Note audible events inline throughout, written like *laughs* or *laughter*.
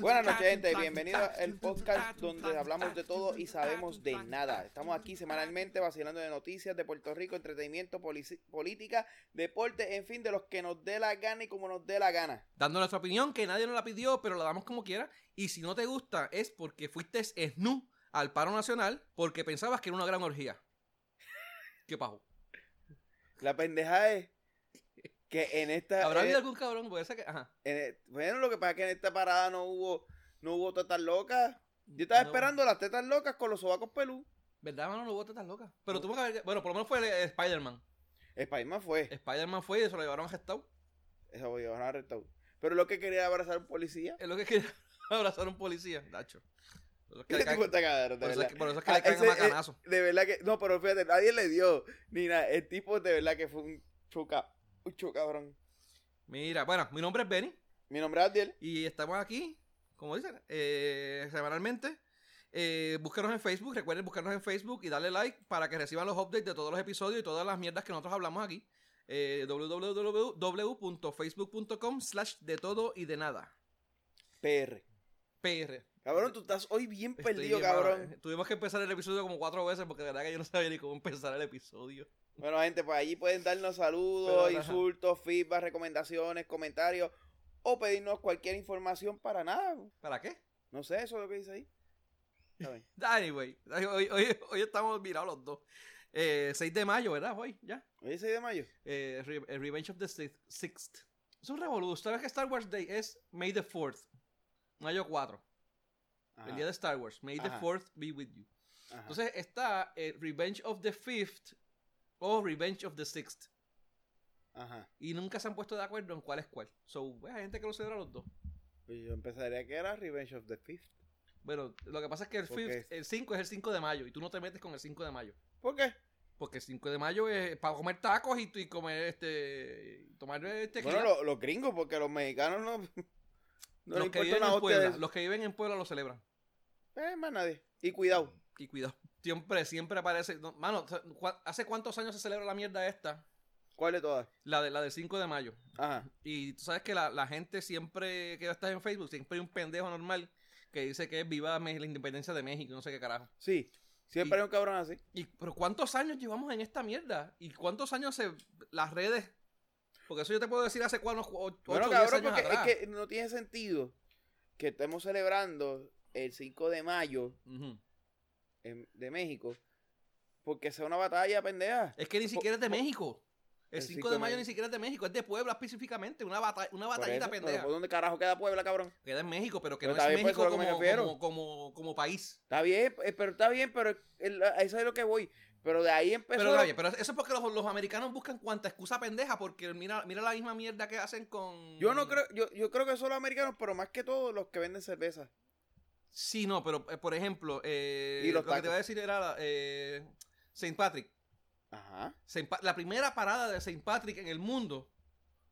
Buenas noches, gente. Bienvenidos al podcast donde hablamos de todo y sabemos de nada. Estamos aquí semanalmente vacilando de noticias de Puerto Rico, entretenimiento, política, deporte, en fin, de los que nos dé la gana y como nos dé la gana. Dando nuestra opinión, que nadie nos la pidió, pero la damos como quiera. Y si no te gusta, es porque fuiste snu al paro nacional porque pensabas que era una gran orgía. ¿Qué pasó? La pendeja es que en esta. ¿Habrá habido algún cabrón? Ser que. Ajá. E, bueno, lo que pasa es que en esta parada no hubo, no hubo tetas locas. Yo estaba esperando las tetas locas con los sobacos pelú. ¿Verdad, mano? No hubo tetas locas. Pero tuvo que haber. Bueno, por lo menos fue el, Spider-Man. Spider-Man fue. Spider-Man fue y eso lo llevaron arrestado. Eso lo llevaron arrestado. Pero lo que quería abrazar a un policía. Es lo que quería *laughs* abrazar a un policía, Dacho. Por eso es que, le cae, por eso es que le caen macanazo. De verdad que. No, pero fíjate, nadie le dio. Ni nada. El tipo de verdad que fue un chuca. Un chuca, cabrón. Mira, bueno, mi nombre es Benny. Mi nombre es Adiel. Y estamos aquí, como dicen, eh, semanalmente. Eh, búsquenos en Facebook, recuerden buscarnos en Facebook y darle like para que reciban los updates de todos los episodios y todas las mierdas que nosotros hablamos aquí. Eh, www.facebook.com slash de todo y de nada. PR. PR. Cabrón, tú estás hoy bien perdido, cabrón. Tuvimos que empezar el episodio como cuatro veces porque de verdad que yo no sabía ni cómo empezar el episodio. Bueno, gente, pues allí pueden darnos saludos, insultos, feedback, recomendaciones, comentarios o pedirnos cualquier información para nada. ¿Para qué? No sé, eso es lo que dice ahí. Anyway, *laughs* hoy, hoy, hoy estamos mirados los dos. Eh, 6 de mayo, ¿verdad? Hoy, ya. Hoy es 6 de mayo. Eh, Revenge of the Sixth. Es un revolución. ¿Sabes que Star Wars Day es May the 4th? Mayo 4. El día de Star Wars. May the 4th be with you. Entonces está eh, Revenge of the Fifth o Revenge of the Sixth. Ajá. Y nunca se han puesto de acuerdo en cuál es cuál. So, pues, hay gente que lo celebra los dos. Pues yo empezaría que era Revenge of the Fifth. Bueno, lo que pasa es que el, fifth, el 5 es el 5 de mayo y tú no te metes con el 5 de mayo. ¿Por qué? Porque el 5 de mayo es para comer tacos y, y comer este. tomar este. Bueno, los gringos, porque los mexicanos no. No los, que viven en Puebla, los que viven en Puebla lo celebran. Eh, más nadie. Y cuidado. Y cuidado. Siempre, siempre aparece. mano, ¿hace cuántos años se celebra la mierda esta? ¿Cuál de todas? La de la del 5 de mayo. Ajá. Y tú sabes que la, la gente siempre que estás en Facebook, siempre hay un pendejo normal que dice que es viva la independencia de México, no sé qué carajo. Sí. Siempre hay un cabrón así. Y, pero ¿cuántos años llevamos en esta mierda? ¿Y cuántos años se, las redes? Porque eso yo te puedo decir hace cuatro, ocho, bueno, cabrón, porque es que no tiene sentido que estemos celebrando el 5 de mayo de México porque sea una batalla pendeja. Es que ni siquiera es de México. El, 5 de mayo ni siquiera es de México, es de Puebla específicamente, una, batalla, una batallita pendeja. ¿Por dónde carajo queda Puebla, cabrón? Queda en México, pero que no es pues, México como, como, como, país. Está bien, eh, pero está bien, pero eso es lo que voy. Pero de ahí empezó. Pero, oye, pero eso es porque los, los, americanos buscan cuanta excusa pendeja, porque mira, mira la misma mierda que hacen con. Yo no creo, yo, yo creo que son los americanos, pero más que todo los que venden cerveza. Sí, no, pero eh, por ejemplo, eh, lo que te voy a decir era eh, Saint Patrick. Ajá. la primera parada de Saint Patrick en el mundo.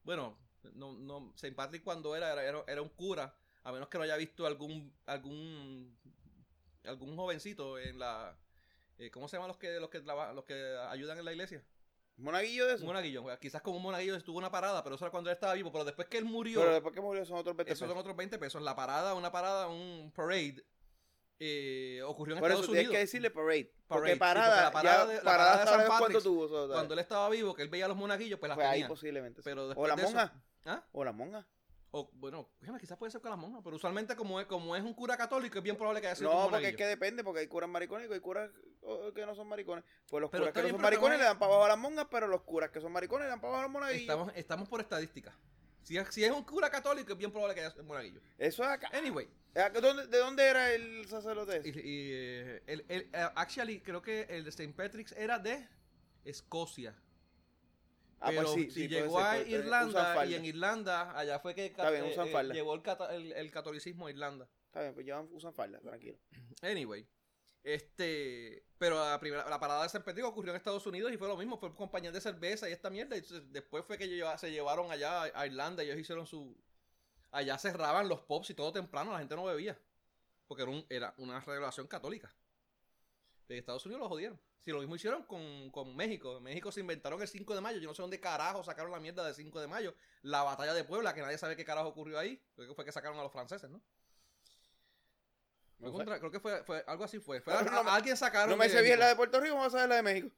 Bueno, no, no, Saint Patrick cuando era, era, era un cura, a menos que no haya visto algún algún algún jovencito en la eh, ¿cómo se llaman los que los que los que ayudan en la iglesia? ¿Monaguillo de eso? Monaguillo. Quizás como un monaguillo estuvo una parada, pero eso era cuando él estaba vivo. Pero después que él murió. Pero después que murió son otros 20 pesos. Esos son otros 20 pesos. La parada, una parada, un parade. Eh, ocurrió en Estados eso, Unidos. Que decirle parade. Porque parada, la parada, de, parada, de San Patrick, tuvo, cuando él estaba vivo, que él veía a los monaguillos, pues las pues ahí posiblemente. Pero o la monja. ¿Ah? O la monja. O, bueno, quizás puede ser con las monjas, pero usualmente como es, como es un cura católico es bien probable que haya sido No, porque es que depende, porque hay curas maricones y hay curas que no son maricones. Pues los curas que no son maricones le dan para abajo a las monjas, pero los curas que son maricones le dan para abajo a los monaguillos. Estamos, estamos por estadística. Si es, si es un cura católico es bien probable que haya sido un monaguillo. Eso es acá. Anyway. ¿De dónde era el sacerdote? Y, y, eh, el, el, eh, actually, creo que el de St. Patrick's era de Escocia. Ah, pues Pero si llegó a Irlanda y en Irlanda, allá fue que Está bien, usan eh, llevó el, el, catolicismo a Irlanda. Está bien, pues llevan, usan falda, tranquilo. *clears throat* Anyway, este, pero la primera, la parada de San Pedro ocurrió en Estados Unidos y fue lo mismo, fue compañía de cerveza y esta mierda. Y después fue que se llevaron allá a Irlanda y ellos hicieron su, allá cerraban los pubs y todo temprano, la gente no bebía, porque era, era una revelación católica. De Estados Unidos lo jodieron. Si lo mismo hicieron con, con México. En México se inventaron el 5 de mayo. Yo no sé dónde carajo sacaron la mierda del 5 de mayo. La batalla de Puebla, que nadie sabe qué carajo ocurrió ahí. Creo que fue que sacaron a los franceses, ¿no? Contra- creo que fue, fue algo así fue. A- no alguien sacaron. No me sé bien la de Puerto Rico, vamos a ver la de México.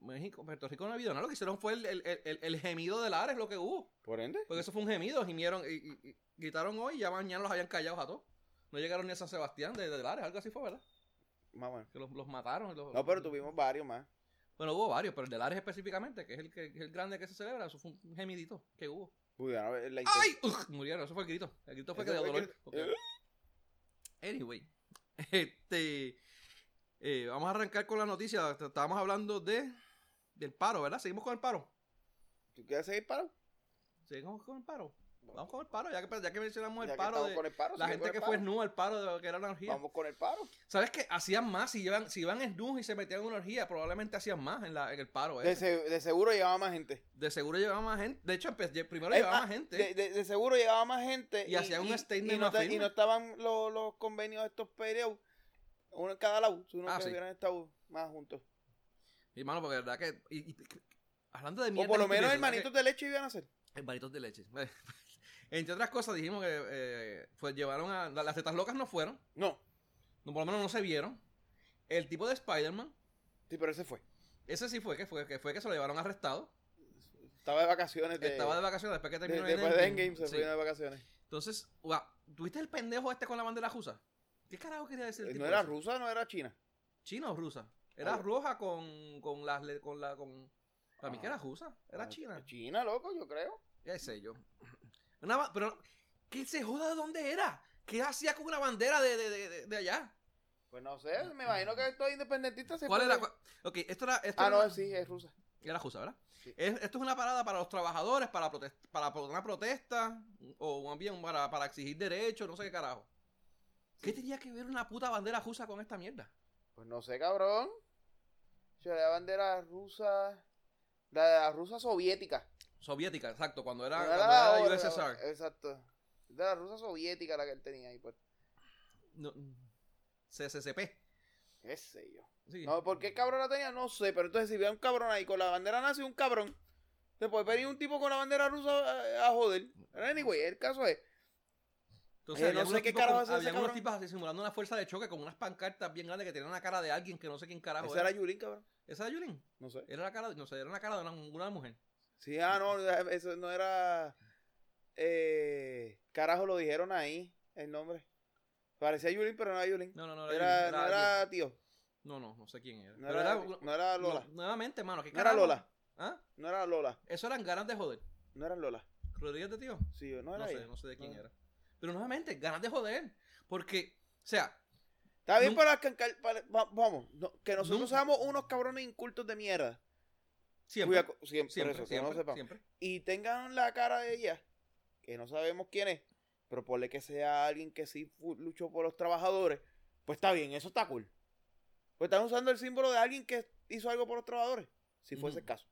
México, Puerto Rico no ha habido nada. Lo que hicieron fue el, el, el, el gemido de Lares, lo que hubo. Por ende. Porque eso fue un gemido, gimieron y, y- y gritaron hoy y ya mañana los habían callado a todos. No llegaron ni a San Sebastián de, de Lares, algo así fue, ¿verdad? Más bueno. Que los, los mataron. los- No, pero tuvimos varios más. Bueno, hubo varios, pero el de Lares específicamente, que es el, que, el grande que se celebra, eso fue un gemidito que hubo. Uy, la ¡Ay! Ugh, murieron, eso fue el grito. El grito fue que de dolor. que- Ok. Anyway, *laughs* este. eh, vamos a arrancar con la noticia. Estábamos hablando de del paro, ¿verdad? Seguimos con el paro. ¿Tú quieres seguir paro? Seguimos con el paro. Vamos con el paro, ya que, ya que mencionamos el que paro estamos de con el paro, la gente que fue snú al paro de lo que era la orgía. Vamos con el paro. ¿Sabes qué? Hacían más, si iban, si iban snus y se metían en una orgía, probablemente hacían más en, la, en el paro. De, ese. se- de seguro llegaba más gente. De seguro llevaba más gente. De hecho, primero Es llevaba más, más gente. De, de- de seguro llegaba más gente. Y hacían un statement y no, más ta- firme. y no estaban los, los convenios de estos peleados. Uno en cada lado. Si uno Ah, que sí. hubieran estado más juntos. Mi hermano, porque de verdad que. y- y- hablando de O mierda. por lo y menos hermanitos de leche iban a hacer. Hermanitos de leche. *laughs* Entre otras cosas, dijimos que eh, pues llevaron a. la- Las tetas locas no fueron. No. No, por lo menos no se vieron. El tipo de Spider-Man. Sí, pero ese fue. Ese sí fue que fue que fue que se lo llevaron arrestado. Estaba de vacaciones. De, Estaba de vacaciones después que de- terminó después de Endgame se Sí. fue de vacaciones. Entonces, guau, ¿tuviste el pendejo este con la bandera rusa? ¿Qué carajo quería decir el tipo No era ese? rusa, no era china. ¿China o rusa? Era Ah. roja con, con las con la con para mí que era rusa, era Ah, china. China, loco, yo creo. Ya sé yo. Una ba- pero ¿qué se joda de dónde era? ¿Qué hacía con una bandera de, de, de, de- allá? Pues no sé, me imagino que estos independentistas se ¿Cuál puede- era? cua- Ok, esto era esto Ah, era no, sí, es rusa. era rusa, ¿verdad? Sí. Es- esto es una parada para los trabajadores, para protest- para una protesta o bien para, para exigir derechos, no sé qué carajo. ¿Qué tenía que ver una puta bandera rusa con esta mierda? Pues no sé, cabrón. Yo, la bandera rusa. La de la rusa soviética. Soviética, exacto, cuando era, cuando la era USSR. Exacto. De la rusa soviética la que él tenía ahí, pues. No, CCCP. Qué sé yo. Sí. No, ¿por qué cabrón la tenía? No sé, pero entonces si ve a un cabrón ahí con la bandera nazi, un cabrón. Se puede venir un tipo con la bandera rusa a, a joder. Pero anyway, el caso es. Entonces, Eh, había no sé qué carajo había unos tipos así simulando una fuerza de choque con unas pancartas bien grandes que tenían una cara de alguien que no sé quién carajo Esa era Yulín, cabrón. ¿Esa era Yulín? No sé. Era la cara, no sé, era la cara de una, una mujer. Sí, ah, no, eso no era. Eh, carajo, lo dijeron ahí, el nombre. Parecía Yulín, pero no era Yulín. No, no, no. Era, Yulín, no era tío. No, no, no sé quién era. No Pero era, era- no era Lola. no, nuevamente, mano, ¿qué No era? Lola. ¿Ah? No era Lola. Eso eran ganas de joder. No era Lola. Rodríguez de tío. Sí, no No, era sé, ella. no sé de quién No. era. Pero nuevamente, ganas de joder. Porque, o sea, Está bien para para- va- vamos, no, que nosotros Nunca. seamos unos cabrones incultos de mierda. Siempre, Cuida- siempre, siempre, eso, que siempre, no sepamos. siempre. Y tengan la cara de ella, que no sabemos quién es, pero ponle que sea alguien que sí luchó por los trabajadores, pues está bien, eso está cool. Pues están usando el símbolo de alguien que hizo algo por los trabajadores, si fuese el caso.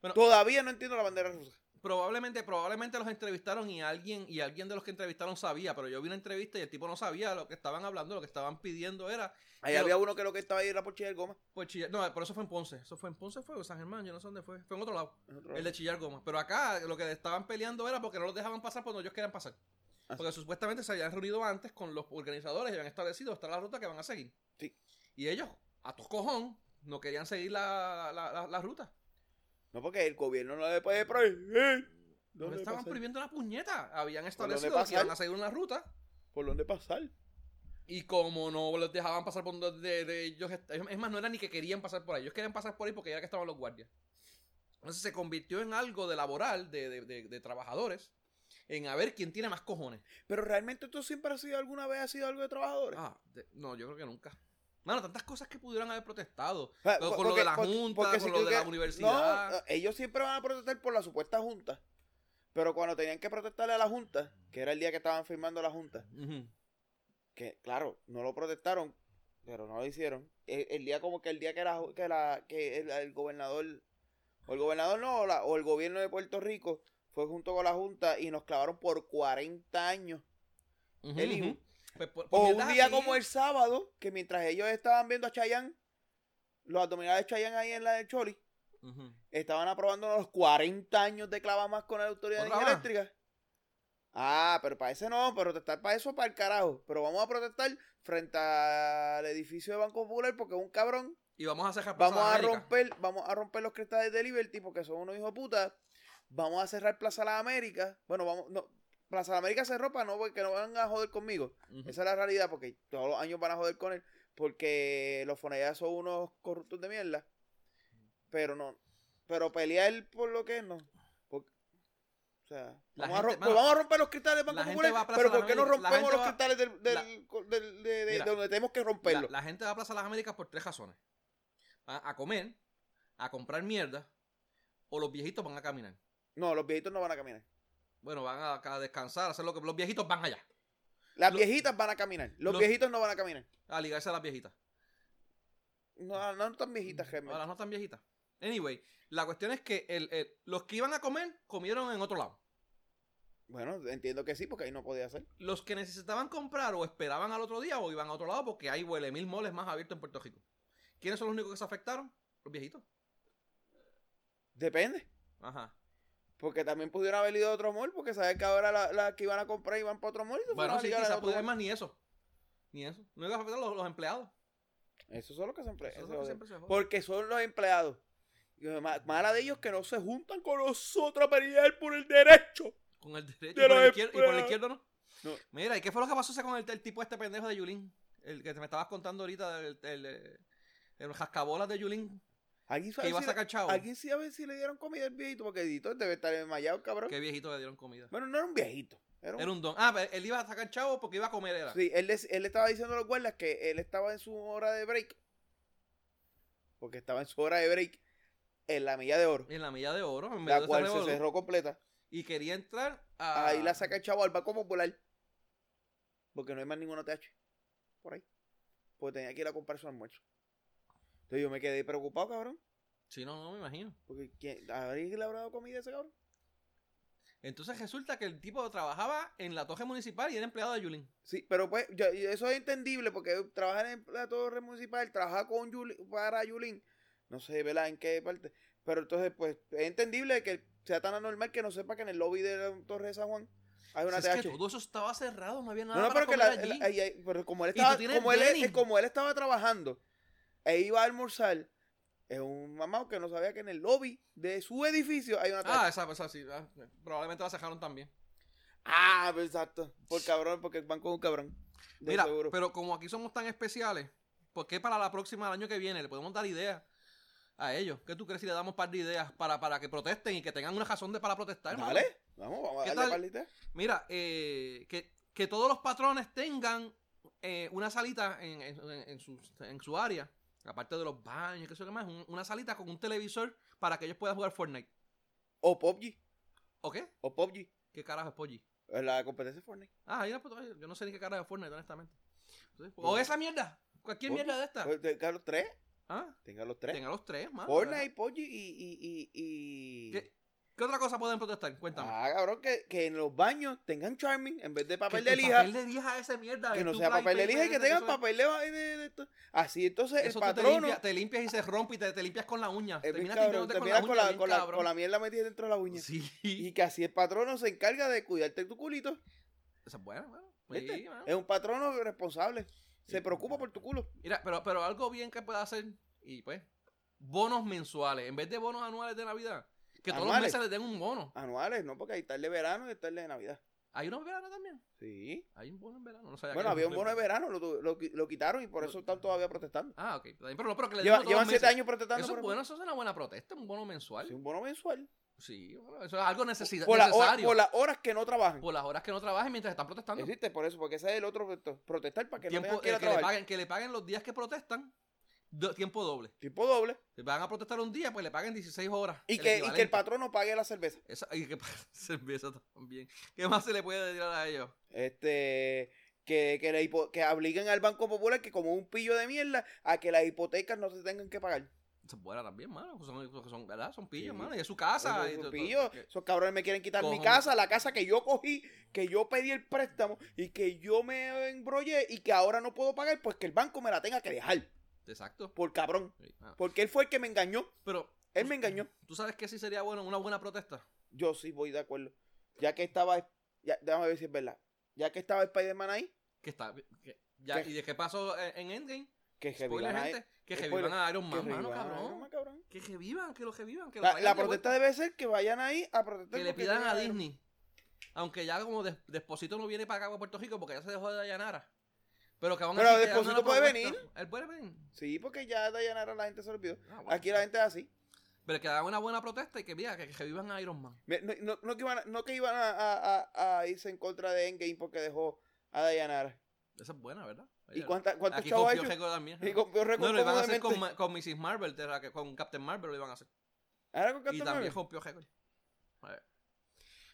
Bueno, Todavía no entiendo la bandera rusa. Probablemente, probablemente los entrevistaron y alguien, y alguien de los que entrevistaron sabía, pero yo vi una entrevista y el tipo no sabía lo que estaban hablando, lo que estaban pidiendo era, Ahí Pero- había uno que lo que estaba ahí era por chillar goma. chillar, no, por eso fue en Ponce, eso fue en Ponce, fue en San Germán, yo no sé dónde fue, fue en otro lado, En otro el de chillar goma, pero acá lo que estaban peleando era porque no los dejaban pasar cuando ellos querían pasar, Ah, porque supuestamente se habían reunido antes con los organizadores y habían establecido esta es la ruta que van a seguir, Sí. y ellos, a tos cojón, no querían seguir la, la, la- la ruta, No, porque el gobierno no le puede prohibir. no ¿Dónde estaban prohibiendo la puñeta, habían establecido que iban a seguir una ruta, ¿Por dónde pasar? Y como no los dejaban pasar por donde de, de ellos, es más, no era ni que querían pasar por ahí, ellos querían pasar por ahí porque ya que estaban los guardias. Entonces se convirtió en algo de laboral, de, de, de- de trabajadores, en a ver quién tiene más cojones. Pero realmente esto siempre ha sido, alguna vez ha sido algo de trabajadores. Ah, no, yo creo que nunca. Mano, tantas cosas que pudieran haber protestado. Con, po- con lo porque- de la junta, porque con si lo de la que- universidad. No, ellos siempre van a protestar por la supuesta junta. Pero cuando tenían que protestarle a la junta, que era el día que estaban firmando la junta, que claro, no lo protestaron, pero no lo hicieron. El, el día como que el día que era que la que el, el gobernador o el gobernador no, o, la- o el gobierno de Puerto Rico fue junto con la junta y nos clavaron por 40 años el IBU. ujú. Pues, por- por O un día así, como el sábado, que mientras ellos estaban viendo a Chayanne, los abdominales de Chayanne ahí en la de Choli, estaban aprobando los 40 años de clava más con la autoridad de eléctrica. Ah, pero para ese no, protestar para eso, para el carajo. Pero vamos a protestar frente al edificio de Banco Popular porque un cabrón. Y vamos a cerrar Plaza Vamos a América. romper, vamos a romper los cristales de Liberty porque son unos hijos de puta. Vamos a cerrar Plaza Las Américas. Bueno, vamos, no, Plaza Las Américas cerró para no, porque no van a joder conmigo. Esa es la realidad, porque todos los años van a joder con él, porque los fonellas son unos corruptos de mierda. Pero no, pero pelear por lo que es, no. Porque- o sea, vamos, a gente- rom- mano, vamos a romper los cristales del Banco Popular, pero ¿por qué no rompemos los va- cristales del, del- del- de, de- Mira, de donde tenemos que La, romperlo? la gente va a Plaza Las Américas por tres razones. Van a comer, a comprar mierda, o los viejitos van a caminar. No, los viejitos no van a caminar. Bueno, van a, a descansar, a hacer lo que los viejitos van allá. Las viejitas van a caminar, los, los- viejitos no van a caminar. A ligarse a las viejitas. No, no tan viejitas, realmente. Ahora no tan viejitas. Anyway, la cuestión es que el- el- los que iban a comer, comieron en otro lado. Bueno, entiendo que sí, porque ahí no podía ser. Los que necesitaban comprar o esperaban al otro día o iban a otro lado porque hay huele mil moles más abiertos en Puerto Rico. ¿Quiénes son los únicos que se afectaron? Los viejitos. Depende. Ajá. Porque también pudieron haber ido a otro mall, porque sabes que ahora las la que iban a comprar iban para otro mall y se Bueno, sí, quizás mall. más ni eso. Ni eso. No iban a afectar a los, los empleados. Eso son los que se emplean. Eso es lo que siempre se joden. Porque son los empleados. Y ma- mala de ellos que no se juntan con nosotros a pelear por el derecho. Con el derecho. De Y por, el izquier- y por el empleados. izquierdo no. No. Mira, ¿y qué fue lo que pasó con el, el tipo este pendejo de Yulín? El que te me estabas contando ahorita, el, el, el, el jascabolas de Yulín, ¿Alguien que iba a sacar chavo. ¿Alguien sí a ver si le dieron comida al viejito? Porque el viejito debe estar desmayado, cabrón. Qué viejito le dieron comida. Bueno, no era un viejito. Era un... Era un don. Ah, pero él iba a sacar chavo porque iba a comer, era. Sí, él, él estaba diciendo a los guardias que él estaba en su hora de break. Porque estaba en su hora de break en la milla de oro. En la milla de oro, en medio La cual se cerró completa. Y quería entrar a. Ahí la saca el chavo al Banco Popular. Porque no hay más ninguna TH. Por ahí. Porque tenía que ir a comprar su almuerzo. Entonces yo me quedé preocupado, cabrón. Sí, no, no me imagino. Porque ¿quién, ¿alguien le habrá dado comida ese cabrón? Entonces resulta que el tipo trabajaba en la torre municipal y era empleado de Yulín. Sí, pero pues yo- eso es entendible porque trabajar en la torre municipal, trabajar con Yuli- para Yulín, no sé, ¿verdad? En qué parte. Pero entonces, pues, es entendible que sea tan anormal que no sepa que en el lobby de la torre de San Juan hay una Si es TH. que todo eso estaba cerrado, no había nada No, no, para pero que la, allí. la- pero como él Y tú estaba, tienes como él, Denny. como él estaba trabajando e iba a almorzar, es un mamá que no sabía que en el lobby de su edificio hay una Ah, TH. esa, esa sí. ah, probablemente la sacaron también. Ah, pues, exacto. Por cabrón, porque van con un cabrón. De Mira, seguro. pero como aquí somos tan especiales, ¿por qué para la próxima, el año que viene, le podemos dar ideas a ellos? ¿Qué tú crees si le damos un par de ideas para, para que protesten y que tengan una razón de para protestar? Dale, vamos, vamos a ¿Qué darle tal? palita. Mira, eh, que, que todos los patrones tengan eh, una salita en, en- en su, en su área, aparte de los baños, qué sé yo qué más, un- una salita con un televisor para que ellos puedan jugar Fortnite. O PUBG. ¿O qué? O PUBG. ¿Qué carajo es Poggi? La competencia de Fortnite. Ah, ahí la puto- yo no sé ni qué carajo es Fortnite, honestamente. O esa mierda, cualquier Poggi. mierda de esta. Pues tenga los tres. Ah, Tenga los tres. tenga los tres, más. Fortnite, PUBG y. y, y, y... ¿Qué, qué otra cosa pueden protestar? Cuéntame. Ah, cabrón, que, que en los baños tengan charming en vez de Que papel el de lija. Papel de lija esa mierda. Que el no sea papel de lija y que tengan eso papel de, de, de esto. Así, entonces el Eso te, patrono. limpias, te limpias y se rompe y te, te limpias con la uña. Terminas cabrón, te con la con uña la, bien con, la, con la mierda metida dentro de la uña. Sí. Y que así el patrono se encarga de cuidarte tu culito. Esa es bueno. ¿Viste? Sí, bueno. Es un patrono responsable. Se Sí. preocupa por tu culo. Mira, pero, pero algo bien que pueda hacer, y pues, bonos mensuales, en vez de bonos anuales de Navidad, que todos los meses les den un bono. Anuales, ¿no? Porque hay tal de verano y tal de Navidad. ¿Hay uno en verano también? Sí. Hay un bono en verano. No sabía Bueno, que había un bono de verano, lo, lo, qui- lo quitaron y por eso están todavía protestando. Ah, ok. Está Pero no, pero que le Lleva- llevan siete años protestando. Eso es bueno, eso es una buena protesta, un bono mensual. Sí, un bono mensual. Sí, bueno, eso es algo Por, hora- necesario. por las horas que no trabajan. Por las horas que no trabajen mientras están protestando. Existe por eso, porque ese es el otro protest- protestar para que Tiempo, no tengan que ir a que, le paguen, que le paguen los días que protestan, do- tiempo doble. Tipo doble. Si van a protestar un día, pues le paguen 16 horas. Y el que, y que el patrono pague la cerveza. Esa- y que paguen *laughs* cerveza también. ¿Qué más se le puede decir a ellos? Este. Que, que, le hipo- que obliguen al Banco Popular que como un pillo de mierda a que las hipotecas no se tengan que pagar. Esa es buena también, mano. Son, son, ¿verdad? Son pillos, mano. Y es su casa. todo- pillos, esos cabrones me quieren quitar mi casa, la casa que yo cogí, que yo pedí el préstamo y que yo me embrollé y que ahora no puedo pagar, pues que el banco me la tenga que dejar. Exacto. Por cabrón. Sí, ah. Porque él fue el que me engañó. Pero, Él me engañó. ¿tú sabes que sí sería bueno una buena protesta? Yo sí voy de acuerdo. Ya que estaba. Ya, déjame ver si es verdad. Ya que estaba Spider-Man ahí, Que está, que-. ¿Y de qué pasó en, en Endgame? que revivan a- gente. Que spoiler, revivan a Iron que Man, mano, a Iron cabrón. Man, cabrón. Que revivan, que lo revivan. Que, La, la protesta debe ser que vayan ahí a protestar. Que le pidan a. Disney. Aunque ya como Des- Desposito no viene para acá, para Puerto Rico, porque ya se dejó de Dayanara. Pero que aún Pero puede venir. Él puede venir. Sí, porque ya Dayanara la gente se olvidó. Ah, bueno. Aquí la gente es así. Pero que hagan una buena protesta y que, mira, que, que revivan a Iron Man. No, no- no que iban, a, no que iban a, a- a- irse en contra de Endgame porque dejó a Dayanara. Esa es buena, ¿verdad? ¿Y cuánta- cuántos Aquí chavos ha confió también. Y confió No, lo iban a hacer con, con Mrs. Marvel, de con Captain Marvel lo iban a hacer. Ahora con Y Captain también Marvel. rompió récord. A ver.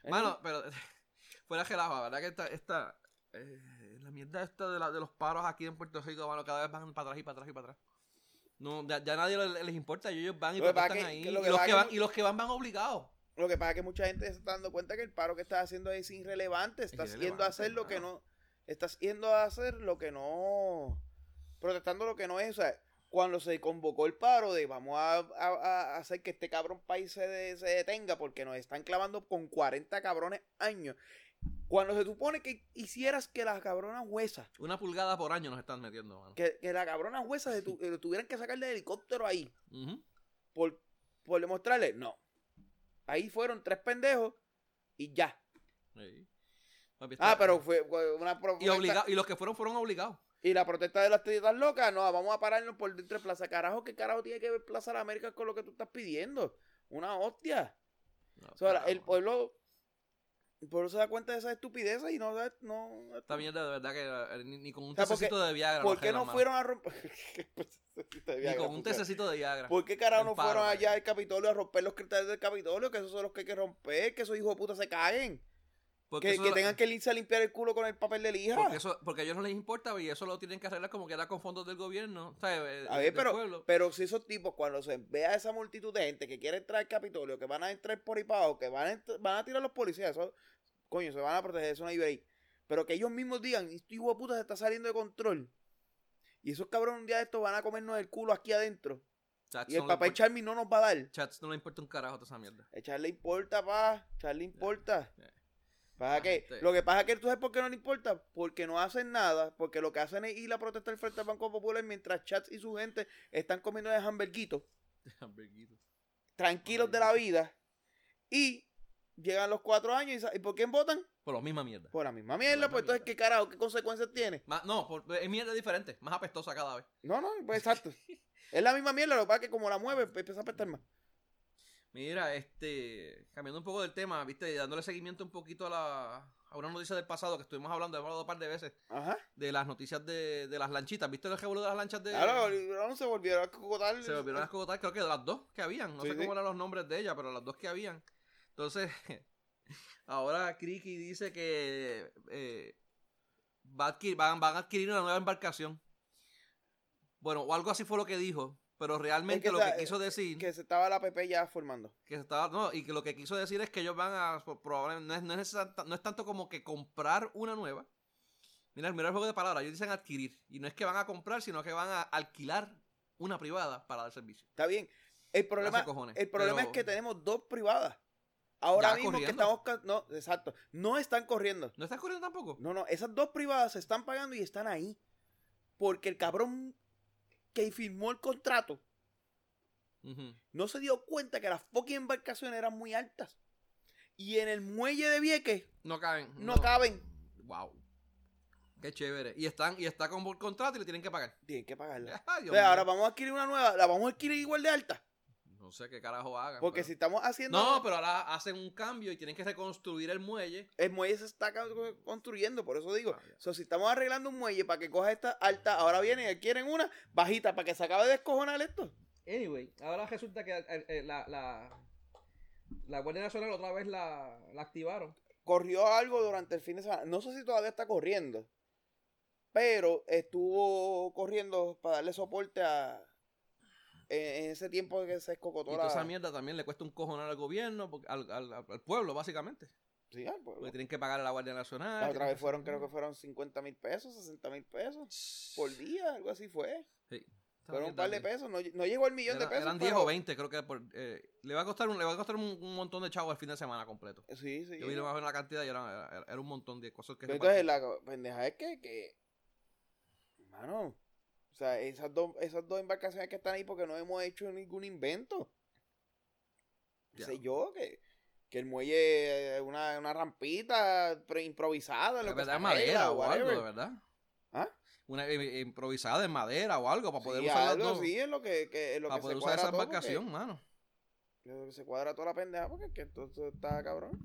Eh, Mano, pero *laughs* fuera relajo, ¿verdad? Que esta, esta eh, la mierda esta de, la, de los paros aquí en Puerto Rico, mano, cada vez van para atrás y para atrás y para atrás. No, ya, ya nadie le- les importa, ellos van y protestan que- ahí. que lo y, los que van, mu- y los que van van obligados. Lo que pasa es que mucha gente se está dando cuenta que el paro que estás haciendo es irrelevante. Estás yendo a hacer lo que no. Estás yendo a hacer lo que no. Protestando lo que no es. O sea, cuando se convocó el paro de vamos a, a- a hacer que este cabrón país se, de- se detenga porque nos están clavando con 40 cabrones años. Cuando se supone que hicieras que la cabrona jueza, Una pulgada por año nos están metiendo, mano. que, que la cabrona jueza se tu- *laughs* eh, tuvieran que sacar del helicóptero ahí Ujú. por, por demostrarle, no. Ahí fueron tres pendejos y ya. Sí. Papi, Ah, pero fue, una Y, obliga- y los que fueron fueron obligados. Y la protesta de las tiritas locas, no, vamos a pararnos por dentro de Plaza Carajo. ¿Qué carajo tiene que ver Plaza de América con lo que tú estás pidiendo? Una hostia. No, O sea, el pueblo. El pueblo se da cuenta de esa estupidez y no. no Esta mierda de verdad que eh, ni, ni con un O sea, porque- tececito de Viagra. ¿Por qué no fueron a romper? *laughs* Ni con un tececito de Viagra. ¿Por qué carajo no fueron allá al Capitolio a romper los cristales del Capitolio? Que esos son los que hay que romper, que esos hijos de puta se caguen. Porque Que, que tengan que irse a limpiar el culo con el papel de lija. Porque, eso, porque a ellos no les importa y eso lo tienen que arreglar como que era con fondos del gobierno, ¿sabes? A ver, pero, pueblo. pero si esos tipos, cuando se vea esa multitud de gente que quiere entrar al Capitolio, que van a entrar por ahí abajo, que van a, van a tirar los policías, eso, coño, se van a proteger, eso no hay break. Pero que ellos mismos digan, este hijo de puta se está saliendo de control. Y esos cabrones un día de estos van a comernos el culo aquí adentro. Chats Y el no papá Charmy no nos va a dar. Chats no le importa un carajo toda esa mierda. Echarle importa, pa. Echarle importa. La que, gente- lo que pasa es que tú sabes por qué no le importa. Porque no hacen nada. Porque lo que hacen es ir a protestar frente al Banco Popular mientras Chats y su gente están comiendo de hamburguitos. Hamburguito. tranquilos de la vida y llegan los cuatro años y, ¿y por quién votan? Por la misma mierda. Por la misma mierda, misma pues entonces mierda. qué carajo, qué consecuencias tiene. Más- no, por- es mierda diferente, más apestosa cada vez. No, no, pues exacto. *laughs* es la misma mierda, lo que pasa es que como la mueve, pues, empieza a apestar más. Mira, este, cambiando un poco del tema, viste, dándole seguimiento un poquito a la a una noticia del pasado que estuvimos hablando, hemos hablado un par de veces, Ajá. de las noticias de, de las lanchitas. ¿Viste el revuelo de las lanchas de Claro, no se volvieron a cocotar. Se volvieron a escogotar, creo que de las dos que habían. No Sí, sé sí. cómo eran los nombres de ellas, pero las dos que habían. Entonces, *laughs* ahora Kriki dice que eh, va a adquirir- van, van a adquirir una nueva embarcación. Bueno, o algo así fue lo que dijo. Pero realmente Es que lo que quiso decir Que se estaba la PP ya formando. que se estaba no y que lo que quiso decir es que ellos van a pro- probablemente no es, no es, necesar- no es tanto como que comprar una nueva mira mira el juego de palabras ellos dicen adquirir y no es que van a comprar sino que van a alquilar una privada para dar servicio Está bien. El problema, cojones, el problema pero- es que tenemos dos privadas. Ahora mismo que estamos... No, exacto. No están corriendo. no estás corriendo tampoco No, no, esas dos privadas se están pagando y están ahí. Porque el cabrón que firmó el contrato no se dio cuenta que las fucking embarcaciones eran muy altas. Y en el muelle de Vieques no caben no, caben. wow qué chévere y están y está con contrato y le tienen que pagar Tienen que pagarla. *laughs* Ay, Dios ahora vamos a adquirir una nueva, la vamos a adquirir igual de alta. No sé qué carajo hagan Porque pero- si estamos haciendo... no pero ahora hacen un cambio y tienen que reconstruir el muelle El muelle se está construyendo, por eso digo. Ah, si estamos arreglando un muelle para que coja esta alta, ahora vienen y quieren una bajita para que se acabe de descojonar esto. Anyway, ahora resulta que eh, eh, la, la, la Guardia Nacional otra vez la, la activaron. corrió algo durante el fin de semana. No sé si todavía está corriendo. Pero estuvo corriendo para darle soporte a, en, ese tiempo que se escocotó Y toda la... esa mierda también le cuesta un cojonar al gobierno, porque- al, al- al pueblo, básicamente. Sí, al pueblo. Porque tienen que pagar a la Guardia Nacional. La otra vez fueron, creo que fueron 50 mil pesos, 60 mil pesos por día, algo así fue. Sí. Fueron un par de pesos, no, no llegó al millón Era- de pesos. Eran 10 pero- o 20, creo que por, eh, le va a costar un, le va a costar un, un montón de chavos el fin de semana completo. Sí, sí. Yo vi más o menos la cantidad y era, era, era un montón de cosas que Pero entonces la pendeja es que, que mano, sea, esas dos, esas dos embarcaciones que están ahí porque no hemos hecho ningún invento. Ya. Sé yo que, que el muelle es una, una rampita pre improvisada, lo que verdad, madera o algo, de verdad. ¿Ah? Una eh, eh, improvisada en madera o algo para poder Sí, usar las algo dos. así es lo que, que, es lo Para que poder se usar esa todo, porque- embarcación, mano. lo que se cuadra toda la pendeja porque es que esto, esto está cabrón.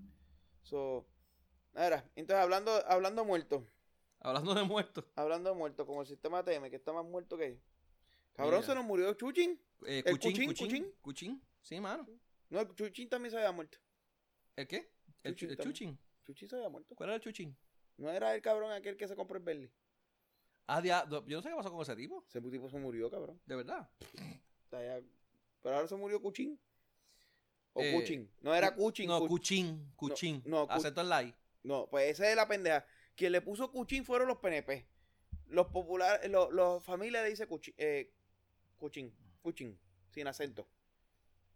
So, ahora, entonces hablando, hablando muerto, Hablando de muertos. hablando de muerto, como el sistema TM, que está más muerto que Cabrón, Mira. se nos murió Chuchin. Eh, ¿El cuchín, cuchín, cuchín, cuchín? cuchín. Sí, mano. No, el Chuchin también se había muerto. ¿El qué? El, Chuchín chu- el chuchín. Se había muerto. ¿Cuál era el chuchín? No era el cabrón aquel que se compró el Bentley. Ah, do- yo no sé qué pasó con ese tipo. Ese tipo se murió, cabrón. De verdad. Ya- Pero ahora se murió Cuchín. O Eh, Cuchín. No era Cuchín. No, Cu- cuchín, cuchín. no, cu- Acento en like. No, pues esa es la pendeja. Quien le puso Cuchín fueron los PNP. Los populares, los, los familias le dice Cuchín. Eh, Cuchín. Cuchín. Sin acento.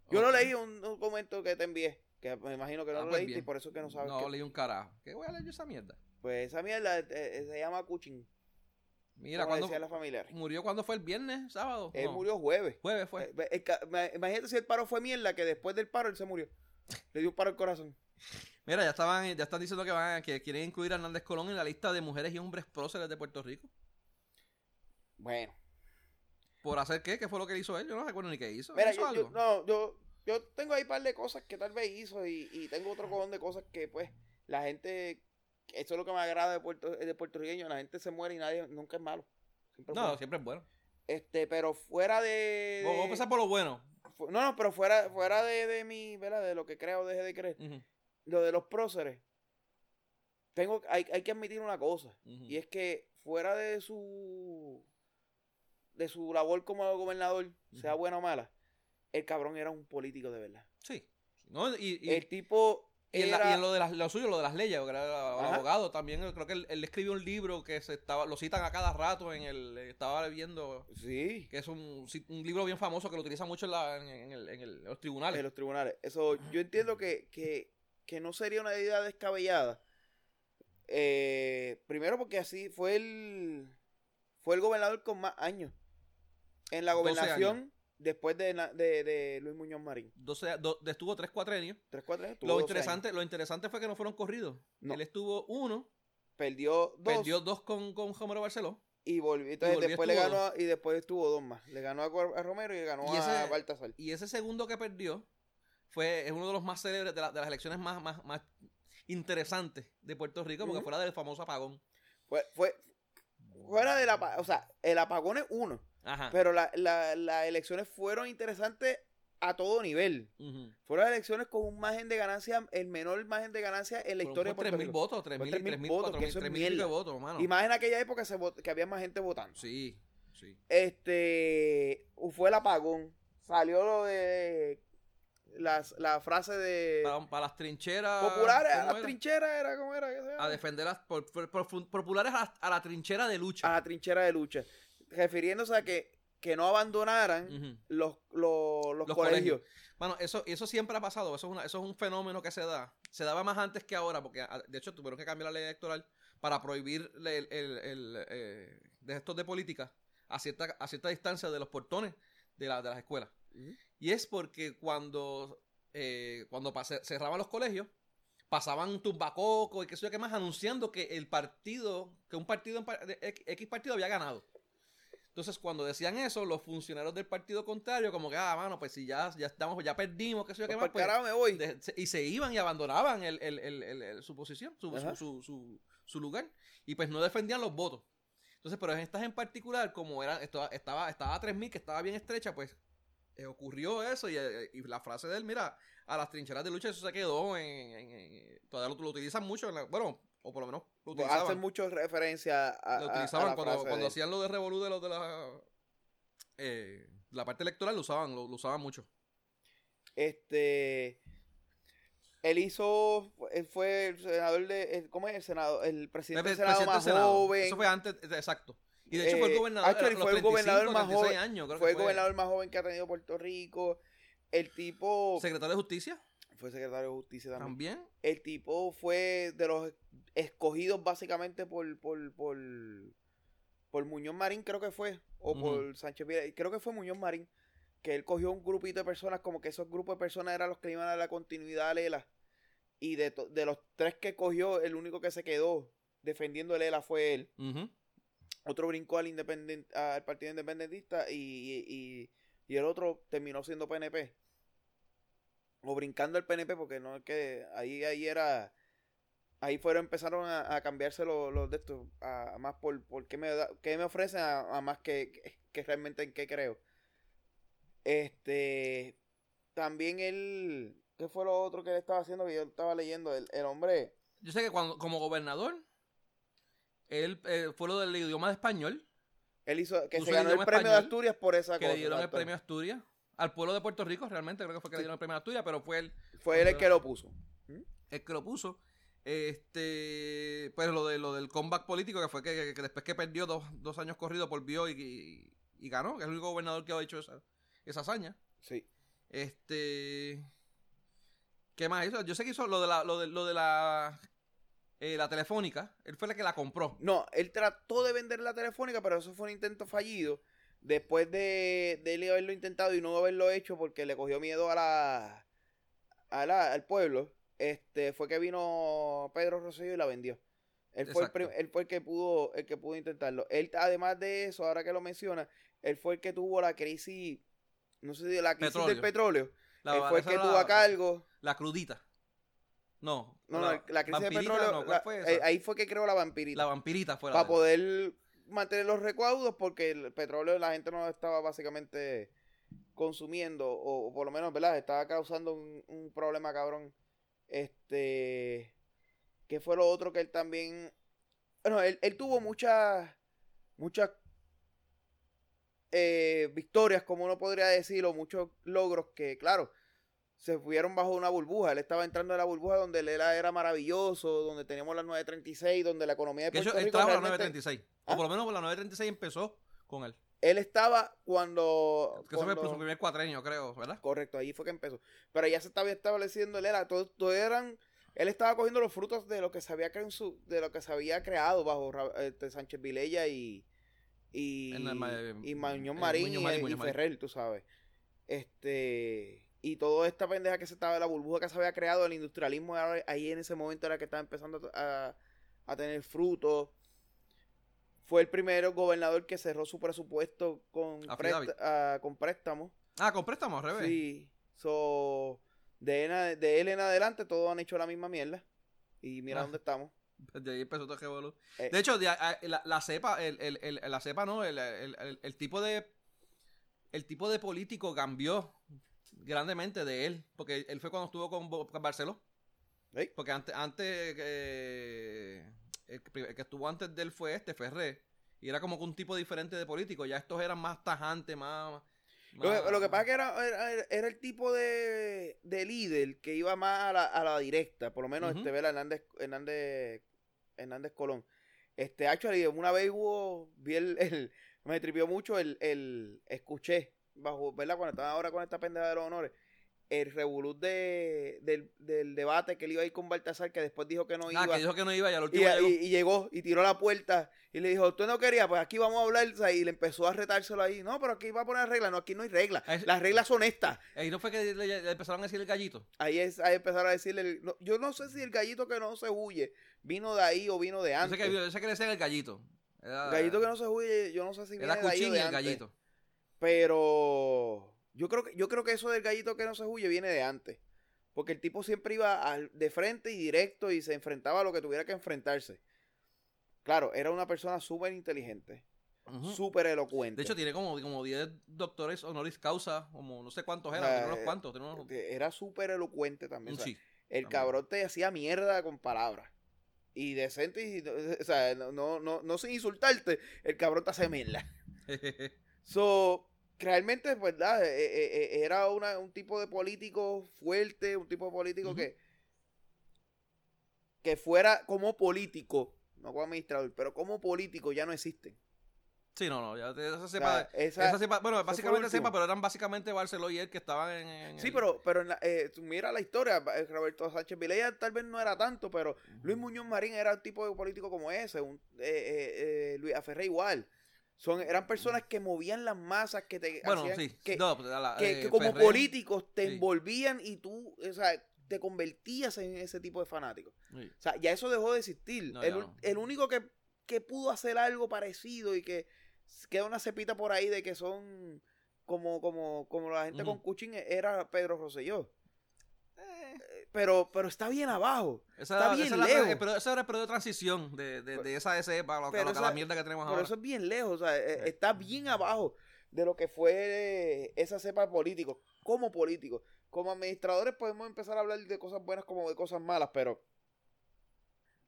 Yo lo Ok. leí un, un comento que te envié. Que me imagino que no Ah, lo pues leíste y por eso que no sabes. No, que- leí un carajo. ¿Qué voy a leer yo esa mierda? Pues esa mierda eh, eh, se llama Cuchín. Mira, como cuando murió cuando fue el viernes, sábado. Él No, murió jueves. Jueves fue. Eh, el Imagínate si el paro fue mierda, que después del paro él se murió. Le dio un paro al corazón. Mira, ya estaban, ya están diciendo que van, que quieren incluir a Hernández Colón en la lista de mujeres y hombres próceres de Puerto Rico. Bueno. ¿Por hacer qué? ¿Qué fue lo que hizo él? Yo no recuerdo ni qué hizo. Mira, ¿Hizo yo, yo- no, yo, yo tengo ahí un par de cosas que tal vez hizo y, y tengo otro cojón de cosas que pues la gente, eso es lo que me agrada de Puerto, de puertorriqueño, la gente se muere y nadie, nunca es malo. Siempre es No, bueno. siempre es bueno. Este, pero fuera de... Vamos a empezar por lo bueno. no, no, pero fuera, fuera de, de mi, ¿verdad? De lo que creo o deje de creer. Ujú, Lo de los próceres. Tengo, hay, hay que admitir una cosa. Y es que fuera de su de su labor como gobernador, sea buena o mala, el cabrón era un político de verdad. Sí. No, y, y- el tipo y en, la- era y en lo de las- lo suyo, lo de las leyes, porque era Ajá. abogado también, creo que él, él escribió un libro que se estaba, lo citan a cada rato en el, estaba viendo sí, que es un, un libro bien famoso que lo utilizan mucho en, la- en- en el- en el- los tribunales. en los tribunales. Eso yo entiendo que, que, que no sería una idea descabellada. Eh, primero porque así fue el fue el gobernador con más años en la 12 gobernación después de, de, de Luis Muñoz Marín. 12 do- estuvo tres cuatrenios. Tres, cuatro años, tuvo Lo 12 interesante, lo interesante fue que no fueron corridos. No. Él estuvo uno. Perdió dos perdió dos con, con Romero Barceló. y volvió. Entonces volvió, después le ganó a- y después estuvo dos más. Le ganó a, Romero y le ganó Y a Baltasar. Y ese segundo que perdió fue es uno de los más célebres de, la- de las elecciones más, más, más interesantes de Puerto Rico, porque Ujú. fuera del famoso apagón. Fue, fue fuera del apagón, o sea, el apagón es uno, Ajá. pero la- la- las elecciones fueron interesantes a todo nivel. Ujú. Fueron elecciones con un margen de ganancia, el menor margen de ganancia en la Fueron historia de por Puerto 3.000 Rico. votos, 3.000 3.000 3.000, votos, 4.000, que eso es 3.000 y pico de mierda. votos, mano. Y más en aquella época se que había más gente votando. Sí, sí. Este fue el apagón. Salió lo de las, la frase de Para, para las trincheras. populares a ¿cómo las era? trincheras era como era ¿Qué? A defender las por- por- por- populares a, a la trinchera de lucha. a la trinchera de lucha, refiriéndose a que, que no abandonaran los, los, los Los colegios. Bueno, eso, eso siempre ha pasado. Eso es, una- eso es un fenómeno que se da. Se daba más antes que ahora, porque a- de hecho tuvieron que cambiar la ley electoral para prohibir el, el- el, eh, de estos de política a cierta, a cierta distancia de los portones de, la- de las escuelas. Y es porque cuando, eh, cuando pase- cerraban los colegios, pasaban tumbacoco y qué sé yo qué más, anunciando que el partido, que un partido, X partido había ganado. Entonces, cuando decían eso, los funcionarios del partido contrario, como que, ah, mano, pues si ya, ya estamos, ya perdimos, qué sé yo qué Pues más, pues, carajo me voy. de- se- y se iban y abandonaban el, el- el- su posición, su, su, su, su- lugar, y pues no defendían los votos. Entonces, pero en estas en particular, como era, esto- estaba, estaba a 3.000, que estaba bien estrecha, pues eh, ocurrió eso y, eh, y la frase de él, mira, a las trincheras de lucha eso se quedó en... en- en- todavía lo, lo utilizan mucho, en la- bueno, o por lo menos lo Hacen utilizaban. mucho referencia a, Lo a- a utilizaban la cuando, frase cuando de- hacían lo de Revolú de los de la... eh, la parte electoral lo usaban, lo, lo usaban mucho. Este. Él hizo. Él fue el senador de. ¿Cómo es el senador? El presidente El del Senado presidente más del Senado. joven. Eso fue antes, exacto. Y de hecho fue el Eh, gobernador. los fue el 35, gobernador más 36 joven. años, creo fue que el gobernador más joven que ha tenido Puerto Rico. El tipo. Secretario de Justicia Fue secretario de justicia también. también. El tipo fue de los escogidos básicamente por. por, por por Muñoz Marín, creo que fue. O por Sánchez Vidal. Creo que fue Muñoz Marín. Que él cogió un grupito de personas, como que esos grupos de personas eran los que iban a dar la continuidad a Lela. Y de, de los tres que cogió, el único que se quedó defendiendo a Lela fue él. Ujú. Otro brincó al independent, al Partido Independentista y, y, y el otro terminó siendo PNP. O brincando al PNP, porque no es que ahí, ahí era. Ahí fueron, empezaron a, cambiarse los, los de estos, a, más por, por qué me, da- qué me ofrecen, a, a más que, que, que realmente en qué creo. Este. También él. ¿Qué fue lo otro que él estaba haciendo? Que yo estaba leyendo. El, el hombre. Yo sé que cuando, como gobernador, él eh, fue lo del idioma de español, Él hizo. Que Puso se el ganó el premio de Asturias por esa que cosa. le dieron el premio Asturias. Al pueblo de Puerto Rico, realmente, creo que fue que Sí. le dieron el premio Asturias, pero fue él Fue él el que lo puso. el que lo puso. Este, pues lo de lo del comeback político, que fue que, que después que perdió dos, dos años corridos, volvió y, y, y ganó, que es el único gobernador que ha hecho esa, esa hazaña. Sí. Este. ¿Qué más hizo? Yo sé que hizo lo de la, lo de, lo de la, eh, la telefónica. Él fue el que la compró. No, él trató de vender la telefónica, pero eso fue un intento fallido. Después de, de él haberlo intentado y no haberlo hecho porque le cogió miedo a la, a la al pueblo, este fue que vino Pedro Rosselló y la vendió. Él fue, el, él fue el que pudo el que pudo intentarlo. Él además de eso, ahora que lo menciona, él fue el que tuvo la crisis, no sé si la crisis del petróleo. La, él fue el que tuvo la, a cargo. La crudita. No. No, no, la, crisis vampirita, petróleo. no, ¿cuál la- fue esa? ahí fue que creó la vampirita. La vampirita fue la para de poder mantener los recaudos porque el petróleo la gente no estaba básicamente consumiendo o, o por lo menos verdad estaba causando un, un problema cabrón este que fue lo otro que él también bueno él, él tuvo muchas muchas eh, victorias como uno podría decirlo muchos logros que claro se fueron bajo una burbuja. Él estaba entrando en la burbuja donde él era, era maravilloso, donde teníamos la 936, donde la economía de Puerto Rico trajo la realmente- 936. ¿Ah? O por lo menos la 936 empezó con él. Él estaba cuando. Que eso fue su primer cuatrenio, creo, ¿verdad? Correcto, ahí fue que empezó. Pero ya se estaba estableciendo, él era, todo, todo eran, él estaba cogiendo los frutos de lo que se había creado, de lo que se había creado bajo este, Sánchez Vilella y y, el y Mañón Marín Muñoz y, Marín. Ferrer, tú sabes. Este y toda esta pendeja que se estaba, la burbuja que se había creado, el industrialismo era- ahí en ese momento era que estaba empezando a, a tener frutos. Fue el primer gobernador que cerró su presupuesto con, presta- ah, con préstamos. Ah, con préstamo, al revés. Sí. So, de, en de él en adelante todos han hecho la misma mierda. Y mira Ah. dónde estamos. *laughs* De ahí empezó todo el revolú. Eh. De hecho, de- a- la, la cepa, el, el, el- la cepa no, el, el- el- el tipo de el tipo de político cambió grandemente de él, porque él fue cuando estuvo con, Barceló. Porque antes, antes eh, el, que, estuvo antes de él fue este, Ferré. Y era como que un tipo diferente de político. Ya estos eran más tajantes, más. Lo que, lo que pasa es que era, era, era el tipo de, de líder que iba más a la, a la directa. Por lo menos este Vela Hernández, Hernández, Hernández Colón. Este, actually, una vez hubo, vi el, el- me tripió mucho el, el, escuché, bajo, ¿verdad? Cuando estaba ahora con esta pendeja de los honores, el revolut de, del, del debate que él iba a ir con Baltasar, que después dijo que no Ah, iba. que dijo que no iba y al Y, último llegó. y- y llegó y tiró la puerta y le dijo, usted no quería, pues aquí vamos a hablar. y le empezó a retárselo ahí. No, pero aquí va a poner reglas. No, aquí no hay reglas. Las reglas son estas. Ahí no fue que le, le empezaron a decir el gallito. Ahí, es, ahí empezaron a decirle, el- no, yo no sé si el gallito que no se huye vino de ahí o vino de Yo sé antes. que, yo sé que le decían el gallito. Era, gallito que no se huye, yo no sé si viene era de ahí o Cuchín y el antes. gallito. Pero yo creo que yo creo que eso del gallito que no se huye viene de antes. Porque el tipo siempre iba al- de frente y directo y se enfrentaba a lo que tuviera que enfrentarse. Claro, era una persona súper inteligente, súper elocuente. De hecho, tiene como, como 10 doctores honoris causa, como no sé cuántos eran, Ah, unos eh, cuantos, tiene unos- era súper elocuente también. un o sea, sí. el también. cabrón te hacía mierda con palabras. Y decente, y, o sea, no, no, no, no sin insultarte, el cabrón te hace mierda. *laughs* So, realmente, ¿verdad? Eh, eh, eh, era una, un tipo de político fuerte, un tipo de político que, que fuera como político, no como administrador, pero como político ya no existen. Sí, no, no, ya esa O cepa, sea, esa- esa cepa- bueno, básicamente cepa, pero eran básicamente Barceló y él que estaban en, en sí, el- pero, pero en la- eh, mira la historia, eh, Roberto Sánchez Vilella tal vez no era tanto, pero Luis Muñoz Marín era un tipo de político como ese, un, eh, eh, eh, Luis Aferré igual. Son, eran personas que movían las masas, que te Bueno, hacían- sí, que, no, pues, la- que, eh, que como Ferrer, políticos te sí. envolvían y tú, o sea, te convertías en ese tipo de fanático. sí. O sea, ya eso dejó de existir. No, el, no. el único que, que pudo hacer algo parecido y que queda una cepita por ahí de que son como, como, como la gente con Cuchín era Pedro Rosselló. Pero, pero está bien abajo. esa Está bien esa lejos. pero ese era el periodo de transición de, de, de esa cepa a lo, Pero lo esa- la mierda que tenemos Pero ahora. eso es bien lejos. O sea, Sí. está bien abajo de lo que fue esa cepa político. Como políticos. Como administradores podemos empezar a hablar de cosas buenas como de cosas malas, pero.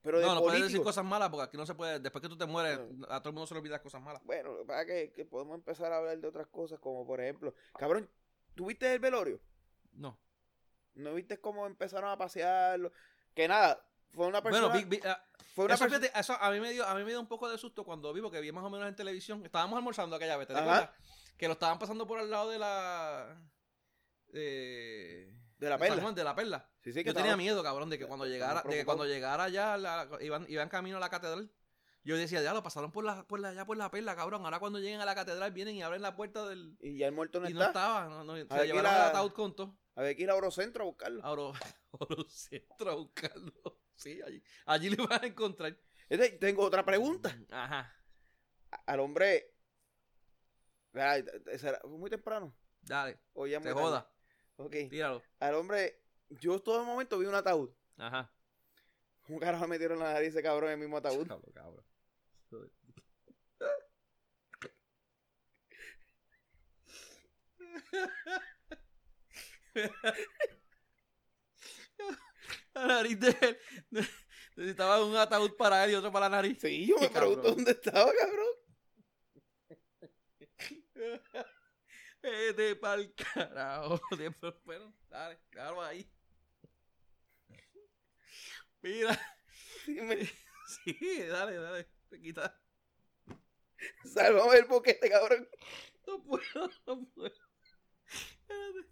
Pero de no, no puedes decir cosas malas porque aquí no se puede. Después que tú te mueres, No. a todo el mundo se le olvida cosas malas. Bueno, lo que pasa es que podemos empezar a hablar de otras cosas, como por ejemplo, cabrón, ¿tuviste el velorio? No. ¿No viste cómo empezaron a pasearlo? Que nada, fue una persona. Bueno, vi- vi- ah, fue una eso, persona. fíjate, eso a mí me dio a mí me dio un poco de susto cuando vi porque vi más o menos en televisión. Estábamos almorzando aquella vez, ¿te acuerdas? Que lo estaban pasando por al lado de la eh, De la perla. Juan, de la perla. Sí, sí, que Yo tenía miedo, cabrón, de que cuando llegara, de que cuando llegara ya la- iban, iban camino a la catedral. Yo decía, ya lo pasaron por la, por la, allá por la perla, cabrón. Ahora cuando lleguen a la catedral vienen y abren la puerta del. Y ya el muerto no y no estaba. No, no, se llevaron la- el ataúd con todo. Había que ir a Orocentro a buscarlo. A Oro, Oro *laughs* Centro a buscarlo. *laughs* Sí, allí, allí lo iban a encontrar. Entonces, tengo otra pregunta. Ajá. Al hombre. ¿será- ¿Fue muy temprano? Dale, ¿O ya tarde? joda. Ok. Tíralo. Al hombre, yo todo el momento vi un ataúd. Ajá. Un carajo me metieron en la nariz ese cabrón en el mismo ataúd. Cabrón, cabrón. *laughs* La nariz de él. Necesitaba un ataúd para él y otro para la nariz. Sí, yo me pregunto cabrón. dónde estaba, cabrón. *laughs* Vete pa'l carajo. *laughs* Bueno, dale, déjalo ahí. Mira. Sí, me- *laughs* Sí, dale, dale. Te quita. Sálvame el boquete, cabrón. No puedo, no puedo. Espérate.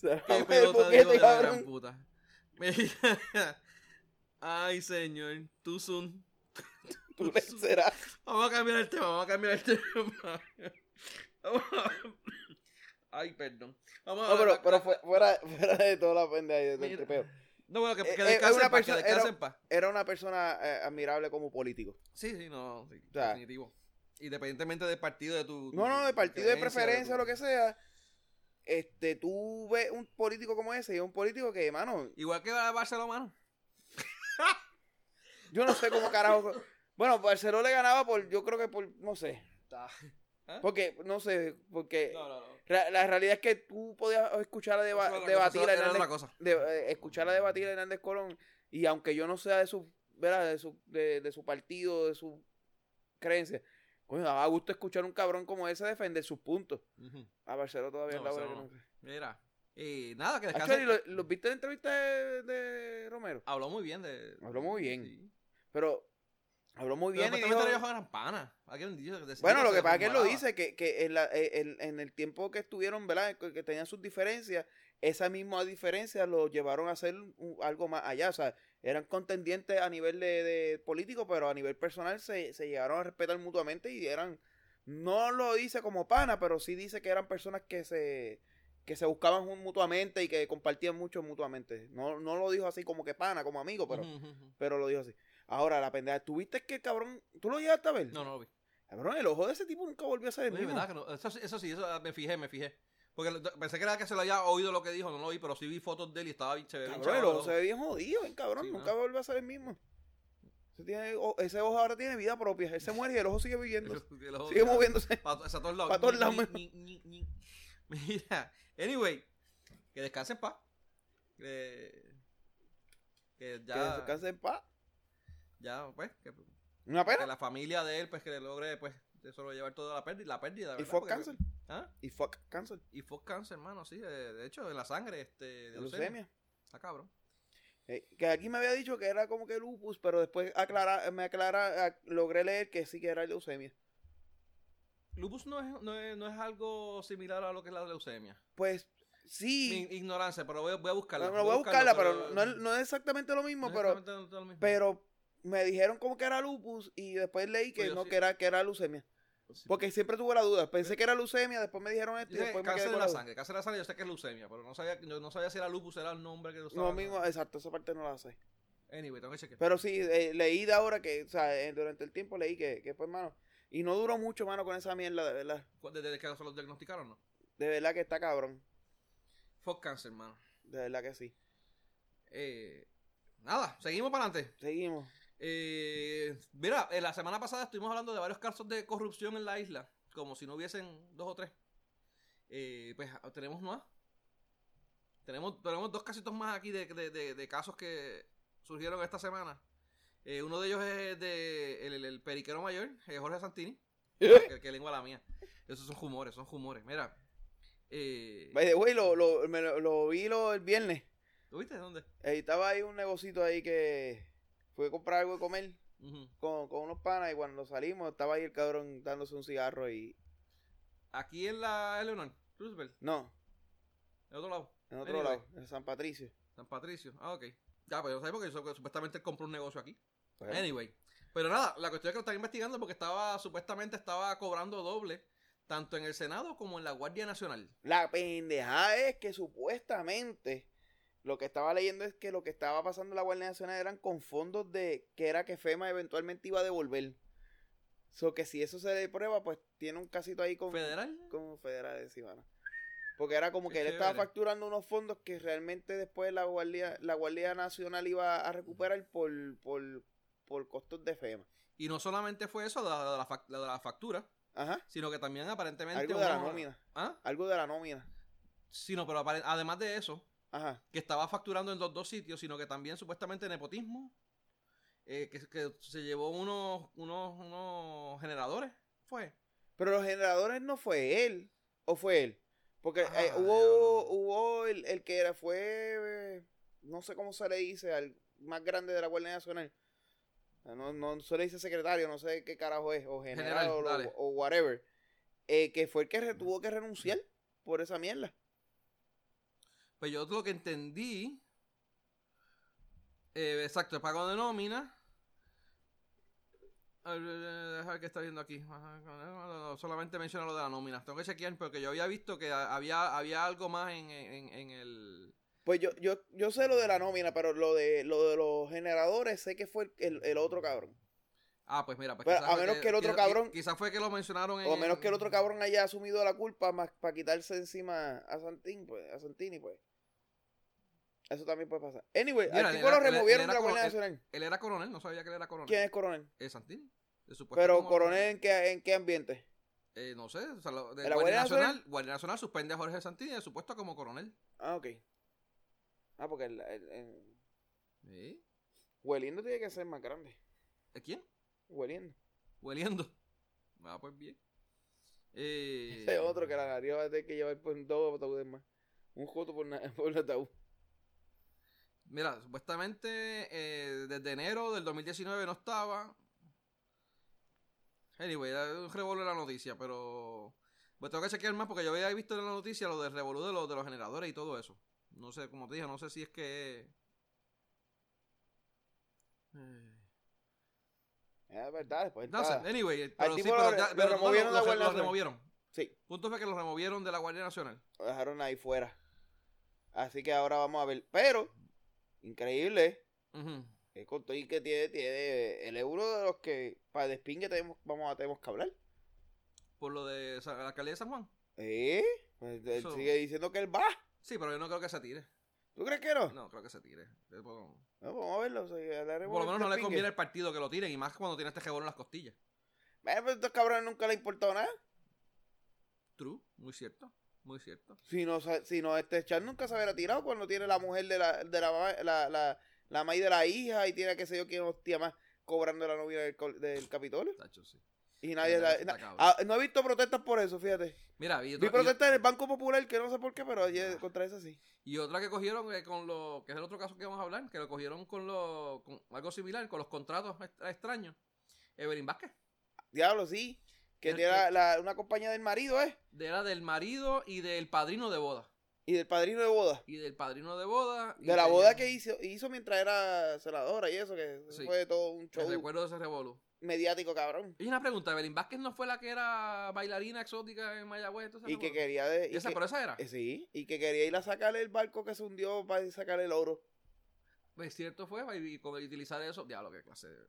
Qué pelota de de la gran cabrón. puta. *laughs* Ay, señor. Tú son. *laughs* Tú serás. Vamos a cambiar el tema, vamos a cambiar el *laughs* tema. Ay, perdón. Vamos a No, pero, pero fue- fuera, fuera de toda la pendeja y Mira. tripeo. No, bueno, que, que Eh, eh, descansen en paz, que persona- descansen era- en paz. Era una persona eh, admirable como político. Sí, sí, no, sí, O sea, definitivo. Independientemente del partido de tu. No, no, de partido de preferencia o tu- lo que sea. Este, tú ves un político como ese y es un político que, mano, Igual que Barcelona, mano. *laughs* yo no sé cómo carajo. Bueno, Barcelona le ganaba por, yo creo que por, no sé. ¿Eh? Porque, no sé, porque No, no, no. la realidad es que tú podías escuchar a deba- debatir cosa, a Hernández de, eh, escuchar a debatir a Hernández Colón y aunque yo no sea de su ¿verdad? de su de, de su partido de su creencia coño daba gusto escuchar un cabrón como ese defender sus puntos a Barcelona todavía No, la hora no. Mira. Y nada, que Actually, descansen. ¿lo, viste en la entrevista de, de Romero Habló muy bien de. Habló muy bien. Sí. pero habló muy Pero bien y supuestamente dijo- ellos eran panas. Bueno lo que pasa es que él lo dice que, que en, la- eh, en- en el tiempo que estuvieron verdad que que tenían sus diferencias esa misma diferencia lo llevaron a hacer un- algo más allá o sea eran contendientes a nivel de, de político pero a nivel personal se, se llegaron a respetar mutuamente y eran no lo dice como pana pero sí dice que eran personas que se que se buscaban mu- mutuamente y que compartían mucho mutuamente no, no lo dijo así como que pana como amigo pero pero lo dijo así ahora la pendeja tuviste que el cabrón tú lo llegaste a ver No, no lo vi. Cabrón, el ojo de ese tipo nunca volvió a ser el Oye, mismo. ¿verdad que no? Eso, eso sí, eso ah, me fijé, me fijé. Porque pensé que era que se lo había oído lo que dijo, no lo vi, pero sí vi fotos de él y estaba bien, bien Cabrón, el chavado se ve bien jodido, bien cabrón. Sí, nunca ¿no? volvió a ser el mismo. Ese, tiene- ese ojo ahora tiene vida propia. Él se muere y el ojo sigue viviendo. *laughs* El ojo- sigue moviéndose. Pa- hacia todos lados. Pa' todos lados. *laughs* Mira, anyway, que descansen en paz. Que, que Que ya, descanse en paz. ya, pues, que ¿Una Que pena? la familia de él, pues que le logre, pues, de solo llevar toda la pérdida. La pérdida ¿Y fuck cáncer? ¿Ah? ¿Y fuck cáncer? Y fuck cáncer, hermano, sí. De, de hecho, en la sangre, este. De leucemia. Leucemia. Está cabrón. Eh, que aquí me había dicho que era como que lupus, pero después aclara, me aclara, logré leer que sí que era leucemia. Lupus no es, no, es, no es algo similar a lo que es la leucemia. Pues sí. Mi ignorancia, pero voy, a- voy a buscarla. No, no, voy a buscarla, pero no, es- no es exactamente lo mismo, no pero, exactamente lo mismo. pero me dijeron como que era lupus y después leí que Pues no, sí. que era, que era leucemia. Sí. Porque siempre tuve la duda. Pensé que era leucemia, después me dijeron esto y después me quedé cáncer de la sangre, cáncer de la sangre yo sé que es leucemia, pero no sabía, yo no sabía si era lupus, era el nombre que usaba. No mismo, exacto, esa parte no la sé. Anyway, tengo que chequear. Pero sí, eh, leí de ahora que, o sea, eh, durante el tiempo leí que, que pues, mano. Y no duró mucho, mano, con esa mierda, de verdad. Desde que se lo diagnosticaron, ¿no? De verdad que está cabrón. Fuck cáncer, hermano. De verdad que sí. Eh, nada, seguimos para adelante. Seguimos. Eh, mira, eh, la semana pasada estuvimos hablando de varios casos de corrupción en la isla, como si no hubiesen dos o tres. Eh, pues ah, tenemos más. Tenemos, tenemos dos casitos más aquí de, de- de- de casos que surgieron esta semana. Eh, uno de ellos es de el, el- el periquero mayor, eh, Jorge Santini. *laughs* que, que lengua la mía. Esos son humores, son humores. Mira. Eh, By the way, lo, lo, me lo, lo vi lo, el viernes. ¿Lo viste? ¿Dónde? Eh, estaba ahí un negocito ahí que fui a comprar algo de comer con, con unos panas y cuando salimos estaba ahí el cabrón dándose un cigarro y... Aquí en la Eleanor, Roosevelt, No, en otro lado. en otro Anyway. lado, en San Patricio. San Patricio. Ah, ok. Ya, pero yo sé porque su- supuestamente él compró un negocio aquí. Pues, Anyway. Pero nada, la cuestión es que lo están investigando porque estaba, supuestamente estaba cobrando doble, tanto en el Senado como en la Guardia Nacional. La pendejada es que supuestamente lo que estaba leyendo es que lo que estaba pasando en la Guardia Nacional eran con fondos de que era que FEMA eventualmente iba a devolver. So que si eso se le prueba, pues tiene un casito ahí con, ¿Federal? con federal. ¿no? Porque era como que él estaba facturando unos fondos que realmente después la Guardia, la Guardia Nacional iba a recuperar por, por, por costos de FEMA. Y no solamente fue eso, la, la, la fac- la de la factura, Ajá. sino que también aparentemente... Algo de la nómina. ¿Ah? Algo de la nómina. Sino, pero apare- además de eso, Ajá. que estaba facturando en los dos sitios, sino que también supuestamente nepotismo, eh, que, que se llevó unos, unos, unos generadores, fue. Pero los generadores no fue él. ¿O fue él? Porque Ah, eh, hubo, diablo. hubo el, el que era, fue, no sé cómo se le dice, al más grande de la Guardia Nacional. Ah, No, no se le dice secretario, no sé qué carajo es, o general, General, o, whatever. Eh, que fue el que tuvo que renunciar por esa mierda. Pues yo lo que entendí. eh, exacto, el pago de nómina. Eh, Deja ver qué está viendo aquí. Solamente menciona lo de la nómina. Tengo que chequear porque yo había visto que había, había algo más en, en, en el. Pues yo, yo, yo sé lo de la nómina, pero lo de, lo de los generadores sé que fue el, el otro cabrón. Ah, pues mira, pues quizás a menos que el otro cabrón- Quizás fue que lo mencionaron en. O a menos que el otro cabrón haya asumido la culpa más para quitarse encima a Santín, pues, a Santini, pues. Eso también puede pasar. Anyway, Mira, al tipo era- lo removieron de la Guardia Nacional. Él era coronel, no sabía que él era coronel. ¿Quién es coronel? Eh, Santini. Pero coronel en qué, en qué ambiente? Eh, no sé, o sea, lo- de ¿En la Guardia Nacional, Nacional? Guardia Nacional suspende a Jorge Santini de supuesto como coronel. Ah, ok. Ah, porque el, el- el- ¿Sí? Hueliendo tiene que ser más grande. ¿De quién? Hueliendo. Hueliendo. Ah, pues bien. Eh, Ese otro que la nariz va a tener que llevar por dos ataúdes más. Un joto *laughs* por, un ataúd. Mira, supuestamente eh, desde enero del 2019 no estaba. Anyway, un revolú la noticia, pero. Pues tengo que chequear más porque yo había visto en la noticia lo del revolú de los, de los generadores y todo eso. No sé, como te dije, no sé si es que. Eh, Es verdad, después No sé, anyway, pero sí, pero, lo- ya- lo pero removieron lo- lo removieron. Sí, Punto fue que lo removieron de la Guardia Nacional. lo dejaron ahí fuera. Así que ahora vamos a ver. Pero, increíble, Ujú. que con todo y que tiene, tiene el euro de los que para despingue tenemos, vamos a tenemos que hablar. Por lo de la alcaldía de San Juan. ¿Eh? Pues él Eso- sigue diciendo que él va. Sí, pero yo no creo que se tire. ¿Tú crees que no? No, creo que se tire. Eh, No, vamos a verlo. o sea, hablaremos por lo menos no le conviene al partido que lo tiren, y más cuando tiene este jebón en las costillas. Bueno, pero a estos cabrones nunca le ha importado nada. True, muy cierto, muy cierto. Si no, si no este Chan nunca se hubiera tirado cuando tiene la mujer de la, de la, mamá- la, la, la maíz de la hija y tiene que sé yo quién hostia más. cobrando la novia del, del Capitolio. Tacho, sí. Y nadie... La- na- ah, no he visto protestas por eso, fíjate. Mira, vi, Vi otra- y- protestas en el Banco Popular, que no sé por qué, pero ayer contra eso sí. y, otra que cogieron eh, con lo que es el otro caso que vamos a hablar, que lo cogieron con, lo, con algo similar, con los contratos extra- extraños. Evelyn Vázquez. Diablo, sí. Que El- tiene la- una compañía del marido, ¿eh? De- Era del marido y del padrino de boda. Y del padrino de boda. Y del padrino de boda. y De la boda que hizo, hizo mientras era senadora y eso, que Sí. fue todo un show recuerdo de ese revolú. Mediático, cabrón. Y una pregunta, Evelyn Vázquez no fue la que era bailarina exótica en Mayagüez. entonces, Y que quería... De, y ¿Esa, que- pero esa era? eh, sí, y que quería ir a sacarle el barco que se hundió para sacarle el oro. Pues cierto fue, y, y con utilizar eso, diablo, qué clase de...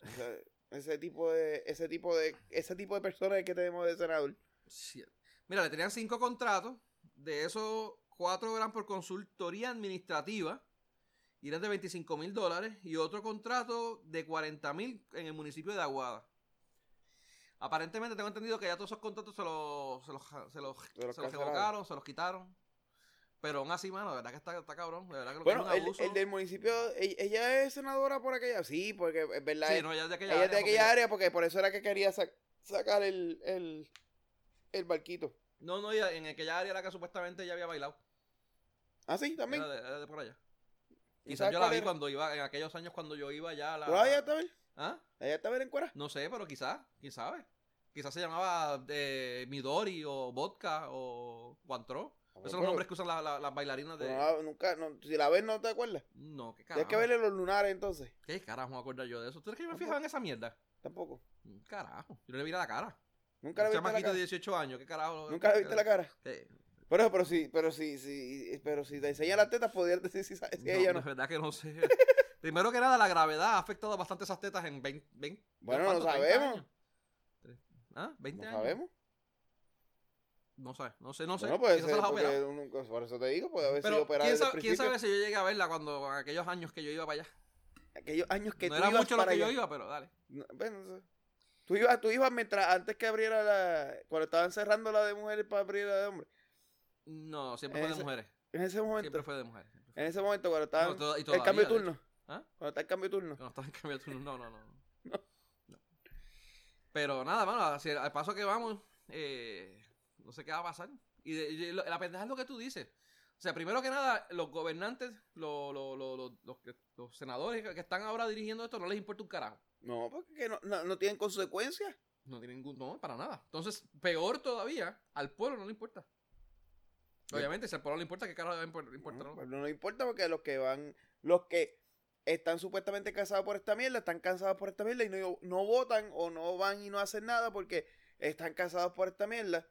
O sea, ese tipo de, ese tipo de, ese tipo de personas que tenemos de senador. Sí. Mira, le tenían cinco contratos. De esos, cuatro eran por consultoría administrativa. Y eran de 25 mil dólares. Y otro contrato de 40 mil en el municipio de Aguada. Aparentemente tengo entendido que ya todos esos contratos se los, se los, se los, Se los se los se quitaron. Pero aún así, mano, de verdad que está, está cabrón. De verdad que lo Bueno, que es un el, abuso. el del municipio, e- ella es senadora por aquella, sí, porque es verdad. Sí, no, ya es de aquella ella es de área, aquella porque- área porque por eso era que quería sa- sacar el, el, el barquito. No, no, ella- en aquella área era que supuestamente ella había bailado. Ah, sí, también. Era de, era de por allá. ¿Y Quizás yo la vi era? cuando iba, en aquellos años cuando yo iba ya a la... ¿Tú allá está bien? ¿Ah? ¿Allá está bien en cuera? No sé, pero quizás, quién sabe. Quizás se llamaba eh, Midori o Vodka o Guantro. Esos son los nombres que usan la- la- las bailarinas de... no, nunca, no, si la ves no te acuerdas. No, qué Tienes carajo. que verle los lunares entonces. ¿Qué carajo me acuerdo yo de eso? ¿Tú crees que yo me fijaba en esa mierda? Tampoco. Mm, Carajo. Yo no le vi la cara. Nunca le viste la chamaquito cara. de 18 años, ¿qué carajo? Nunca le viste la cara. Eh, Pero, pero sí, pero sí, sí, pero si te enseña las tetas, podrías decir si, sabes si no, ella no. verdad que no sé. Primero que nada, la gravedad ha afectado bastante esas tetas en 20... 20 Bueno, no 30 sabemos. años. ¿Ah? ¿20 No años? sabemos. No sé, no sé, no sé. No puede Quizás ser, porque nunca- por eso te digo, puede haber Pero, sido operada ¿quién, sabe, quién principio. sabe si yo llegué a verla cuando en aquellos años que yo iba para allá? Aquellos años que no tú era ibas mucho lo que yo iba, pero dale. No, bueno, no sé. Tú ibas, tú ibas mientras, antes que abriera la, cuando estaban cerrando la de mujeres para abrir la de hombres. No, siempre fue de mujeres. En ese momento, Siempre fue de mujeres. fue. en ese momento cuando estaban, No, to- y el cambio de turno. ¿Ah? Cuando está el cambio de turno. No estaba en cambio de turno. No, no, no. *laughs* no. No. Pero nada, mano, al paso que vamos, eh, no sé qué va a pasar. Y, de- y lo- la pendeja es lo que tú dices. O sea, primero que nada, los gobernantes, los, los, los, los, senadores que- están ahora dirigiendo esto, no les importa un carajo. No, porque no, no, no tienen consecuencias. No tiene ningún, no, para nada. Entonces, peor todavía, al pueblo no le importa. Obviamente, si al pueblo no le importa, ¿qué carajo le va a impor- importar? No, no? pues no importa porque los que van, los que están supuestamente cansados por esta mierda, están cansados por esta mierda y no, no votan o no van y no hacen nada porque están cansados por esta mierda.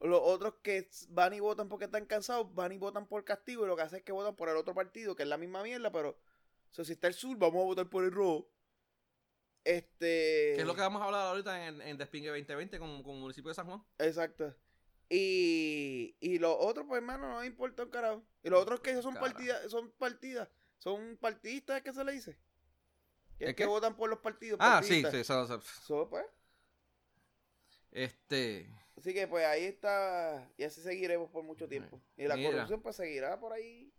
Los otros que van y votan porque están cansados, van y votan por castigo y lo que hacen es que votan por el otro partido, que es la misma mierda, pero o sea, si está el sur, vamos a votar por el rojo. Este... Que es lo que vamos a hablar ahorita en, en Despingue 2020 con, con el municipio de San Juan. Exacto. Y, y los otros, pues, hermano, no importa un carajo. Y los otros que son partidas, son partidas, son partidistas, ¿qué se le dice? Que, ¿El es que votan por los partidos. Ah, sí, partidistas. sí, eso- eso- So, pues, Este. así que, pues, ahí está, y así seguiremos por mucho tiempo. Y la Mira. corrupción, pues, seguirá por ahí.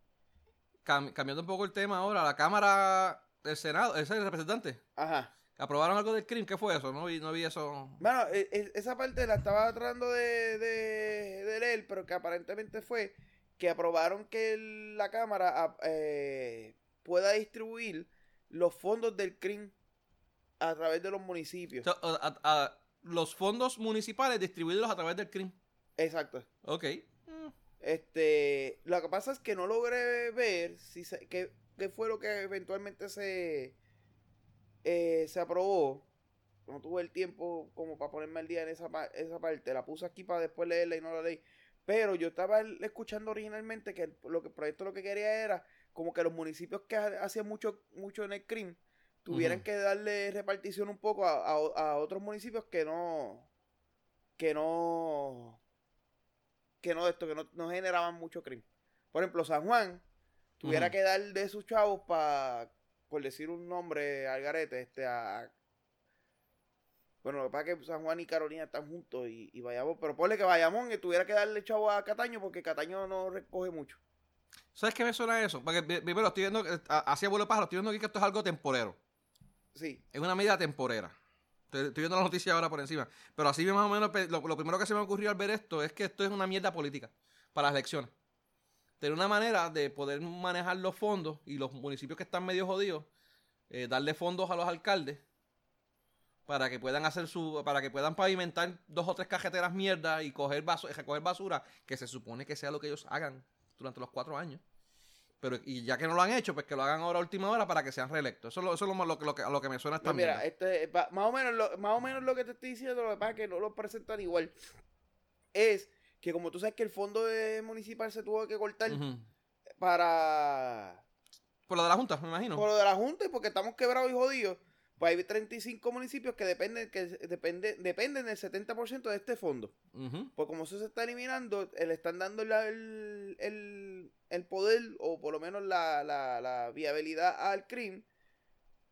cam- cambiando un poco el tema ahora, la Cámara del Senado, ese es el representante. Ajá. ¿Aprobaron algo del crimen? ¿Qué fue eso? No vi, no vi eso. Bueno, e- e- esa parte la estaba tratando de, de, de leer, pero que aparentemente fue que aprobaron que la Cámara a- eh, pueda distribuir los fondos del CRIM a través de los municipios. A- a- a- los fondos municipales distribuirlos a través del crimen. Exacto. Ok. Mm. Este, lo que pasa es que no logré ver si se- qué, qué fue lo que eventualmente se eh, se aprobó. No tuve el tiempo como para ponerme al día en esa, esa parte. La puse aquí para después leerla y no la leí. Pero yo estaba escuchando originalmente que el, lo que el proyecto lo que quería era como que los municipios que ha- hacían mucho, mucho en el CRIM tuvieran que darle repartición un poco a, a- a otros municipios que no que no que no esto que no, no generaban mucho crimen. Por ejemplo, San Juan tuviera que dar de sus chavos para por decir un nombre al garete, este a bueno, lo que pasa es que San Juan y Carolina están juntos y, y Bayamón, pero ponle que Bayamón y tuviera que darle chavo a Cataño porque Cataño no recoge mucho. ¿Sabes qué me suena eso? Porque pri- primero estoy viendo, que- hacia vuelo pájaro, estoy viendo aquí que esto es algo temporero. Sí. Es una medida temporera. Estoy, estoy viendo la noticia ahora por encima. Pero así más o menos, lo primero que se me ocurrió al ver esto es que esto es una mierda política para las elecciones. Tener una manera de poder manejar los fondos y los municipios que están medio jodidos, eh, darle fondos a los alcaldes para que puedan hacer su, para que puedan pavimentar dos o tres cajeteras mierda y coger basura, recoger basura, que se supone que sea lo que ellos hagan durante los cuatro años. Pero, y ya que no lo han hecho, pues que lo hagan ahora a última hora para que sean reelectos. Eso es lo, eso es lo, lo que- lo que, a lo que me suena esta Pues mira, este, más, o menos lo, más o menos lo que te estoy diciendo, lo que pasa es que no lo presentan igual. Es que como tú sabes que el fondo de municipal se tuvo que cortar para... Por lo de la Junta, me imagino. Por lo de la Junta y porque estamos quebrados y jodidos. Pues hay 35 municipios que dependen, que depende, dependen del 70% de este fondo. Pues como eso se está eliminando, eh, le están dando la- el, el- el poder o por lo menos la, la- la viabilidad al crimen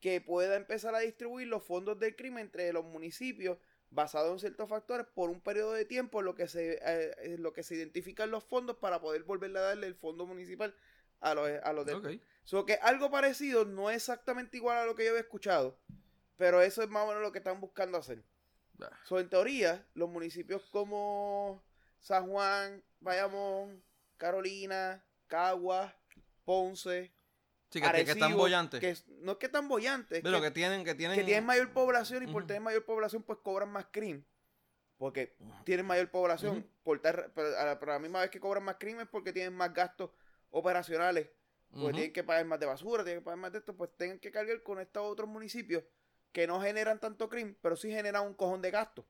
que pueda empezar a distribuir los fondos del crimen entre los municipios basados en ciertos factores por un periodo de tiempo lo que se, eh, en lo que se identifican los fondos para poder volverle a darle el fondo municipal a los, a los de Ok. So que algo parecido, no exactamente igual a lo que yo había escuchado, pero eso es más o menos lo que están buscando hacer. So, en teoría, los municipios como San Juan, Bayamón, Carolina, Caguas, Ponce, Sí, que, que- que están Arecibo, bollantes. que no es que están bollantes, es Pero que, que tienen, que tienen. que tienen mayor población y por tener mayor población pues cobran más crimen. Porque tienen mayor población, por tar- pero, a la, pero a la misma vez que cobran más crimen es porque tienen más gastos operacionales porque tienen que pagar más de basura, tienen que pagar más de esto, pues tengan que cargar con estos otros municipios que no generan tanto crimen, pero sí generan un cojón de gastos.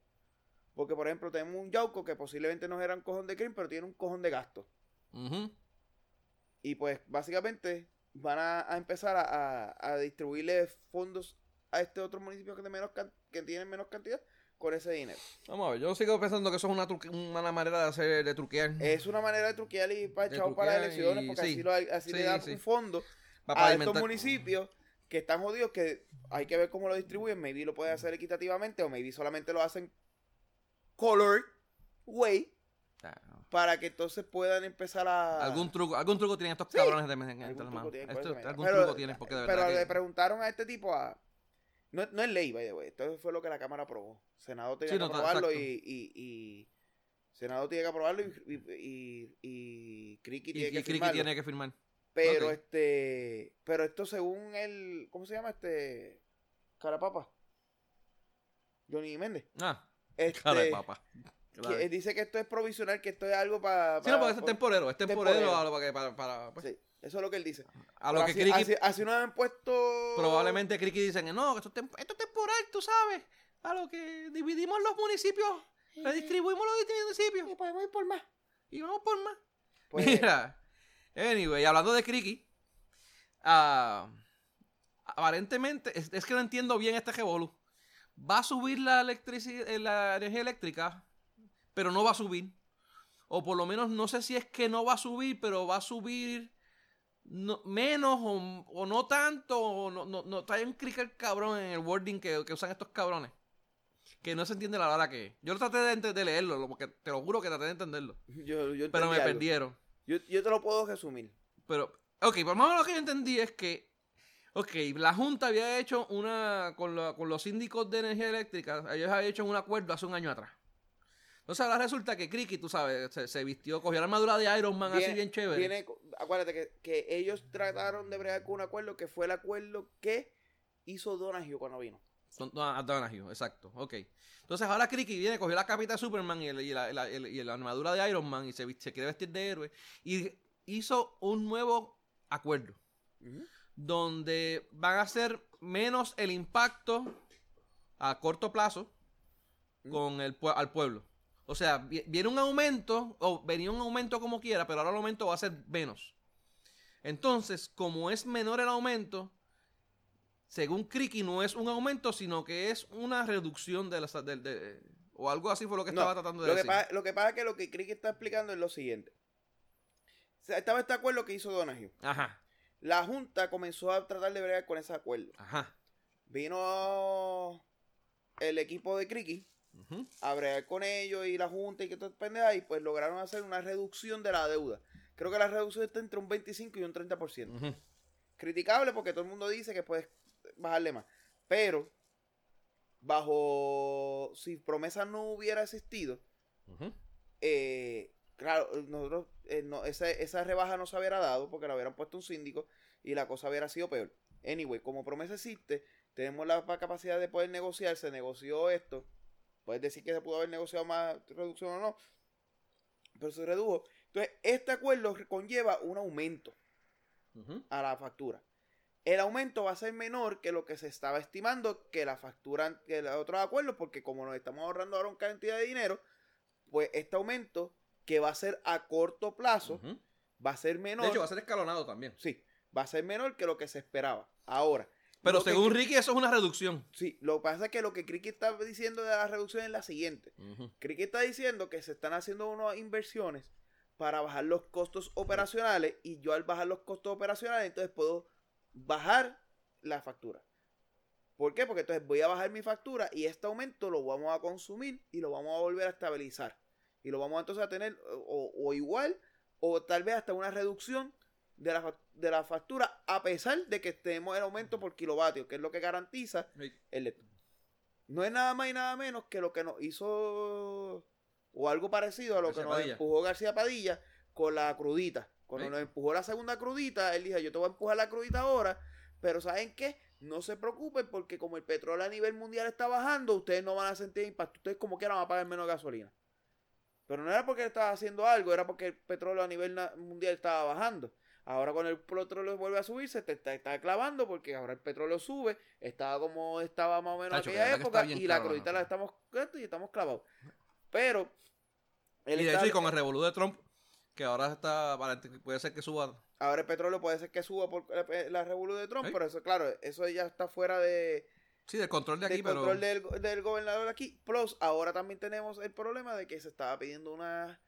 Porque, por ejemplo, tenemos un Yauco que posiblemente no genera un cojón de crimen, pero tiene un cojón de gastos. Ujú. Y pues, básicamente, van a, a empezar a, a- a distribuirle fondos a este otro municipio que, de menos can- que tienen menos cantidad con ese dinero. Vamos a ver, yo sigo pensando que eso es una, truque- una manera de hacer, de truquear. Es una manera de truquear y para echar para las elecciones, y- porque sí. así, lo, así Sí, le dan sí. un fondo para a estos municipios que están jodidos que hay que ver cómo lo distribuyen. Maybe lo pueden hacer equitativamente o maybe solamente lo hacen color way Ah, para que entonces puedan empezar a... Algún truco, algún truco tienen estos Sí. cabrones de en algún las truco manos. tienen, Esto- algún Pero- truco tienen porque de Pero verdad le que- preguntaron a este tipo a... No, no es ley, by the way. Esto fue lo que la Cámara aprobó. Senado tenía Sí, que no, aprobarlo y, y, y- Senado tiene que aprobarlo y, y, y, y Criqui y, tiene que Criqui tiene que firmar. Pero Ok. este, pero esto según el, ¿cómo se llama este? Carapapa. Johnny Méndez. Ah, Este, cara que Claro. él dice que esto es provisional, que esto es algo para. Sí, no, porque es temporero, es temporero, temporero. a lo que- para, para- pues, Sí, eso es lo que él dice. a lo Pero que así, Criqui, así, así nos han puesto. probablemente Criqui dicen, no, esto esto es temporal, tú sabes, a lo que dividimos los municipios, redistribuimos los municipios Y podemos ir por más. y vamos por más. Pues, Mira, anyway, hablando de Criqui, ah, aparentemente, es, es que no entiendo bien este revolú. Va a subir la, electrici- eh, la energía eléctrica, pero no va a subir. O por lo menos no sé si es que no va a subir, pero va a subir no- menos o, o no tanto. O no, no, no, trae un clicker cabrón en el wording que, que usan estos cabrones. Que no se entiende la hora que es. Yo traté de, leerlo, lo- porque te lo juro que traté de entenderlo. yo, yo Pero me algo. perdieron. Yo, yo te lo puedo resumir. Pero, ok, por más o menos lo que yo entendí es que, ok, la Junta había hecho una, con, la- con los síndicos de energía eléctrica, ellos habían hecho un acuerdo hace un año atrás. Entonces ahora resulta que Criqui, tú sabes, se, se vistió, cogió la armadura de Iron Man así bien chévere. viene- acuérdate que, que ellos trataron de bregar con un acuerdo que fue el acuerdo que hizo Donahue cuando vino. No, a Donahue, exacto, ok. Entonces ahora Criqui viene, cogió la capita de Superman y, el- y la, la- el- y la armadura de Iron Man y se, se quiere vestir de héroe y hizo un nuevo acuerdo. Donde van a ser menos el impacto a corto plazo con el al pueblo. O sea, vi- viene un aumento, o venía un aumento como quiera, pero ahora el aumento va a ser menos. Entonces, como es menor el aumento, según Criqui, no es un aumento, sino que es una reducción de las... de- de- o algo así fue lo que No, estaba tratando de Lo que, decir. pasa, lo que pasa es que lo que Crick está explicando es lo siguiente. O sea, estaba este acuerdo que hizo Donahue. Ajá, La Junta comenzó a tratar de bregar con ese acuerdo. ajá. Vino el equipo de Criqui a bregar con ellos y la Junta y que todo pendeja y pues lograron hacer una reducción de la deuda. Creo que la reducción está entre un 25 y un 30%. ujú. Criticable porque todo el mundo dice que puedes bajarle más. Pero, bajo, si promesa no hubiera existido, eh, claro, nosotros, eh, no, esa, esa rebaja no se hubiera dado porque la hubieran puesto un síndico y la cosa hubiera sido peor. Anyway, como promesa existe, tenemos la capacidad de poder negociar, se negoció esto. Puedes decir que se pudo haber negociado más reducción o no, pero se redujo. Entonces, este acuerdo conlleva un aumento a la factura. El aumento va a ser menor que lo que se estaba estimando que la factura, que los otros acuerdos, porque como nos estamos ahorrando ahora una cantidad de dinero, pues este aumento que va a ser a corto plazo va a ser menor. De hecho, va a ser escalonado también. sí, va a ser menor que lo que se esperaba. Ahora. Pero lo que- según Ricky, eso es una reducción. Sí, lo que pasa es que lo que Cricket está diciendo de la reducción es la siguiente. Cricket está diciendo que se están haciendo unas inversiones para bajar los costos operacionales y yo al bajar los costos operacionales entonces puedo bajar la factura. ¿Por qué? Porque entonces voy a bajar mi factura y este aumento lo vamos a consumir y lo vamos a volver a estabilizar. Y lo vamos entonces a tener o, o igual o tal vez hasta una reducción de la, de la factura a pesar de que estemos en aumento por kilovatio, que es lo que garantiza el. No es nada más y nada menos que lo que nos hizo o algo parecido a lo García que nos Padilla. empujó García Padilla con la crudita. Cuando nos empujó la segunda crudita, él dijo, yo te voy a empujar la crudita ahora, pero ¿saben qué? No se preocupen porque como el petróleo a nivel mundial está bajando, ustedes no van a sentir impacto. Ustedes como quieran van a pagar menos gasolina. Pero no era porque estaba haciendo algo, era porque el petróleo a nivel mundial estaba bajando. Ahora cuando el petróleo vuelve a subirse, te está, está clavando porque ahora el petróleo sube, estaba como estaba más o menos en aquella época y la crudita la estamos y estamos clavados. Pero él Y de hecho, y con el revolú de Trump, que ahora está, puede ser que suba. ahora el petróleo puede ser que suba por la, la revolución de Trump, Sí. pero eso claro, eso ya está fuera de, Sí, del control de aquí, del pero. control del, del gobernador aquí. Plus, ahora también tenemos el problema de que se estaba pidiendo una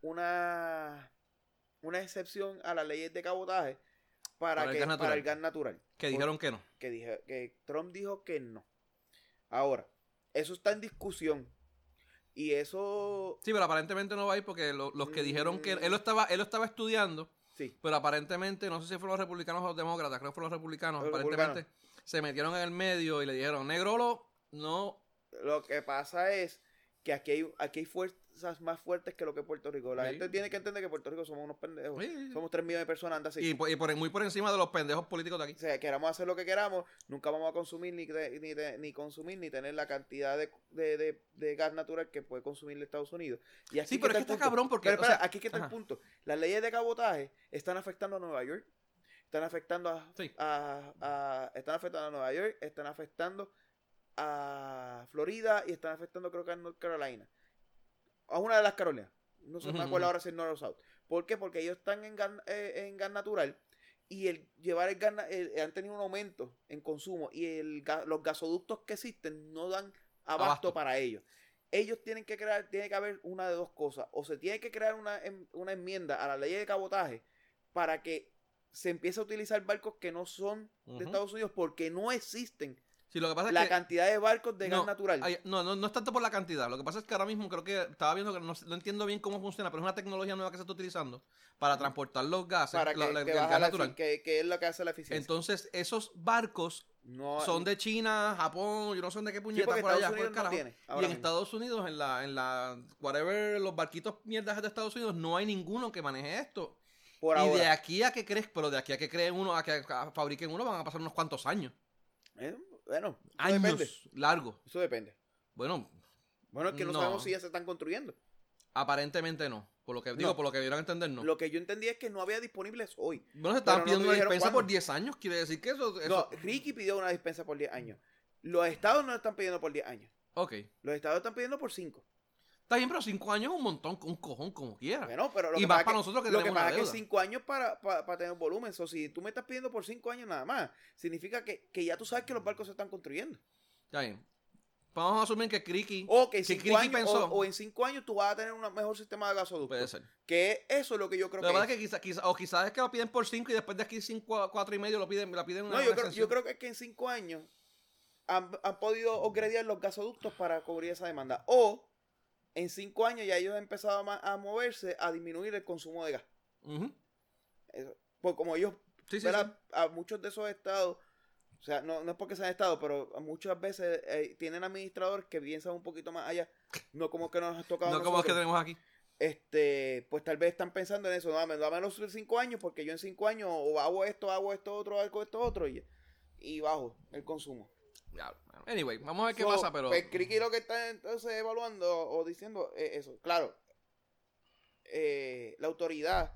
una una excepción a las leyes de cabotaje para, Para el que gas para el gas natural. Que dijeron que no. que dije que Trump dijo que no. Ahora, eso está en discusión. Y eso Sí, pero aparentemente no va a ir porque lo- los que dijeron que. Mm. Él lo estaba, él lo estaba estudiando, sí, pero aparentemente, no sé si fueron los republicanos o los demócratas, creo que fueron los republicanos. Los aparentemente se metieron en el medio y le dijeron, Negrolo, no. lo que pasa es que aquí hay, aquí hay fuerzas más fuertes que lo que Puerto Rico. La Sí. gente tiene que entender que Puerto Rico somos unos pendejos. Sí. Somos 3 millones de personas, anda así. Y, por- y por- muy por encima de los pendejos políticos de aquí. O sea, queramos hacer lo que queramos, nunca vamos a consumir ni, de- ni, de- ni consumir ni tener la cantidad de, de- gas natural que puede consumir Estados Unidos. Y aquí Sí, pero es que está punto. cabrón porque, Pero o espera, sea, aquí que está ajá. el punto. Las leyes de cabotaje están afectando a Nueva York, están afectando a, Sí. a- a- están afectando a Nueva York, están afectando a Florida y están afectando creo que a North Carolina. A una de las Carolinas. No sé, Ujú, me acuerdo ahora si es North o South. ¿Por qué? Porque ellos están en gas, eh, en gas natural y el llevar el gas el- han tenido un aumento en consumo y el los gasoductos que existen no dan abasto, Abasto. para ellos. Ellos tienen que crear, tiene que haber una de dos cosas. O se tiene que crear una, em- una enmienda a la ley de cabotaje para que se empiece a utilizar barcos que no son de. Estados Unidos porque no existen Sí, lo que pasa es la que. cantidad de barcos de gas natural. hay- no, no, no es tanto por la cantidad. Lo que pasa es que ahora mismo creo que estaba viendo que no, no entiendo bien cómo funciona, pero es una tecnología nueva que se está utilizando para transportar los gases, para que, la- la- que el gas natural. que, que es lo que hace la eficiencia. Entonces, esos barcos no, son de China, Japón, yo no sé de qué sí, puñetas porque por allá, por carajo. tiene. Y en mismo. Estados Unidos, en la, en la, whatever, los barquitos mierdas de Estados Unidos, no hay ninguno que maneje esto. Por y ahora. de aquí a que crees, pero de aquí a que creen uno, a que fabriquen uno, van a pasar unos cuantos años. Eh, bueno, eso Años depende. largos. Eso depende. Bueno, Bueno, es que no, No. sabemos si ya se están construyendo. aparentemente no. Por lo que digo, No. por lo que dieron a entender, no. Lo que yo entendí es que no había disponibles hoy. Bueno, se estaban no pidiendo una dispensa cuándo. por 10 años, quiere decir que eso... eso... No, Ricky pidió una dispensa por 10 años. Los estados no están pidiendo por 10 años. Ok. Los estados están pidiendo por 5. Está bien, pero 5 años es un montón, un cojón, como quiera. Bueno, pero lo y que más pasa para nosotros que Lo que pasa es que. 5 años para, para, para tener volumen. O si tú me estás pidiendo por 5 años nada más, significa que, que ya tú sabes que los barcos se están construyendo. Está bien. Vamos a asumir que Criqui O que en Si 5 Criqui años, pensó- o, o en cinco años tú vas a tener un mejor sistema de gasoducto. puede ser. Que eso es lo que yo creo Lo que que pasa es. que quizás, quizá, o quizás es que lo piden por 5 y después de aquí 5, 4 y medio lo piden, la piden una No, yo creo, yo creo que es que en cinco años han, han podido upgradear los gasoductos para cubrir esa demanda. O en cinco años ya ellos han empezado a, a moverse a disminuir el consumo de gas. Eso- Pues como ellos, Sí, sí, ¿verdad? a muchos de esos estados sea, no, no es porque sean estado, pero muchas veces eh, tienen administradores que piensan un poquito más allá. No como que nos ha tocado. No como es que tenemos aquí. Este, pues tal vez están pensando en eso. Dame, dame los cinco años, porque yo en cinco años o hago esto, hago esto otro, hago esto otro, y, y bajo el consumo. Anyway, vamos a ver qué pasa, pero. Pues Criqui lo que está entonces evaluando o diciendo es eso. Claro, eh, la autoridad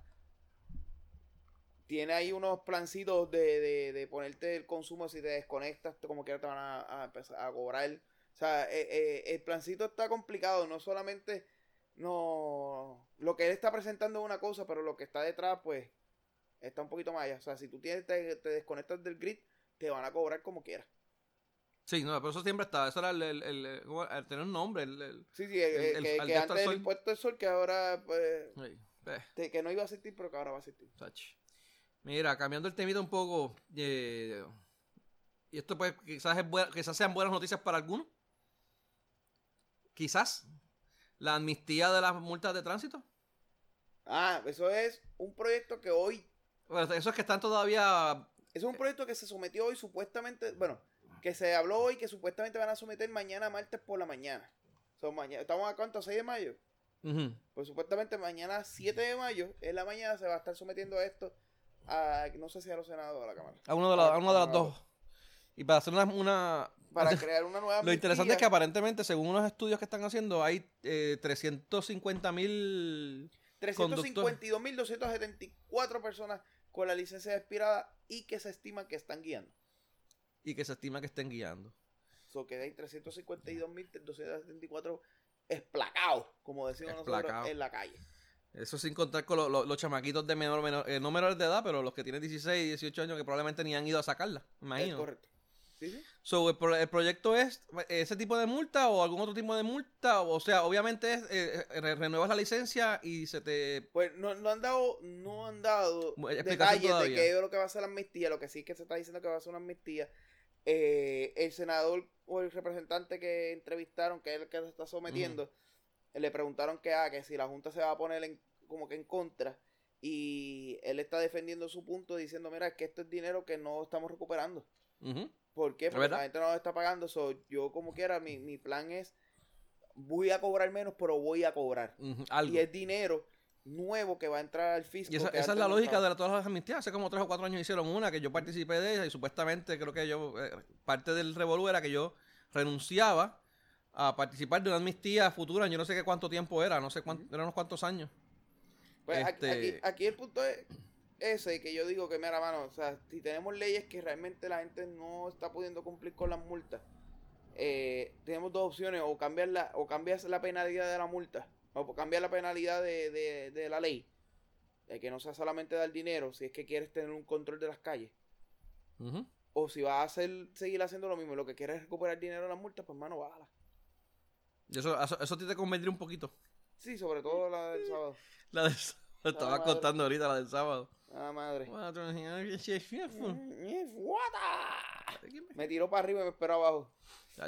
tiene ahí unos plancitos de, de, de ponerte el consumo si te desconectas, como que te van a, a empezar a cobrar. O sea, eh, eh, el plancito está complicado, no solamente no lo que él está presentando es una cosa, pero lo que está detrás, pues, está un poquito más allá. O sea, si tú tienes, te, te desconectas del grid, te van a cobrar como quieras. Sí, no, pero eso siempre está. Eso era el. el, el- tener un nombre. El, Sí, sí, que, que antes al el sol. impuesto del sol, que ahora, pues, sí, eh, que no iba a existir, pero que ahora va a existir. Sach. Mira, cambiando el temita un poco. eh, y esto, pues, quizás, es buena- quizás sean buenas noticias para algunos. Quizás. La amnistía de las multas de tránsito. Ah, eso es un proyecto que hoy, Bueno, eso es que están todavía. eso es un proyecto que se sometió hoy supuestamente, bueno, que se habló hoy que supuestamente van a someter mañana martes por la mañana. Son mañana, estamos a cuánto, 6 de mayo. Pues supuestamente mañana 7 de mayo, en la mañana se va a estar sometiendo esto a, no sé si a los senadores o a la Cámara. A, uno de la- a de las dos. Y para hacer una. una- Para *laughs* crear una nueva Lo interesante es que aparentemente, según unos estudios que están haciendo, hay eh, 350 mil 352.274 personas con la licencia expirada y que se estima que están guiando. Y que se estima que estén guiando. So que hay 352.274 esplacados, como decimos nosotros, en la calle. Eso sin contar con lo- lo- los chamaquitos de menor, menor eh, no menores de edad, pero los que tienen 16 y 18 años que probablemente ni han ido a sacarla, Es imagino. correcto. ¿Sí, sí? So, el, pro- el proyecto es ese tipo de multa o algún otro tipo de multa, o sea, obviamente es eh, eh, re- renuevas la licencia y se te Pues no, no han dado, no han dado detalles de todavía. qué es lo que va a ser la amnistía. Lo que sí es que se está diciendo que va a ser una amnistía. Eh, el senador o el representante que entrevistaron, que es el que se está sometiendo, le preguntaron que, ah, que si la Junta se va a poner en, como que en contra. Y él está defendiendo su punto diciendo, mira, es que esto es dinero que no estamos recuperando. ¿Por qué? ¿Es Porque la gente no lo está pagando. So, yo como quiera, mi, mi plan es, voy a cobrar menos, pero voy a cobrar. Algo. Y es dinero nuevo que va a entrar al fisco. Y esa, es la lógica de la- todas las amnistías. Hace como tres o cuatro años hicieron una que yo participé de ella y supuestamente creo que yo, eh, parte del revolú era que yo renunciaba a participar de una amnistía futura. Yo no sé qué cuánto tiempo era, no sé cuánto, eran unos cuantos años. Pues aquí- Este- aquí, aquí el punto es ese, que yo digo que, mira, mano, o sea, si tenemos leyes que realmente la gente no está pudiendo cumplir con las multas, eh, tenemos dos opciones, o cambiar la, o cambias la penalidad de la multa, o cambiar la penalidad de, de, de la ley, de que no sea solamente dar dinero, si es que quieres tener un control de las calles, o si vas a hacer, seguir haciendo lo mismo, lo que quieres es recuperar dinero de las multas, pues, mano, bájala. Y eso, eso, eso a ti te convendría un poquito. Sí, sobre todo la del sábado. La del sábado. *laughs* Estaba madre. contando ahorita la del sábado. Ah, madre. Me tiró para arriba y me esperó abajo.